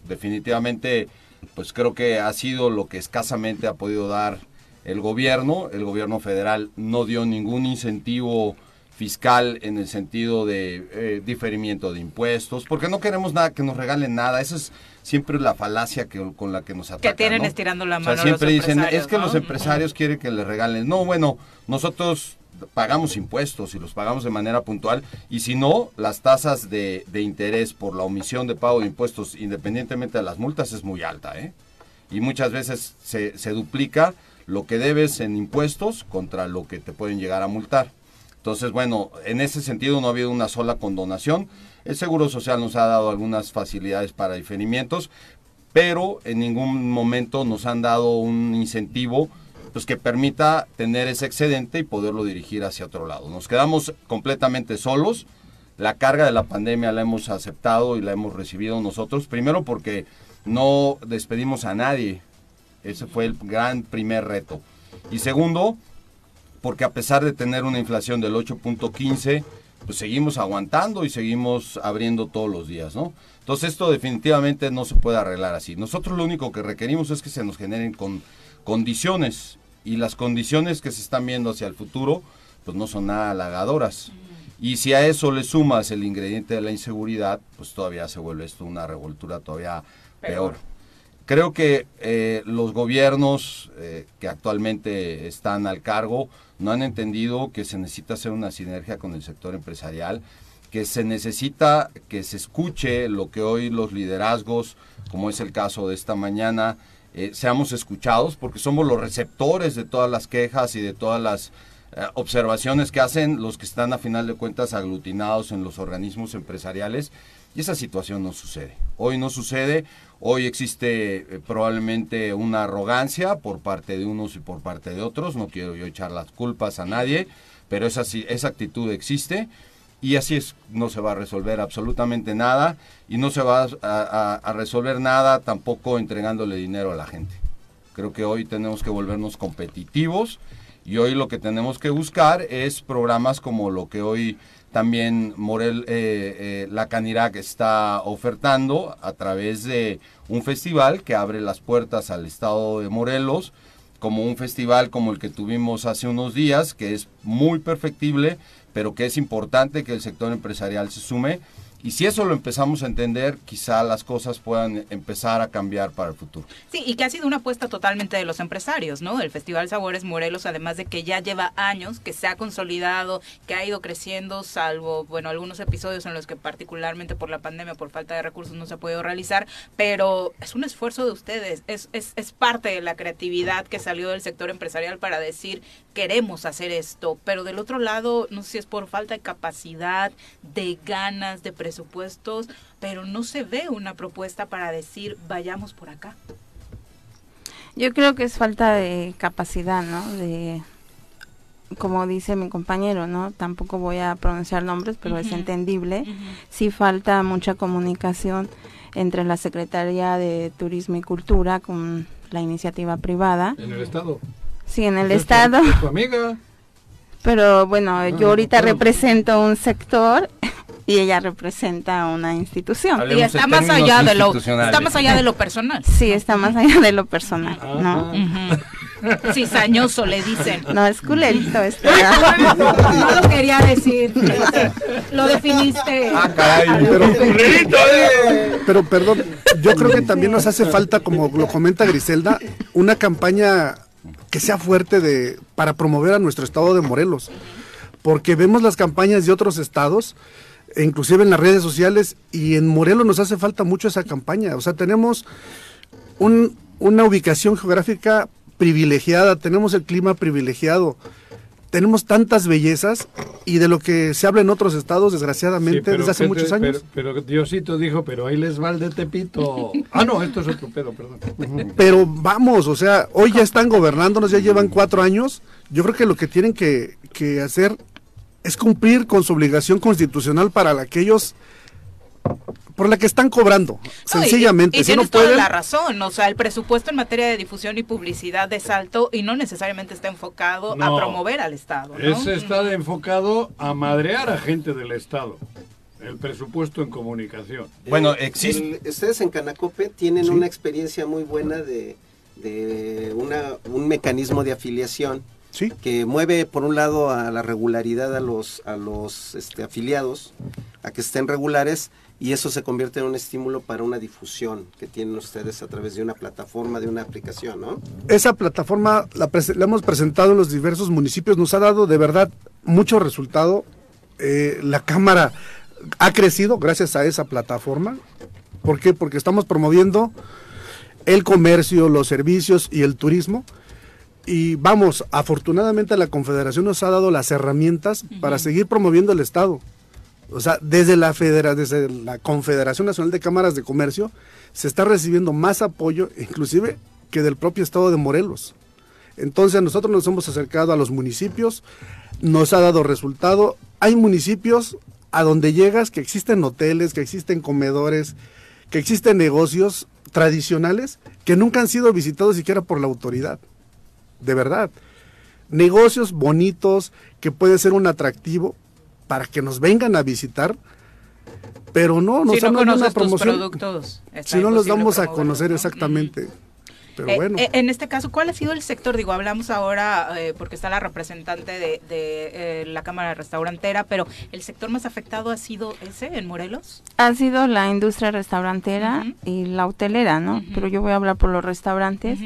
Definitivamente, pues creo que ha sido lo que escasamente ha podido dar el gobierno. El gobierno federal no dio ningún incentivo fiscal en el sentido de eh, diferimiento de impuestos, porque no queremos nada que nos regalen nada. Esa es siempre la falacia que, con la que nos atacan. que tienen ¿no? estirando la O mano sea, siempre los dicen, es que ¿no? los empresarios quieren que les regalen. No, bueno, nosotros pagamos impuestos y los pagamos de manera puntual y si no, las tasas de, de interés por la omisión de pago de impuestos, independientemente de las multas, es muy alta, ¿eh? Y muchas veces se, se duplica lo que debes en impuestos contra lo que te pueden llegar a multar. Entonces, bueno, en ese sentido no ha habido una sola condonación. El Seguro Social nos ha dado algunas facilidades para diferimientos, pero en ningún momento nos han dado un incentivo pues que permita tener ese excedente y poderlo dirigir hacia otro lado. Nos quedamos completamente solos. La carga de la pandemia la hemos aceptado y la hemos recibido nosotros, primero porque no despedimos a nadie. Ese fue el gran primer reto. Y segundo, porque a pesar de tener una inflación del 8.15, pues seguimos aguantando y seguimos abriendo todos los días, ¿no? Entonces esto definitivamente no se puede arreglar así. Nosotros lo único que requerimos es que se nos generen con condiciones y las condiciones que se están viendo hacia el futuro, pues no son nada halagadoras. Y si a eso le sumas el ingrediente de la inseguridad, pues todavía se vuelve esto una revoltura todavía peor. Creo que eh, los gobiernos eh, que actualmente están al cargo no han entendido que se necesita hacer una sinergia con el sector empresarial, que se necesita que se escuche lo que hoy los liderazgos, como es el caso de esta mañana, eh, seamos escuchados, porque somos los receptores de todas las quejas y de todas las observaciones que hacen los que están a final de cuentas aglutinados en los organismos empresariales y esa situación no sucede. Hoy no sucede, hoy existe eh, probablemente una arrogancia por parte de unos y por parte de otros, no quiero yo echar las culpas a nadie, pero esa, esa actitud existe y así es, no se va a resolver absolutamente nada y no se va a- a resolver nada tampoco entregándole dinero a la gente. Creo que hoy tenemos que volvernos competitivos y hoy lo que tenemos que buscar es programas como lo que hoy también Morel, eh, eh, la Canirac está ofertando a través de un festival que abre las puertas al estado de Morelos, como un festival como el que tuvimos hace unos días, que es muy perfectible, pero que es importante que el sector empresarial se sume Y si eso lo empezamos a entender, quizá las cosas puedan empezar a cambiar para el futuro. Sí, y que ha sido una apuesta totalmente de los empresarios, ¿no? El Festival Sabores Morelos, además de que ya lleva años, que se ha consolidado, que ha ido creciendo, salvo, bueno, algunos episodios en los que particularmente por la pandemia, por falta de recursos, no se ha podido realizar, pero es un esfuerzo de ustedes, es, es, es parte de la creatividad que salió del sector empresarial para decir, queremos hacer esto, pero del otro lado, no sé si es por falta de capacidad, de ganas, de presupuestos, pero no se ve una propuesta para decir vayamos por acá. Yo creo que es falta de capacidad, ¿no? De, como dice mi compañero, ¿no? Tampoco voy a pronunciar nombres, pero es entendible. Sí falta mucha comunicación entre la Secretaría de Turismo y Cultura con la iniciativa privada. En el Estado. Sí, en el Es tu- Estado. es tu amiga. Pero bueno, yo ahorita claro. represento un sector y ella representa una institución. Y está más allá de lo está más allá de lo personal. Sí, está más allá de lo personal, ¿no? Ujú. Cizañoso le dicen. No, es culerito este. No lo quería decir. Lo definiste. Ah, Pero, pero perdón, yo creo que también nos hace falta, como lo comenta Griselda, una campaña que sea fuerte de para promover a nuestro estado de Morelos, porque vemos las campañas de otros estados, e inclusive en las redes sociales, y en Morelos nos hace falta mucho esa campaña. O sea, tenemos un- una ubicación geográfica privilegiada, tenemos el clima privilegiado, tenemos tantas bellezas y de lo que se habla en otros estados, desgraciadamente, Sí, pero desde hace ¿qué te- muchos años. Pero, pero Diosito dijo, pero ahí les va el de Tepito. Ah, no, esto es otro pedo, perdón. Pero vamos, o sea, hoy ya están gobernándonos, ya llevan cuatro años. Yo creo que lo que tienen que, que hacer es cumplir con su obligación constitucional para la que ellos, por la que están cobrando, No, y- sencillamente. Y, si no tienes toda pueden, la razón. O sea, el presupuesto en materia de difusión y publicidad es alto y no necesariamente está enfocado No. a promover al Estado. ¿no? Ese está enfocado a madrear a gente del Estado. El presupuesto en comunicación. Bueno, Eh, existe. el- ustedes en Canacope tienen Sí. una experiencia muy buena de, de una, un mecanismo de afiliación Sí. que mueve por un lado a la regularidad a los, a los este, afiliados, a que estén regulares y eso se convierte en un estímulo para una difusión que tienen ustedes a través de una plataforma, de una aplicación, ¿no? esa plataforma la, la hemos presentado en los diversos municipios, nos ha dado de verdad mucho resultado. Eh, la Cámara ha crecido gracias a esa plataforma. ¿Por qué? Porque estamos promoviendo el comercio, los servicios y el turismo. Y vamos, afortunadamente la Confederación nos ha dado las herramientas para seguir promoviendo el Estado. O sea, desde la, federa, desde la Confederación Nacional de Cámaras de Comercio se está recibiendo más apoyo, inclusive que del propio Estado de Morelos. Entonces nosotros nos hemos acercado a los municipios, nos ha dado resultado. Hay municipios a donde llegas que existen hoteles, que existen comedores, que existen negocios tradicionales que nunca han sido visitados siquiera por la autoridad. De verdad. Negocios bonitos que puede ser un atractivo para que nos vengan a visitar, pero no, nos si no han una promoción. productos. Si no los damos a conocer ¿no? exactamente. Pero Eh, bueno. eh, en este caso, ¿cuál ha sido el sector? Digo, hablamos ahora eh, porque está la representante de, de, eh, la Cámara Restaurantera, pero ¿el sector más afectado ha sido ese en Morelos? Ha sido la industria restaurantera Ujú. y la hotelera, ¿no? Pero yo voy a hablar por los restaurantes.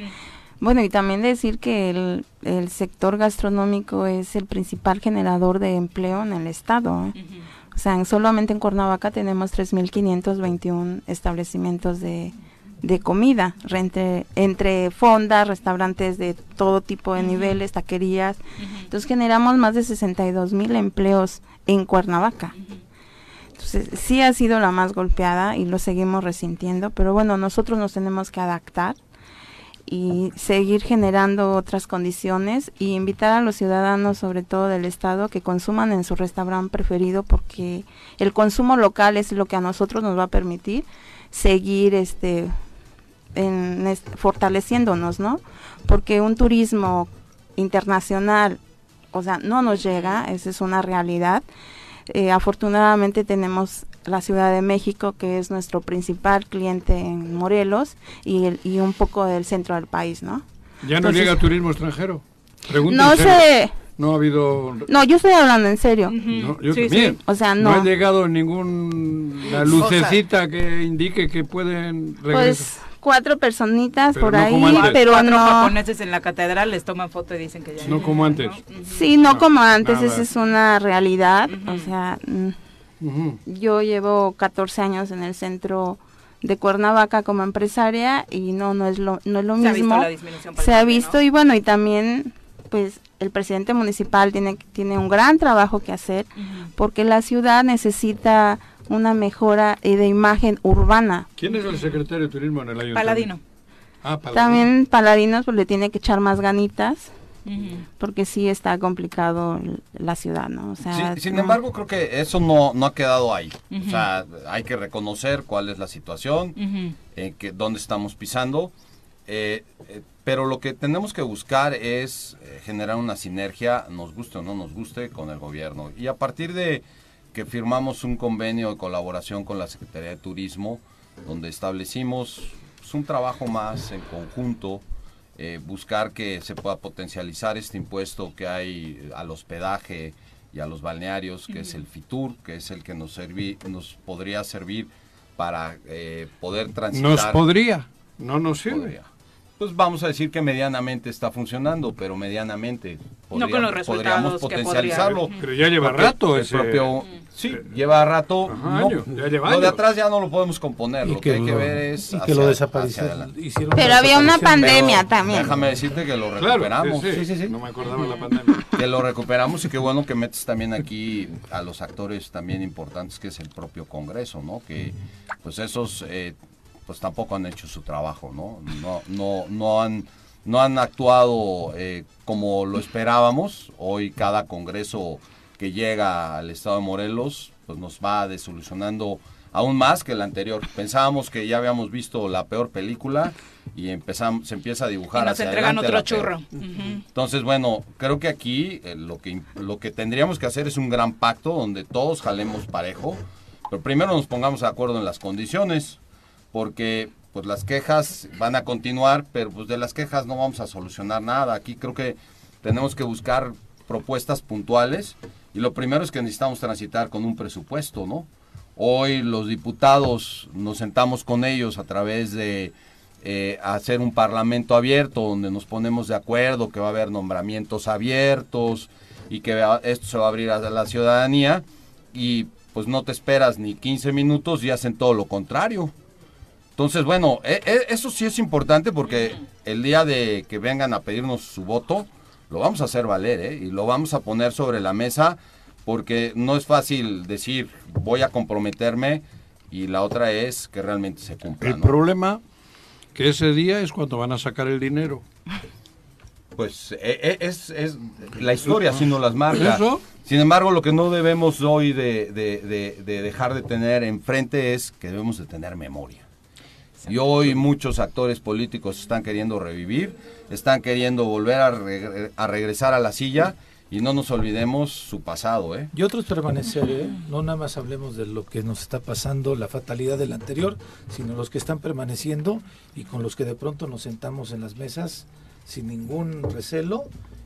Bueno, y también decir que el, el sector gastronómico es el principal generador de empleo en el estado. ¿eh? O sea, en- solamente en Cuernavaca tenemos 3.521 establecimientos de, de comida, entre, entre fondas, restaurantes de todo tipo de niveles, taquerías. Entonces generamos más de 62 mil empleos en Cuernavaca. Entonces, sí ha sido la más golpeada y lo seguimos resintiendo, pero bueno, nosotros nos tenemos que adaptar y seguir generando otras condiciones y invitar a los ciudadanos, sobre todo del estado, que consuman en su restaurante preferido porque el consumo local es lo que a nosotros nos va a permitir seguir este en fortaleciéndonos, ¿no? Porque un turismo internacional, o sea, no nos llega, esa es una realidad. Eh, afortunadamente tenemos la Ciudad de México, que es nuestro principal cliente en Morelos, y, el, y un poco del centro del país, ¿no? ¿Ya no Entonces- llega turismo extranjero? Pregunta No sé, no ha habido... No, yo estoy hablando en serio. No, yo Sí, también. sí. O sea, no. no. ha llegado ninguna lucecita que indique que pueden regresar. Pues cuatro personitas Pero por no ahí, pero Cuatro no. japoneses en la catedral les toman foto y dicen que ya. no como antes. Sí, no, como antes, nada. esa es una realidad. O sea, yo llevo 14 años en el centro de Cuernavaca como empresaria y no, no es lo, no es lo Se ha mismo. visto la disminución Se ha visto ¿no? y bueno, y también pues el presidente municipal tiene, tiene un gran trabajo que hacer porque la ciudad necesita una mejora eh, de imagen urbana. ¿Quién es el secretario de turismo en el ayuntamiento? Paladino. Ah, Paladino. También Paladinos pues le tiene que echar más ganitas porque sí está complicado la ciudad, ¿no? O sea, Sí, sin no- embargo, creo que eso no, no ha quedado ahí. O sea, hay que reconocer cuál es la situación, eh, que, dónde estamos pisando. eh, eh, pero lo que tenemos que buscar es eh, generar una sinergia, nos guste o no nos guste, con el gobierno. Y a partir de que firmamos un convenio de colaboración con la Secretaría de Turismo, donde establecimos pues, un trabajo más en conjunto, eh, buscar que se pueda potencializar este impuesto que hay eh, al hospedaje y a los balnearios, que es el FITUR, que es el que nos, serví, nos podría servir para eh, poder transitar. Nos podría, no nos sirve. Podría. Pues vamos a decir que medianamente está funcionando, pero medianamente No con los podríamos potencializarlo. podría. Pero ya lleva Porque rato el ese- propio- sí, lleva rato. Ajá, no, ya lleva lo de atrás ya no lo podemos componer. Y lo que que hay que ver es y que hacia- lo desaparecieron, Pero había una pandemia Pero también. Déjame decirte que lo Claro, recuperamos. sí, sí. sí, sí, sí. No me acordaba de la pandemia. Que lo recuperamos y qué bueno que metes también aquí a los actores también importantes que es el propio Congreso, ¿no? Que pues esos eh, pues tampoco han hecho su trabajo, ¿no? No, no, no han no han actuado eh, como lo esperábamos. Hoy cada Congreso que llega al Estado de Morelos pues nos va desolucionando aún más que el anterior. Pensábamos que ya habíamos visto la peor película y empezamos, se empieza a dibujar Y nos hacia entregan otro churro. Entonces, bueno, creo que aquí eh, lo, que, lo que tendríamos que hacer es un gran pacto donde todos jalemos parejo, pero primero nos pongamos de acuerdo en las condiciones, porque pues las quejas van a continuar, pero pues de las quejas no vamos a solucionar nada. Aquí creo que tenemos que buscar propuestas puntuales y lo primero es que necesitamos transitar con un presupuesto, ¿no? Hoy los diputados nos sentamos con ellos a través de eh, hacer un parlamento abierto donde nos ponemos de acuerdo que va a haber nombramientos abiertos y que esto se va a abrir a la ciudadanía y pues no te esperas ni 15 minutos y hacen todo lo contrario. Entonces, bueno, e- e- eso sí es importante porque el día de que vengan a pedirnos su voto, lo vamos a hacer valer, ¿eh? Y lo vamos a poner sobre la mesa porque no es fácil decir voy a comprometerme y la otra es que realmente se cumpla. El ¿no? problema que ese día es cuando van a sacar el dinero. Pues e- es, es la historia si no las marca. ¿Eso? Sin embargo, lo que no debemos hoy de, de- de- de dejar de tener enfrente es que debemos de tener memoria. Y hoy muchos actores políticos están queriendo revivir, están queriendo volver a, regre- a regresar a la silla y no nos olvidemos su pasado, ¿eh? Y otros permanecer, ¿eh? no nada más hablemos de lo que nos está pasando, la fatalidad del anterior, sino los que están permaneciendo y con los que de pronto nos sentamos en las mesas sin ningún recelo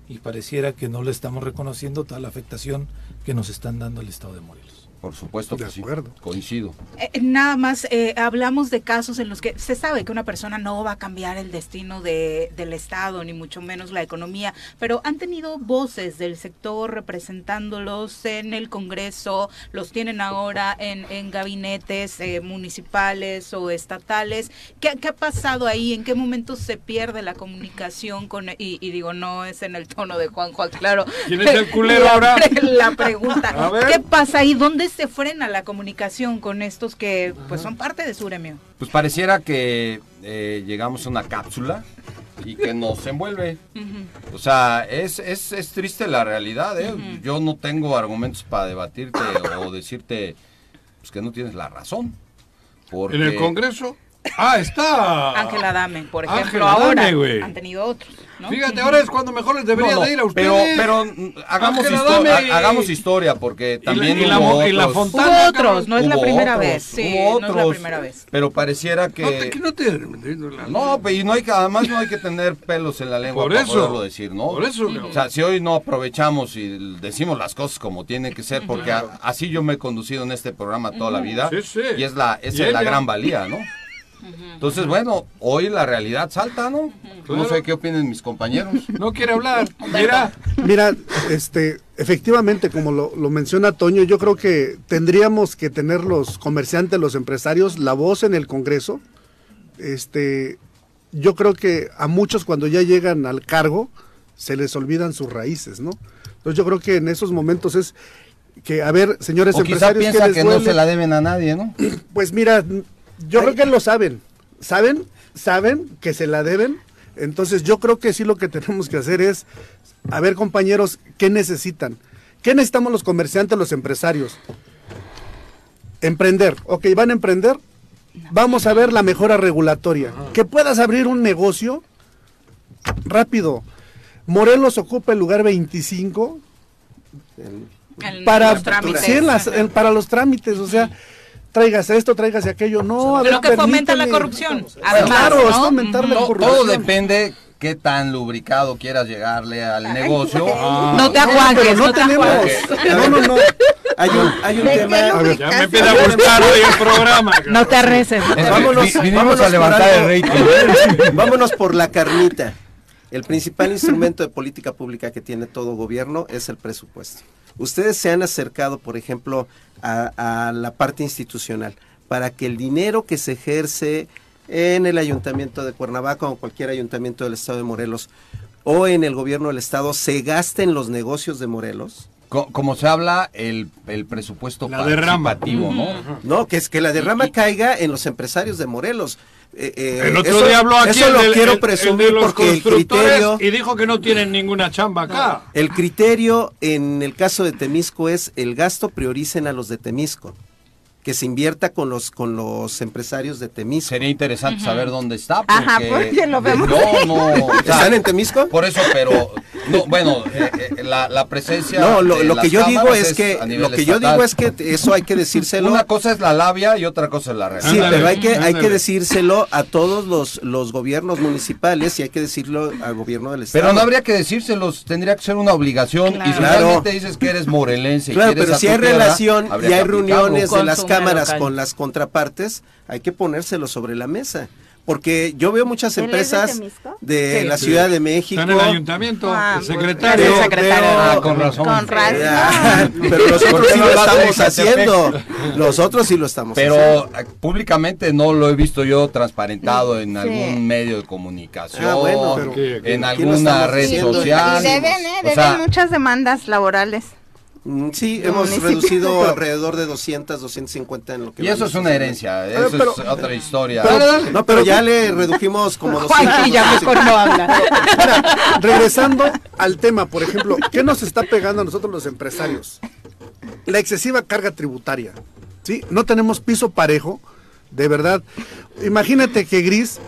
y pareciera que no le estamos reconociendo toda la afectación que nos están dando al Estado de Morelos. Por supuesto que sí, coincido. Eh, nada más eh, hablamos de casos en los que se sabe que una persona no va a cambiar el destino de, del Estado, ni mucho menos la economía, pero han tenido voces del sector representándolos en el Congreso, los tienen ahora en, en gabinetes eh, municipales o estatales. ¿Qué, qué ha pasado ahí? ¿En qué momento se pierde la comunicación con, y, y digo, no es en el tono de Juan Juan, claro. ¿Quién es el culero La ahora? La pregunta, A ver. ¿qué pasa ahí? ¿Dónde se frena la comunicación con estos que pues son parte de su gremio? Pues pareciera que eh, llegamos a una cápsula y que nos envuelve. O sea, es, es, es triste la realidad, ¿eh? Yo no tengo argumentos para debatirte o decirte pues, que no tienes la razón. Porque, En el Congreso, Ah, está. Ángela Dame, por Ángela ejemplo, ahora Dame, güey. han tenido otros. ¿no? Fíjate, ahora es cuando mejor les debería No, no, de ir a pero, ustedes. pero mm, hagamos, Ángela histo- Dame ha- y- hagamos historia, porque también y la hubo Mo- y la otros. Fontana, Hubo otros, no es la primera otros, vez. Sí, hubo no es la primera vez. Pero pareciera No te, que... no te- No, y no hay que, además no hay que tener pelos en la lengua Por para eso, poderlo decir, ¿no? por eso. O sea, si hoy no aprovechamos y decimos las cosas como tienen que ser, porque a- así yo me he conducido en este programa toda la vida, Sí, sí. y es la, esa Y es la gran valía, ¿no? Entonces, bueno, hoy la realidad salta, ¿no? No sé qué opinen mis compañeros. No quiere hablar. Mira, Mira, este, efectivamente, como lo, lo menciona Toño, yo creo que tendríamos que tener los comerciantes, los empresarios, la voz en el Congreso. Este, yo creo que a muchos cuando ya llegan al cargo se les olvidan sus raíces, ¿no? Entonces yo creo que en esos momentos es que, a ver, señores O quizá empresarios, ¿qué piensa les que no se la deben a nadie, ¿no? Pues mira, yo creo que lo saben. ¿Saben? ¿Saben que se la deben? Entonces yo creo que sí lo que tenemos que hacer es, a ver compañeros, ¿qué necesitan? ¿Qué necesitamos los comerciantes, los empresarios? Emprender. Ok, van a emprender. Vamos a ver la mejora regulatoria. Que puedas abrir un negocio rápido. Morelos ocupa el lugar 25 En para, los trámites. sí, en las- para los trámites, o sea, tráigase esto, tráigase aquello, no, a ver, Lo que fomenta la corrupción. Además, claro, ¿no? es fomentar la To- corrupción. Todo depende qué tan lubricado quieras llegarle al negocio. No te aguantes, Pero no no te tenemos, aguantes. no, no, no. Hay un, hay un tema. ya me empieza a gustar hoy el programa. No te arreces. no Vámonos, vámonos a levantar el rating. Vámonos por la carnita. El principal instrumento de política pública que tiene todo gobierno es el presupuesto. Ustedes se han acercado, por ejemplo, a, a la parte institucional para que el dinero que se ejerce en el ayuntamiento de Cuernavaca o cualquier ayuntamiento del estado de Morelos o en el gobierno del estado se gaste en los negocios de Morelos. Co- Como se habla, el, el presupuesto La derrama. ¿no? No, que es que la derrama caiga en los empresarios de Morelos. Eh, eh, El otro eso- día habló aquí eso lo del- quiero el- presumir porque el criterio y dijo que no tienen ninguna chamba acá. El criterio en el caso de Temisco es el gasto prioricen a los de Temisco, que se invierta con los con los empresarios de Temisco. Sería interesante saber dónde está. Porque Ajá, porque lo vemos. No, no. o sea, ¿Están en Temisco? Por eso, pero. No, bueno, eh, eh, la, la presencia. No, lo, de lo las que yo digo es que lo que yo estatal. digo es que eso hay que decírselo. Una cosa es la labia y otra cosa es la realidad. Sí, Ándale, pero hay que, hay que ándale. decírselo a todos los, los gobiernos municipales y hay que decirlo al gobierno del estado. Pero no habría que decírselos, tendría que ser una obligación. Y si Claro. realmente dices que eres morelense y Claro, quieres pero si hay relación y hay reuniones de las cámaras local. con las contrapartes, hay que ponérselo sobre la mesa. Porque yo veo muchas ¿Él es de empresas de Sí. la Ciudad de México. Está en el ayuntamiento, Ah, el secretario. el secretario. Ah, con razón. Con razón. Pero nosotros ¿Por qué sí lo estamos haciendo. Nosotros sí lo estamos haciendo. Pero eh, públicamente no lo he visto yo transparentado en algún medio de comunicación, Ah, bueno, en alguna red social. Y deben, ¿eh? O Deben sea, muchas demandas laborales. Mm, Sí, hemos municipio. reducido alrededor de 200, 250 en lo que y eso es una herencia, eso pero- es otra historia. Pero- no, pero ya le redujimos como 200. Juanqui ya mejor no habla. Mira, regresando al tema, por ejemplo, ¿qué nos está pegando a nosotros los empresarios? La excesiva carga tributaria. ¿sí? No tenemos piso parejo, de verdad. Imagínate que Gris,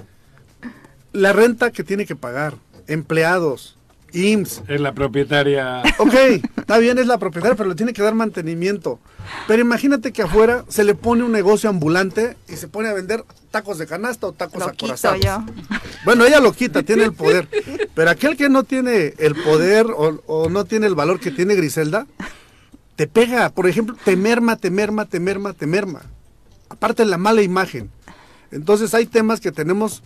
la renta que tiene que pagar, empleados, IMSS, Es la propietaria. Ok, está bien, es la propietaria, pero le tiene que dar mantenimiento. Pero imagínate que afuera se le pone un negocio ambulante y se pone a vender tacos de canasta o tacos Lo quito acorazados. yo. Bueno, ella lo quita, tiene el poder. Pero aquel que no tiene el poder o, o no tiene el valor que tiene Griselda, te pega. Por ejemplo, te merma, te merma, te merma, te merma. Aparte la mala imagen. Entonces hay temas que tenemos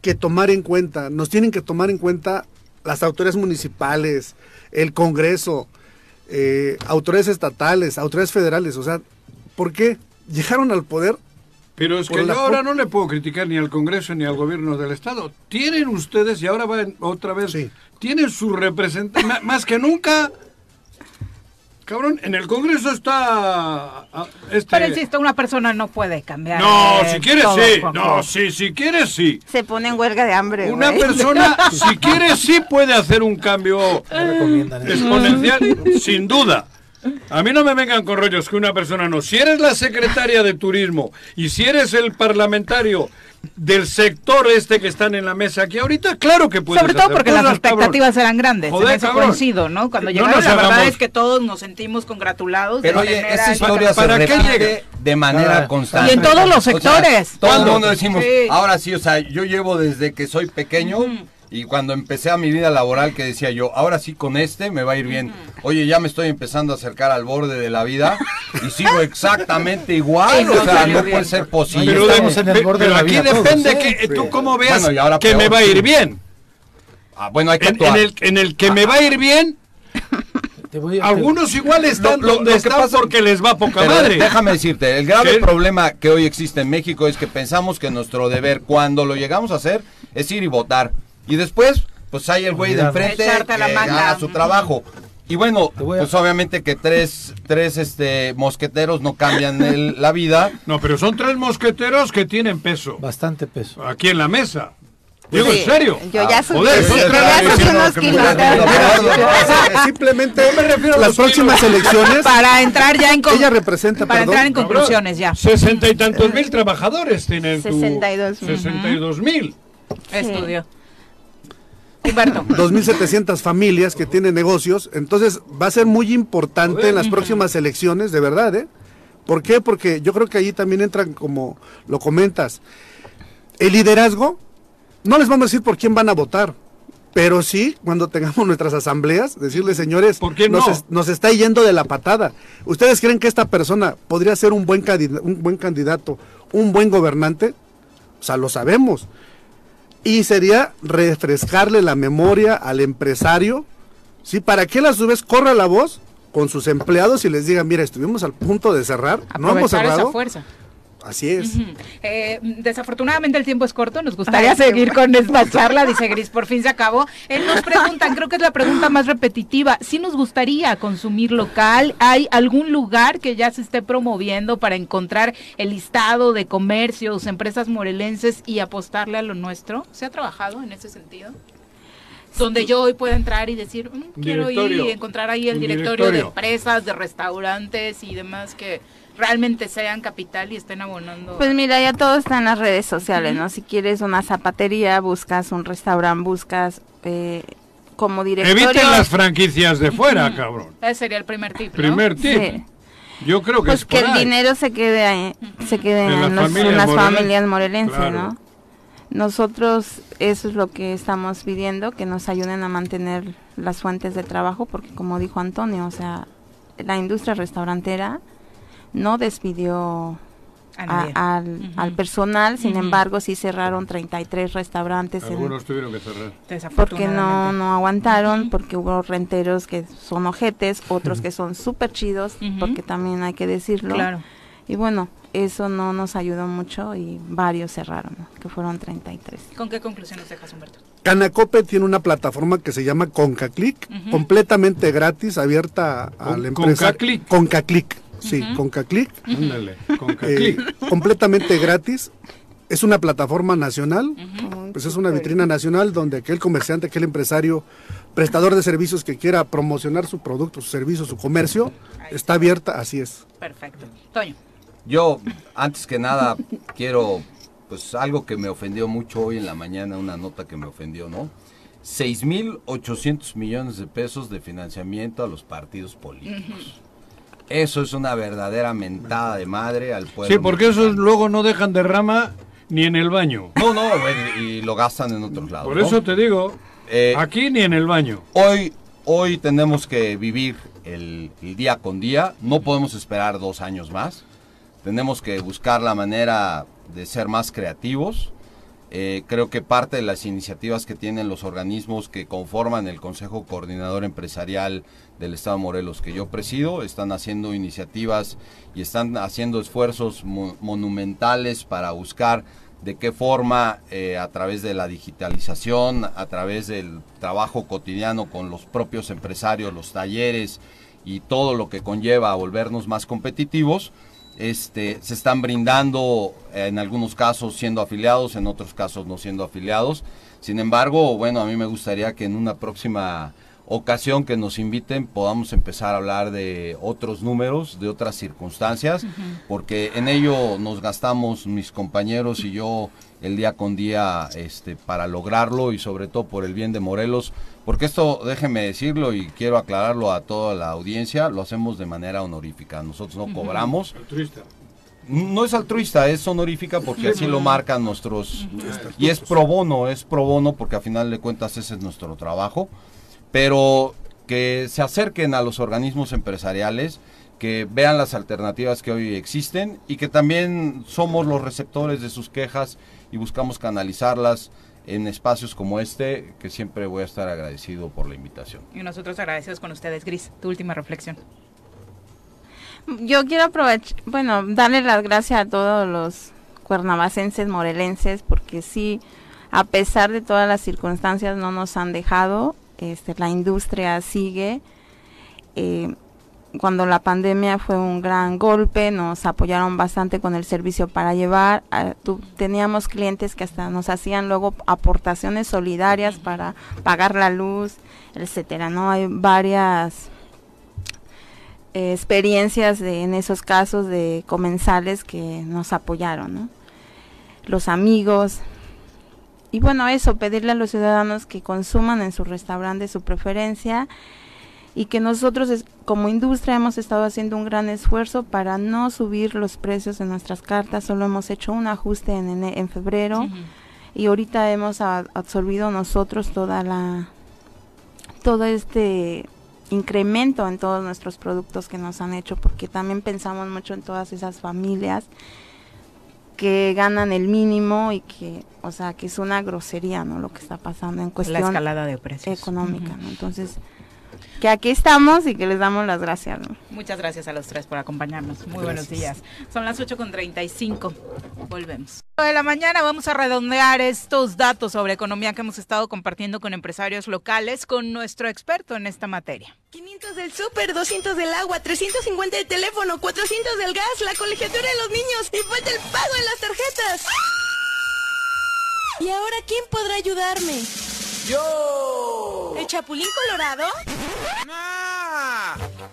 que tomar en cuenta. Nos tienen que tomar en cuenta las autoridades municipales, el Congreso, eh, autoridades estatales, autoridades federales. O sea, ¿por qué? Llegaron al poder Pero es que yo ahora no le puedo criticar ni al Congreso ni al gobierno del Estado. Tienen ustedes, y ahora van otra vez, Sí. tienen su representante, más que nunca. Cabrón, en el Congreso está. ah, Este... Pero insisto, una persona no puede cambiar. No, eh, si quieres todo, sí. No, sí, si quieres sí. Se pone en huelga de hambre. Una güey. persona, si quiere sí puede hacer un cambio exponencial, sin duda. A mí no me vengan con rollos que una persona no. Si eres la secretaria de turismo y si eres el parlamentario del sector este que están en la mesa aquí ahorita, claro que puedes Sobre todo hacer porque las cosas, cabrón. expectativas eran grandes. Joder, en eso cabrón. coincido, ¿no? Cuando No llegaron, nos la verdad es que todos nos sentimos congratulados. de Pero oye, tener esa ahí- historia se ¿Para qué repite de manera Ah. constante. Y en todos los O sea, sectores. todo mundo decimos, Sí. ahora sí, o sea, yo llevo desde que soy pequeño y cuando empecé a mi vida laboral que decía yo, ahora sí con este me va a ir bien. Oye, ya me estoy empezando a acercar al borde de la vida y sigo exactamente igual, no o sea, no bien. puede ser posible. Pero, estamos de- en el pe- borde pero de la aquí vida todos, depende ¿eh? que tú cómo veas Bueno, y ahora que peor, me va a ir bien. Ah, bueno, hay que En, actuar. en el, en el que me va a ir bien, Te voy a- te- algunos igual están Lo- lo- donde lo que están pasa- porque les va poca Pero madre. déjame decirte, el grave ¿Qué? problema que hoy existe en México es que pensamos que nuestro deber, cuando lo llegamos a hacer, es ir y votar. Y después, pues hay el güey de enfrente que haga su trabajo. Y bueno, a- pues obviamente que tres, tres este, mosqueteros no cambian el- la vida. No, pero son tres mosqueteros que tienen peso Bastante peso. aquí en la mesa. Digo, Sí, en serio. Yo ya subí, joder, sí, yo unos kilos. Simplemente me refiero a las próximas kilos. elecciones, Para entrar ya en ella representa, para perdón, entrar en conclusiones ya. Sesenta y tantos mil trabajadores tienen tu... 62 mil. Sesenta y dos mil. Estudio. Humberto. 2.700 familias que tienen negocios, entonces va a ser muy importante en las próximas elecciones, de verdad, ¿eh? ¿Por qué? Porque yo creo que allí también entran, como lo comentas, el liderazgo, no les vamos a decir por quién van a votar, pero sí, cuando tengamos nuestras asambleas, decirles, señores, ¿Por qué nos, no? es- nos está yendo de la patada. ¿Ustedes creen que esta persona podría ser un buen, un buen candidato, un buen gobernante? O sea, lo sabemos. Y sería refrescarle la memoria al empresario, ¿sí? Para que él a su vez corra la voz con sus empleados y les diga, mira, estuvimos al punto de cerrar, no hemos Aprovechar esa cerrado. fuerza. Así es. Eh, desafortunadamente el tiempo es corto, nos gustaría Ay, seguir con esta charla, dice Gris, por fin se acabó. Eh, nos preguntan, creo que es la pregunta más repetitiva, si nos gustaría consumir local, ¿hay algún lugar que ya se esté promoviendo para encontrar el listado de comercios, empresas morelenses y apostarle a lo nuestro? ¿Se ha trabajado en ese sentido? Donde yo hoy pueda entrar y decir, "Mm, quiero ir y encontrar ahí el directorio, de empresas, de restaurantes y demás que realmente sean capital y estén abonando. Pues mira, ya todo está en las redes sociales, ¿no? Si quieres una zapatería, buscas un restaurante, buscas eh, como directorio. Eviten las franquicias de fuera, cabrón. Ese sería el primer tip, ¿no? Primer tip. Sí. Yo creo que Pues es que el ahí. dinero se quede ahí, se quede En en, las los- en familias las morelenses. familias morelenses, Claro. ¿no? Nosotros eso es lo que estamos pidiendo, que nos ayuden a mantener las fuentes de trabajo, porque como dijo Antonio, o sea, la industria restaurantera no despidió A al, personal, sin embargo sí cerraron 33 restaurantes en- Algunos tuvieron que cerrar. porque no, no aguantaron, porque hubo renteros que son ojetes, otros que son súper chidos, porque también hay que decirlo. Claro. Y bueno, eso no nos ayudó mucho y varios cerraron, ¿no? que fueron 33. ¿Con qué conclusiones dejas, Humberto? Canacope tiene una plataforma que se llama ConcaClick, completamente gratis, abierta a la empresa. Concaclick. ConcaClick, sí, Ujú. ConcaClick. Ándale, con eh, caclic. completamente gratis. Es una plataforma nacional, pues es una vitrina nacional donde aquel comerciante, aquel empresario, prestador de servicios que quiera promocionar su producto, su servicio, su comercio, está abierta, así es. Perfecto. Toño. Yo, antes que nada, quiero, pues algo que me ofendió mucho hoy en la mañana, una nota que me ofendió, ¿no? 6.800 millones de pesos de financiamiento a los partidos políticos. Eso es una verdadera mentada de madre al pueblo. Sí, porque esos mexicano. luego no dejan derrama ni en el baño. No, no, y, lo gastan en otros lados. Por ¿no? eso te digo, Eh, aquí ni en el baño. Hoy, hoy tenemos que vivir el, el día con día. No podemos esperar dos años más. Tenemos que buscar la manera de ser más creativos. Eh, creo que parte de las iniciativas que tienen los organismos que conforman el Consejo Coordinador Empresarial del Estado de Morelos que yo presido están haciendo iniciativas y están haciendo esfuerzos mo- monumentales para buscar de qué forma eh, a través de la digitalización, a través del trabajo cotidiano con los propios empresarios, los talleres y todo lo que conlleva a volvernos más competitivos, este, se están brindando eh, en algunos casos siendo afiliados, en otros casos no siendo afiliados. Sin embargo, bueno, a mí me gustaría que en una próxima ocasión que nos inviten podamos empezar a hablar de otros números, de otras circunstancias, porque en ello nos gastamos mis compañeros y yo el día con día este, para lograrlo y sobre todo por el bien de Morelos, porque esto déjenme decirlo y quiero aclararlo a toda la audiencia, lo hacemos de manera honorífica, nosotros no cobramos. No es altruista, es honorífica porque así lo marcan nuestros... Y es pro bono, es pro bono porque a final de cuentas ese es nuestro trabajo pero que se acerquen a los organismos empresariales, que vean las alternativas que hoy existen y que también somos los receptores de sus quejas y buscamos canalizarlas en espacios como este, que siempre voy a estar agradecido por la invitación. Y nosotros agradecidos con ustedes, Gris. Tu última reflexión. Yo quiero aprovechar, bueno, darle las gracias a todos los cuernavacenses, morelenses, porque sí, a pesar de todas las circunstancias, no nos han dejado este, la industria sigue. Eh, cuando la pandemia fue un gran golpe, nos apoyaron bastante con el servicio para llevar. Ah, teníamos clientes que hasta nos hacían luego aportaciones solidarias para pagar la luz, etcétera. No hay varias eh, experiencias de, en esos casos de comensales que nos apoyaron. Los amigos, y bueno, eso, pedirle a los ciudadanos que consuman en su restaurante su preferencia y que nosotros como industria hemos estado haciendo un gran esfuerzo para no subir los precios de nuestras cartas, solo hemos hecho un ajuste en, en, febrero y ahorita hemos absorbido nosotros toda la todo este incremento en todos nuestros productos que nos han hecho porque también pensamos mucho en todas esas familias que ganan el mínimo y que, o sea, que es una grosería, ¿no? Lo que está pasando en cuestión la escalada de precios económica, ¿no? Entonces, que aquí estamos y que les damos las gracias. ¿no? Muchas gracias a los tres por acompañarnos. Muy buenos días. Son las 8 con 35. Volvemos. De la mañana vamos a redondear estos datos sobre economía que hemos estado compartiendo con empresarios locales con nuestro experto en esta materia. 500 del súper, 200 del agua, 350 del teléfono, 400 del gas, la colegiatura de los niños y falta el pago en las tarjetas. ¿Y ahora quién podrá ayudarme? ¡Yo! ¿El Chapulín Colorado?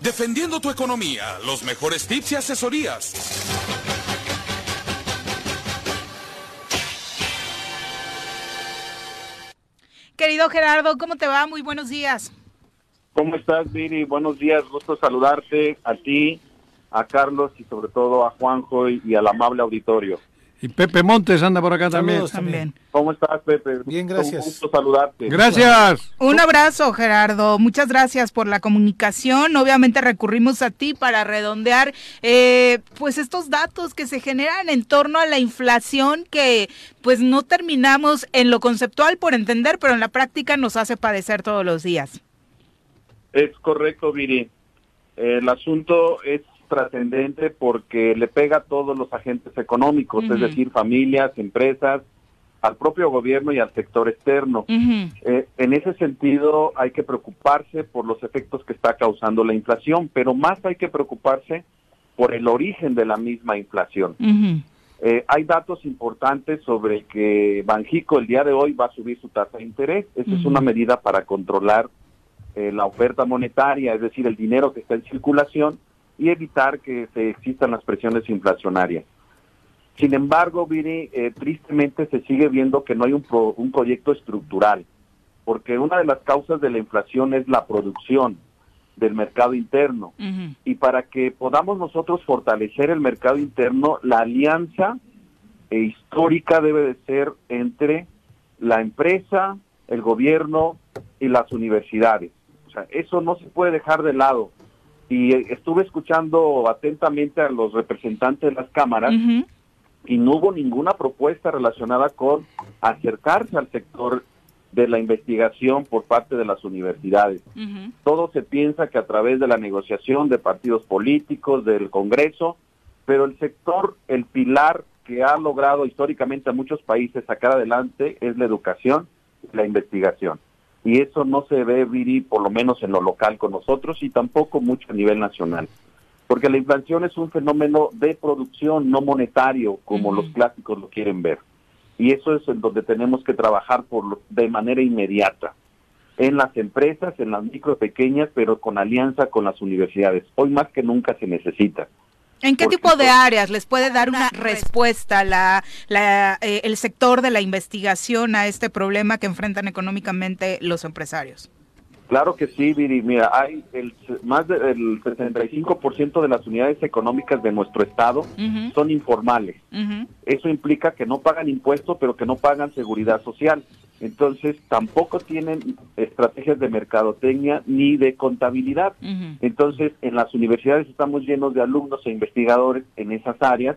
Defendiendo tu economía, los mejores tips y asesorías. Querido Gerardo, ¿cómo te va? Muy buenos días. ¿Cómo estás, Viri? Buenos días, gusto saludarte a ti, a Carlos y sobre todo a Juanjo y al amable auditorio. Y Pepe Montes anda por acá también. también. ¿Cómo estás, Pepe? Bien, gracias. Un gusto saludarte. Gracias. Un abrazo, Gerardo. Muchas gracias por la comunicación. Obviamente recurrimos a ti para redondear eh, pues estos datos que se generan en torno a la inflación que pues no terminamos en lo conceptual por entender, pero en la práctica nos hace padecer todos los días. Es correcto, Viri. El asunto es trascendente porque le pega a todos los agentes económicos, es decir, familias, empresas, al propio gobierno y al sector externo. Eh, en ese sentido hay que preocuparse por los efectos que está causando la inflación, pero más hay que preocuparse por el origen de la misma inflación. Eh, hay datos importantes sobre que Banjico el día de hoy va a subir su tasa de interés. Esa es una medida para controlar eh, la oferta monetaria, es decir, el dinero que está en circulación y evitar que se existan las presiones inflacionarias. Sin embargo, Viri, eh, tristemente se sigue viendo que no hay un, un proyecto estructural, porque una de las causas de la inflación es la producción del mercado interno. Y para que podamos nosotros fortalecer el mercado interno, la alianza eh, histórica debe de ser entre la empresa, el gobierno y las universidades. O sea, eso no se puede dejar de lado y estuve escuchando atentamente a los representantes de las cámaras y no hubo ninguna propuesta relacionada con acercarse al sector de la investigación por parte de las universidades. Todo se piensa que a través de la negociación de partidos políticos, del Congreso, pero el sector, el pilar que ha logrado históricamente a muchos países sacar adelante es la educación y la investigación y eso no se ve, Viri, por lo menos en lo local con nosotros y tampoco mucho a nivel nacional. Porque la inflación es un fenómeno de producción, no monetario, como los clásicos lo quieren ver. Y eso es en donde tenemos que trabajar por de manera inmediata. en las empresas, en las micro pequeñas, pero con alianza con las universidades. Hoy más que nunca se necesita. ¿En qué tipo de áreas les puede dar una respuesta la, la, eh, el sector de la investigación a este problema que enfrentan económicamente los empresarios? Claro que sí, Viri. Mira, hay el, más del 65% de las unidades económicas de nuestro estado son informales. Eso implica que no pagan impuestos, pero que no pagan seguridad social. Entonces, tampoco tienen estrategias de mercadotecnia ni de contabilidad. Entonces, en las universidades estamos llenos de alumnos e investigadores en esas áreas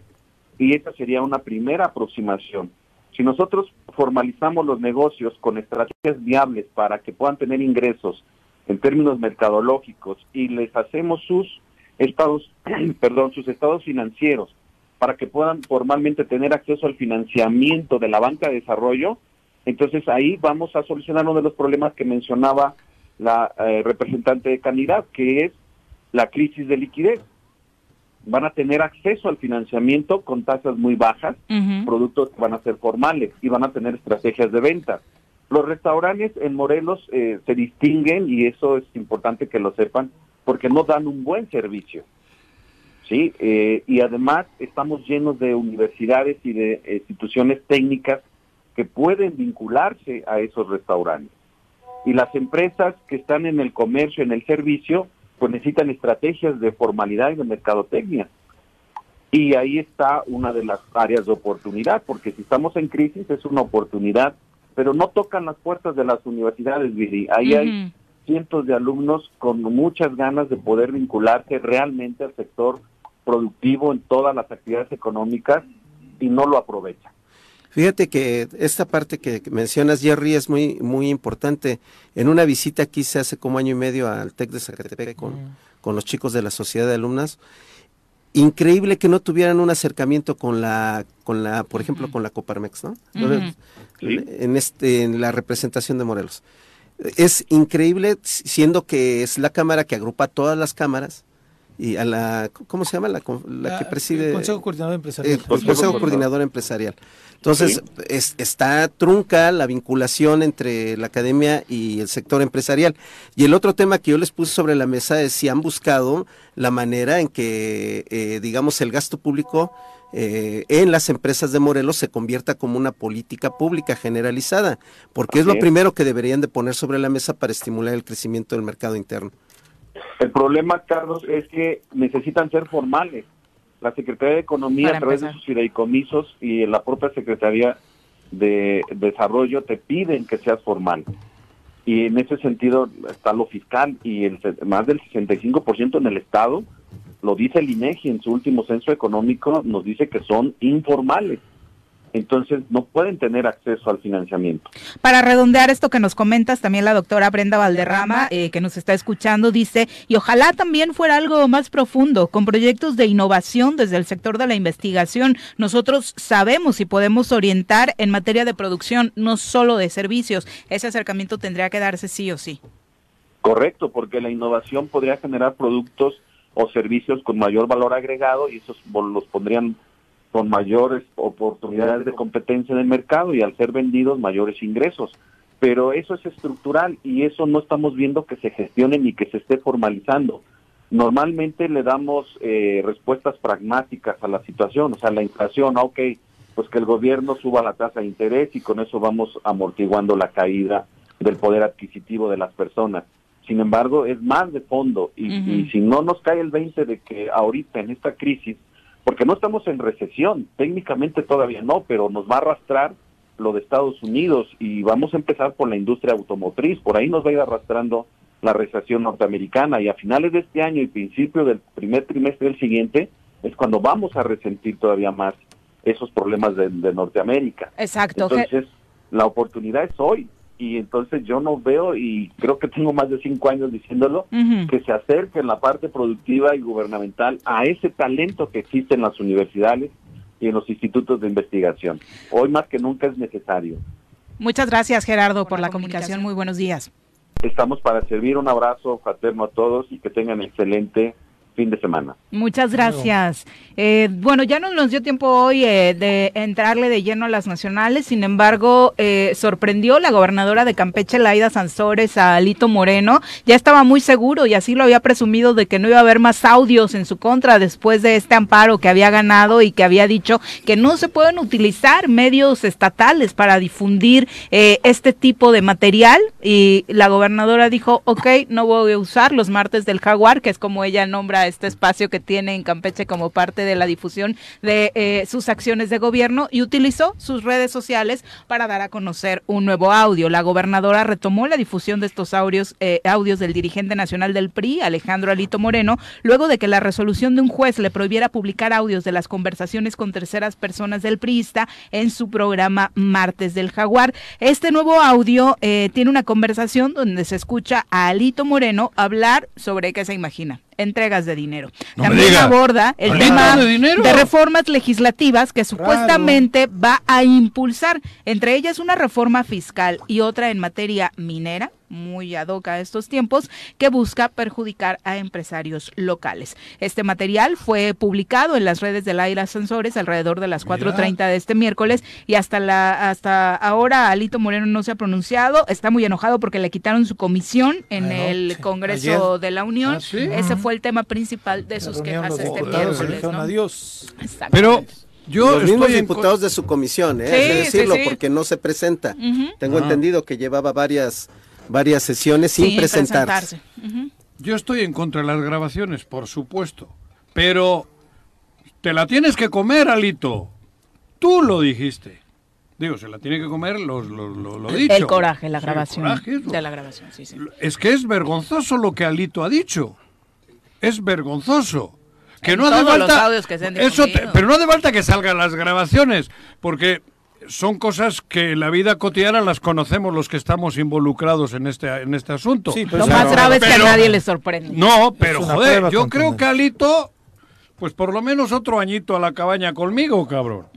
y esa sería una primera aproximación. Si nosotros formalizamos los negocios con estrategias viables para que puedan tener ingresos en términos mercadológicos y les hacemos sus estados, perdón, sus estados financieros para que puedan formalmente tener acceso al financiamiento de la banca de desarrollo, entonces ahí vamos a solucionar uno de los problemas que mencionaba la eh, representante de Canidad, que es la crisis de liquidez van a tener acceso al financiamiento con tasas muy bajas, productos que van a ser formales y van a tener estrategias de venta. Los restaurantes en Morelos eh, se distinguen y eso es importante que lo sepan porque no dan un buen servicio. Sí, eh, y además estamos llenos de universidades y de instituciones técnicas que pueden vincularse a esos restaurantes. Y las empresas que están en el comercio, en el servicio, pues necesitan estrategias de formalidad y de mercadotecnia. Y ahí está una de las áreas de oportunidad, porque si estamos en crisis es una oportunidad, pero no tocan las puertas de las universidades, Viri. Ahí hay cientos de alumnos con muchas ganas de poder vincularse realmente al sector productivo en todas las actividades económicas y no lo aprovechan. Fíjate que esta parte que mencionas, Jerry, es muy, muy importante. En una visita que hice hace como año y medio al TEC de Zacatepec con, con los chicos de la sociedad de alumnas, increíble que no tuvieran un acercamiento con la, con la, por ejemplo, con la Coparmex, ¿no? En este, en la representación de Morelos. Es increíble, siendo que es la cámara que agrupa todas las cámaras, y a la, ¿cómo se llama? La, la, que preside... El Consejo Coordinador Empresarial. El, Consejo Coordinador Empresarial. Entonces, está trunca la vinculación entre la academia y el sector empresarial. Y el otro tema que yo les puse sobre la mesa es si han buscado la manera en que, eh, digamos, el gasto público eh, en las empresas de Morelos se convierta como una política pública generalizada, porque es lo primero que deberían de poner sobre la mesa para estimular el crecimiento del mercado interno. El problema, Carlos, es que necesitan ser formales. La Secretaría de Economía, a través de sus fideicomisos y la propia Secretaría de Desarrollo, te piden que seas formal. Y en ese sentido está lo fiscal y el, más del 65% en el Estado, lo dice el INEGI en su último censo económico, nos dice que son informales entonces no pueden tener acceso al financiamiento. Para redondear esto que nos comentas, también la doctora Brenda Valderrama, eh, que nos está escuchando, dice, y ojalá también fuera algo más profundo, con proyectos de innovación desde el sector de la investigación. Nosotros sabemos y podemos orientar en materia de producción, no solo de servicios. Ese acercamiento tendría que darse sí o sí. Correcto, porque la innovación podría generar productos o servicios con mayor valor agregado y esos los pondrían con mayores oportunidades de competencia en el mercado y al ser vendidos mayores ingresos. Pero eso es estructural y eso no estamos viendo que se gestione ni que se esté formalizando. Normalmente le damos eh, respuestas pragmáticas a la situación, o sea, la inflación, ok, pues que el gobierno suba la tasa de interés y con eso vamos amortiguando la caída del poder adquisitivo de las personas. Sin embargo, es más de fondo y, y si no nos cae el 20 de que ahorita en esta crisis porque no estamos en recesión, técnicamente todavía no, pero nos va a arrastrar lo de Estados Unidos y vamos a empezar por la industria automotriz, por ahí nos va a ir arrastrando la recesión norteamericana y a finales de este año y principio del primer trimestre del siguiente es cuando vamos a resentir todavía más esos problemas de, de Norteamérica. Exacto. Entonces, la oportunidad es hoy, y entonces yo no veo, y creo que tengo más de cinco años diciéndolo, que se acerque en la parte productiva y gubernamental a ese talento que existe en las universidades y en los institutos de investigación. Hoy más que nunca es necesario. Muchas gracias Gerardo por, la, comunicación. Muy buenos días. Estamos para servir. Un abrazo fraterno a todos y que tengan excelente fin de semana. Muchas gracias. Eh, bueno, ya no nos dio tiempo hoy eh, de entrarle de lleno a las nacionales, sin embargo, eh, sorprendió la gobernadora de Campeche, Laida Sansores, a Alito Moreno. Ya estaba muy seguro y así lo había presumido de que no iba a haber más audios en su contra después de este amparo que había ganado y que había dicho que no se pueden utilizar medios estatales para difundir este tipo de material. Y la gobernadora dijo, ok, no voy a usar los martes del jaguar, que es como ella nombra este espacio que tiene en Campeche como parte de la difusión de eh, sus acciones de gobierno y utilizó sus redes sociales para dar a conocer un nuevo audio. La gobernadora retomó la difusión de estos audios, eh, audios del dirigente nacional del PRI, Alejandro Alito Moreno, luego de que la resolución de un juez le prohibiera publicar audios de las conversaciones con terceras personas del priista en su programa Martes del Jaguar. Este nuevo audio eh, tiene una conversación donde se escucha a Alito Moreno hablar sobre qué se imagina entregas de dinero. También aborda el tema de, reformas legislativas que supuestamente va a impulsar, entre ellas una reforma fiscal y otra en materia minera muy ad hoc a estos tiempos, que busca perjudicar a empresarios locales. Este material fue publicado en las redes de Laira Ascensores alrededor de las 4.30 de este miércoles y hasta, la, hasta ahora Alito Moreno no se ha pronunciado, está muy enojado porque le quitaron su comisión en el Congreso de la Unión. ¿Ah, Ese fue el tema principal de sus quejas este miércoles. Adiós. Pero yo los mismos diputados de su comisión, ¿eh? hay que decirlo, porque no se presenta. Tengo ah. entendido que llevaba varias varias sesiones sin, presentarse. Yo estoy en contra de las grabaciones, por supuesto, pero te la tienes que comer, Alito. Tú lo dijiste. Digo, se la tiene que comer lo, lo, dicho. El coraje, la grabación. de la grabación, sí, sí. Es que es vergonzoso lo que Alito ha dicho. Es vergonzoso. Que no hace falta. eso pero no hace falta que salgan las grabaciones, porque son cosas que en la vida cotidiana las conocemos los que estamos involucrados en este, en este asunto. Lo más grave es que a nadie le sorprende. No, pero joder, yo creo que Alito, pues por lo menos otro añito a la cabaña conmigo, cabrón.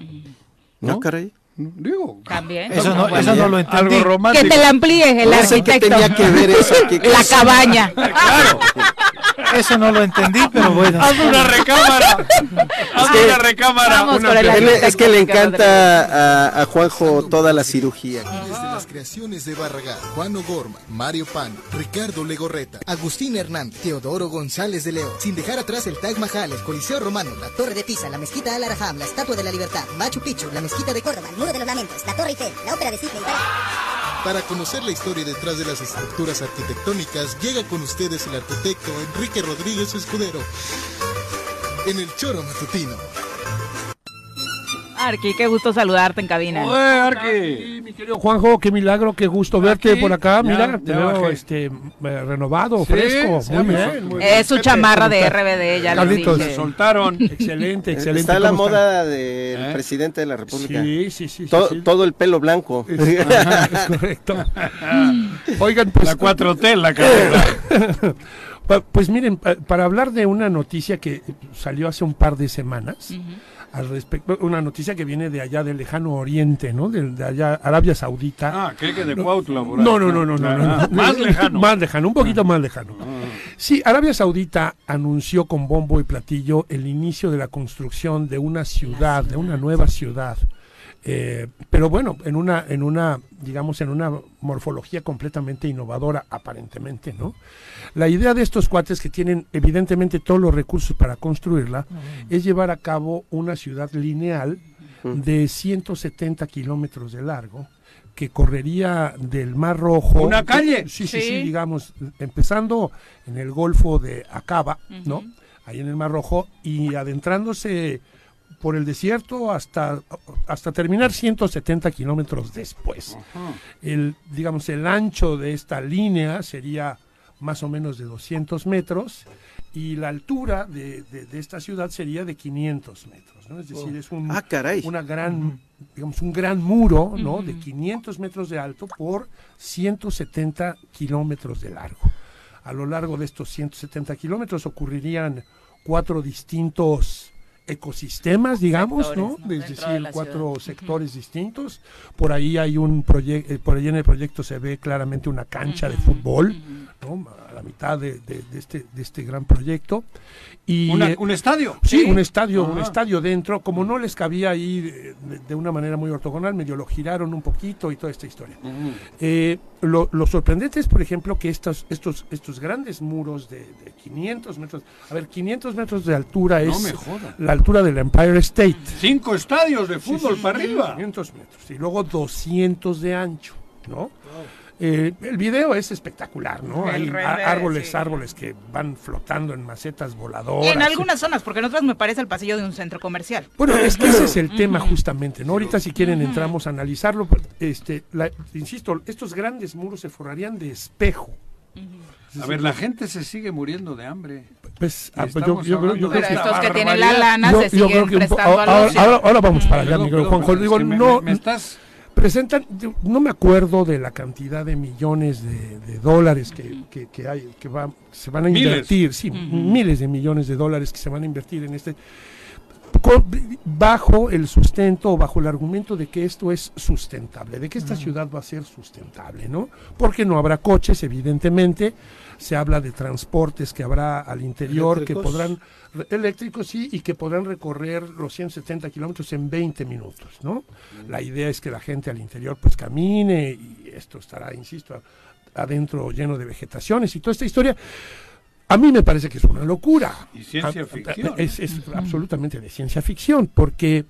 ¿No, caray? Digo, también. Eso no, eso no lo entendí. Algo romántico. Que te la amplíes el arquitecto. tenía que ver eso La cabaña. claro. Eso no lo entendí, pero bueno. Haz una recámara. Haz una recámara. es que le encanta a, a, Juanjo toda la cirugía. Desde las creaciones de Barragán, Juan O'Gorma, Mario Pan, Ricardo Legorreta, Agustín Hernán, Teodoro González de León. Sin dejar atrás el Taj Mahal, el Coliseo Romano, la Torre de Pisa, la Mezquita Al Araham, la Estatua de la Libertad, Machu Picchu, la Mezquita de Córdoba, el De los Lamentos, la Torre Eiffel, la Ópera de Sydney. Para conocer la historia detrás de las estructuras arquitectónicas, llega con ustedes el arquitecto Enrique Rodríguez Escudero en el Choro Matutino. Arqui, qué gusto saludarte en cabina. Oye, Arqui. Mi querido Juanjo, qué milagro, qué gusto verte por acá. Mira, te veo este, eh, renovado, fresco. muy, bien. Es su chamarra de RBD, ya lo dije. soltaron. Excelente, excelente. Está la moda del ¿Eh? presidente de la República. Sí, sí, sí. Todo, el pelo blanco. Es, correcto. Oigan, pues... La 4T, la carrera. Pues miren, para hablar de una noticia que salió hace un par de semanas al respecto, una noticia que viene de allá del lejano oriente, ¿no? De, allá, Arabia Saudita. Ah, que de Cuautla, no, no, no, no, no, ah, Más lejano. Más lejano, un poquito más lejano. Ah. Sí, Arabia Saudita anunció con bombo y platillo el inicio de la construcción de una ciudad, de una nueva ciudad eh, pero bueno, en una, en una, digamos, en una morfología completamente innovadora, aparentemente, ¿no? La idea de estos cuates que tienen evidentemente todos los recursos para construirla es llevar a cabo una ciudad lineal de 170 kilómetros de largo que correría del Mar Rojo. ¿Una calle? Sí, sí, sí, digamos, empezando en el Golfo de Acaba, ¿no? Ahí en el Mar Rojo y adentrándose por el desierto hasta, hasta terminar 170 kilómetros después. El, digamos, el ancho de esta línea sería más o menos de 200 metros y la altura de, esta ciudad sería de 500 metros, ¿no? Es decir, es un, ah, una gran, digamos, un gran muro, ¿no? De 500 metros de alto por 170 kilómetros de largo. A lo largo de estos 170 kilómetros ocurrirían cuatro distintos ecosistemas, digamos, ¿no? Es decir, cuatro sectores distintos. Por ahí hay un proyecto, eh, por ahí en el proyecto se ve claramente una cancha de fútbol, ¿no? a la mitad de, de- de este, de este gran proyecto. Y, Una- eh, ¿Un estadio? Sí, un estadio, un Ah. estadio dentro. Como no les cabía ahí de, de- una manera muy ortogonal, medio lo giraron un poquito y toda esta historia. Eh, lo, lo sorprendente es, por ejemplo, que estos, estos, estos grandes muros de, de 500 metros, a ver, 500 metros de altura No es me la altura del Empire State. Cinco estadios de fútbol sí, para sí, arriba. 500 metros. Y luego 200 de ancho, ¿no? Eh, el video es espectacular, ¿no? El Hay render, árboles, sí. árboles que van flotando en macetas voladoras. En algunas zonas, porque en otras me parece el pasillo de un centro comercial. Bueno, es que ese es el tema justamente, ¿no? Ahorita si quieren entramos a analizarlo, este, la- insisto, estos grandes muros se forrarían de espejo. A ver, la gente se sigue muriendo de hambre. Pues, ah, pues yo, creo, yo creo que estos que tienen la lana Yo- se yo siguen po- ahora, ahora- ahora vamos para allá, Perdón, mi querido perdón, Juanjo. es Digo, que no, me- me estás- presentan, yo no me acuerdo de la cantidad de millones de, de dólares que, que, que hay, que va- se van a Miles. invertir, sí, miles de millones de dólares que se van a invertir en este con- bajo el sustento o bajo el argumento de que esto es sustentable, de que esta ciudad va a ser sustentable, ¿no? Porque no habrá coches, evidentemente, se habla de transportes que habrá al interior que Eléctricos. podrán re- eléctricos sí y que podrán recorrer los 170 kilómetros en 20 minutos, ¿no? La idea es que la gente al interior pues camine y esto estará, insisto, adentro lleno de vegetaciones y toda esta historia. A mí me parece que es una locura. Y ciencia Ah, ficción. Es, es absolutamente de ciencia ficción, porque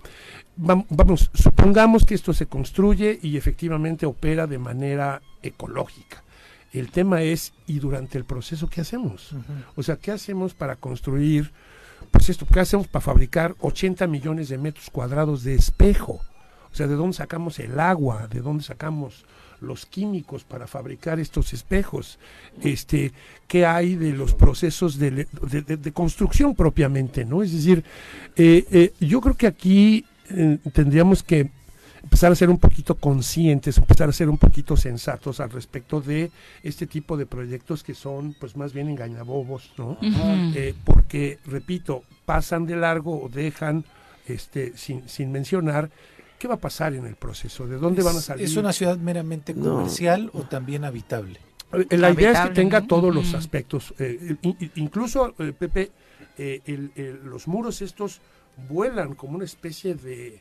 vam- vamos, supongamos que esto se construye y efectivamente opera de manera ecológica. El tema es, ¿y durante el proceso qué hacemos? O sea, ¿qué hacemos para construir, pues esto, qué hacemos para fabricar 80 millones de metros cuadrados de espejo? O sea, ¿de dónde sacamos el agua? ¿De dónde sacamos los químicos para fabricar estos espejos? Este, ¿Qué hay de los procesos de, le- de- de- de construcción propiamente? ¿no? Es decir, eh, eh, yo creo que aquí eh, tendríamos que empezar a ser un poquito conscientes, empezar a ser un poquito sensatos al respecto de este tipo de proyectos que son pues más bien engañabobos, ¿no? Eh, porque, repito, pasan de largo o dejan este, sin, sin mencionar qué va a pasar en el proceso, de dónde van a salir. ¿Es una ciudad meramente No. comercial o también habitable? La idea es que tenga ¿no? todos los aspectos. eh, in- in- incluso, eh, Pepe, eh, el- el- los muros estos vuelan como una especie de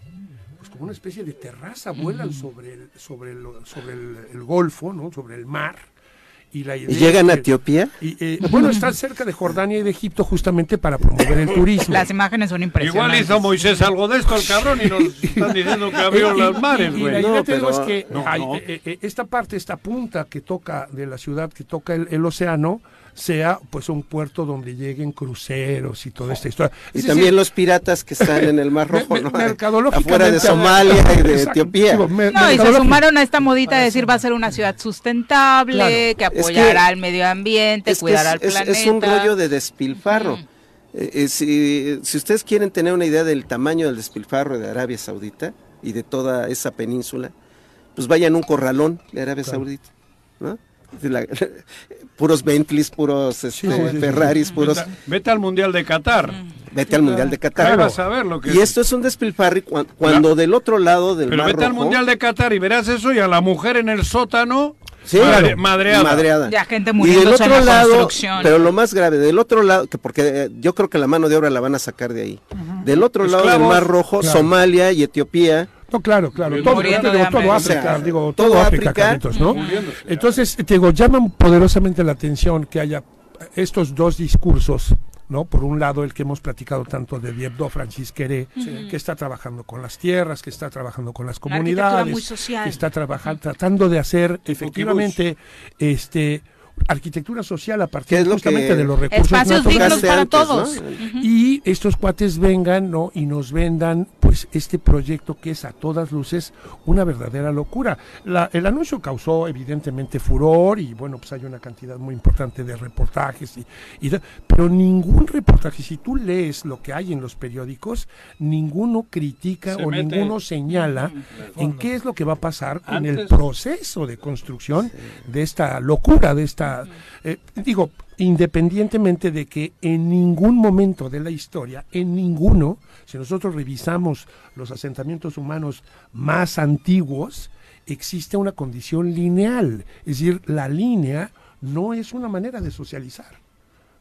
pues como una especie de terraza, vuelan sobre el, sobre el, sobre el, el golfo, ¿no? sobre el mar. Y, la idea ¿Y llegan a Etiopía? y, eh, bueno, están cerca de Jordania y de Egipto justamente para promover el turismo. Las imágenes son impresionantes. Igual hizo Moisés algo de esto, el cabrón, y nos están diciendo que abrió las mares, y- y güey. la No, idea digo pero- es que No, hay, no. eh, eh, esta parte, esta punta que toca de la ciudad, que toca el, el océano, sea pues un puerto donde lleguen cruceros y toda esta historia. Y también decir, los piratas que están en el Mar Rojo, me- ¿no? mercadológicamente Afuera de Somalia y de Exacto. Etiopía. Me- No, y se sumaron a esta modita de decir va a ser una ciudad sustentable, Claro. que Es que- apoyará al medio ambiente, cuidará al planeta. es un rollo de despilfarro. Eh, eh, si, si ustedes quieren tener una idea del tamaño del despilfarro de Arabia Saudita y de toda esa península, pues vayan a un corralón de Arabia Claro. Saudita, ¿no? La- puros Bentleys, puros este, sí, sí, sí. Ferraris, puros... Vete, vete al Mundial de Qatar. Vete al Mundial de Ahí Qatar. vas a ver lo que Y esto es un despilfarro cuan- cuando del otro lado del Pero Mar vete al Mundial de Qatar y verás eso y a la mujer en el sótano Sí, madre- claro, madreada. madreada. Ya gente Y del otro la lado, construcción. pero lo más grave, del otro lado, que porque eh, yo creo que la mano de obra la van a sacar de ahí. Del otro lado del. Mar Rojo, Claro. Somalia y Etiopía. No, claro, claro. Todo, de yo te digo, hambre. todo O sea, África, digo, todo todo África, África. Carlitos, ¿no? Entonces, te digo, llaman poderosamente la atención que haya estos dos discursos, ¿no? Por un lado, el que hemos platicado tanto de Diebdo, Francis Queré, que está trabajando con las tierras, que está trabajando con las comunidades, muy social. que está trabajando, tratando de hacer efectivamente este arquitectura social a ¿Qué partir lo justamente que de los recursos Espacios dignos para antes, todos. ¿no? y estos cuates vengan no y nos vendan pues este proyecto que es a todas luces una verdadera locura. La- el anuncio causó evidentemente furor y bueno pues hay una cantidad muy importante de reportajes y, y de- pero ningún reportaje si tú lees lo que hay en los periódicos ninguno critica Se o mete- ninguno señala en qué es lo que va a pasar con el proceso de construcción de esta locura de esta eh, digo, independientemente de que en ningún momento de la historia, en ninguno, si nosotros revisamos los asentamientos humanos más antiguos, existe una condición lineal. Es decir, la línea no es una manera de socializar.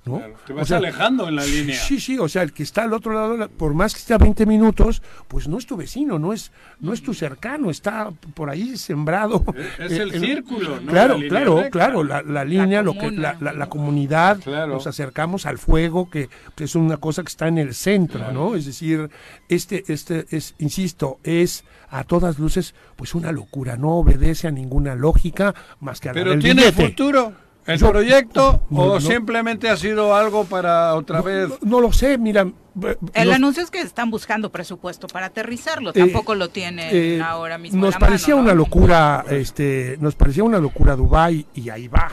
¿No? Claro, te vas alejando en la línea. Sí, sí, o sea, el que está al otro lado, la- por más que esté a 20 minutos, pues no es tu vecino, no es, no es tu cercano, está por ahí sembrado. Es el círculo, ¿no? Claro, La claro, recta. claro, la, la línea, lo que, la, la- la comunidad, Claro. nos acercamos al fuego, que, es una cosa que está en el centro, ¿no? Es decir, este, este es, insisto, es a todas luces, pues una locura, no obedece a ninguna lógica más que a la Pero del tiene billete. futuro el Yo- proyecto No, o no. simplemente ha sido algo para otra vez. No lo sé, mira. El los- anuncio es que están buscando presupuesto para aterrizarlo, Eh, tampoco lo tienen eh, ahora mismo. Nos parecía mano, una ¿no? locura, este, nos parecía una locura Dubai y ahí va,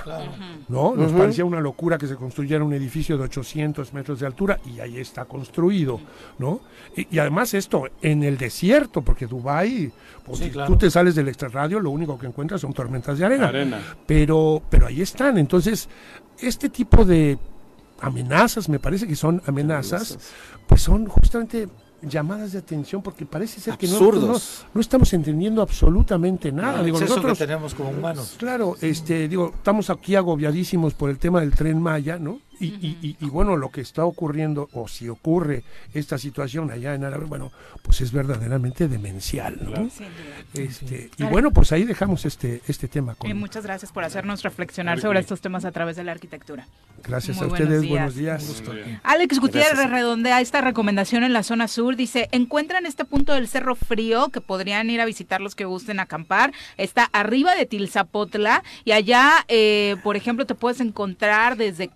¿no? Nos parecía una locura que se construyera un edificio de 800 metros de altura y ahí está construido, ¿no? Y, y además esto en el desierto, porque Dubai, pues, Sí, si claro. tú te sales del extrarradio, lo único que encuentras son tormentas de arena. Arena. Pero, pero ahí están. Entonces, este tipo de amenazas, me parece que son amenazas, pues son justamente llamadas de atención porque parece ser que no, no, no estamos entendiendo absolutamente nada. Digo, nosotros, que tenemos como humanos. claro, este, digo, estamos aquí agobiadísimos por el tema del tren Maya, ¿no? Y, y- y- y bueno, lo que está ocurriendo, o si ocurre esta situación allá en Árabe, bueno, pues es verdaderamente demencial, ¿no? Este, y bueno, pues ahí dejamos este, este tema. Con, Y muchas gracias por hacernos reflexionar sobre estos temas a través de la arquitectura. gracias Muy a buenos ustedes, días. buenos días. Alex Gutiérrez Gracias. redondea esta recomendación en la zona sur. Dice, encuentran este punto del Cerro Frío que podrían ir a visitar los que gusten acampar. Está arriba de Tilzapotla y allá, eh, por ejemplo, te puedes encontrar desde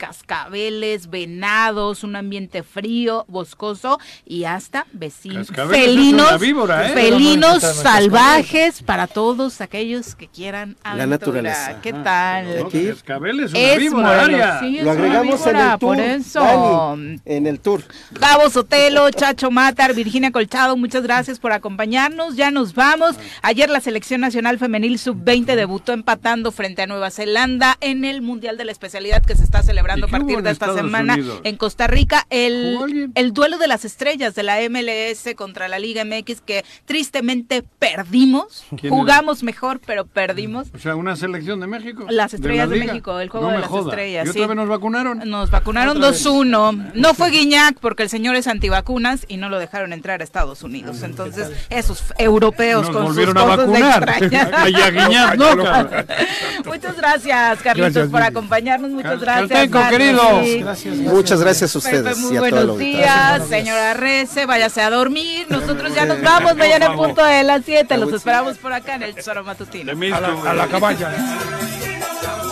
cascabeles, venados, un ambiente frío, boscoso y hasta vecinos, Cascabeles felinos, una víbora, ¿eh? felinos salvajes para todos aquellos que quieran La aventura. naturaleza. ¿Qué tal? No, Aquí- Cascabel es una Es víbora, Morelos, Aria. sí, es Lo una agregamos en víbora, el tour. por eso. Dani, en el tour. Gabo Sotelo, Chacho Matar, Virginia Colchado, muchas gracias por acompañarnos. Ya nos vamos. Ayer la selección nacional femenil sub-20 debutó empatando frente a Nueva Zelanda en el Mundial de la Especialidad que se está celebrando a ¿Y qué hubo partir de esta Estados semana Unidos? en Costa Rica. El, el duelo de las estrellas de la MLS contra la Liga MX que tristemente perdimos. ¿Quién Jugamos mejor, pero perdimos. O sea, una selección de México. Las estrellas la de. México, el juego No de las joda. estrellas. ¿Y sí. nos vacunaron? Nos vacunaron Otra vez. 2-1. No fue Guiñac porque el señor es antivacunas y no lo dejaron entrar a Estados Unidos. Entonces, esos europeos Nos con volvieron sus a cosas vacunar. extrañas. Guiñac, no. Muchas gracias, Carlitos, Gracias, por acompañarnos. Muchas gracias. Caltenco, Marcos, sí. Gracias, Muchas gracias a Pepe, ustedes muy y a buenos auditorio. días, señora Rece, váyase a dormir. Nosotros ya nos vamos mañana en punto de las 7. Los esperamos por acá en el Tesoro Matutino. A la, a la caballa. Bájale.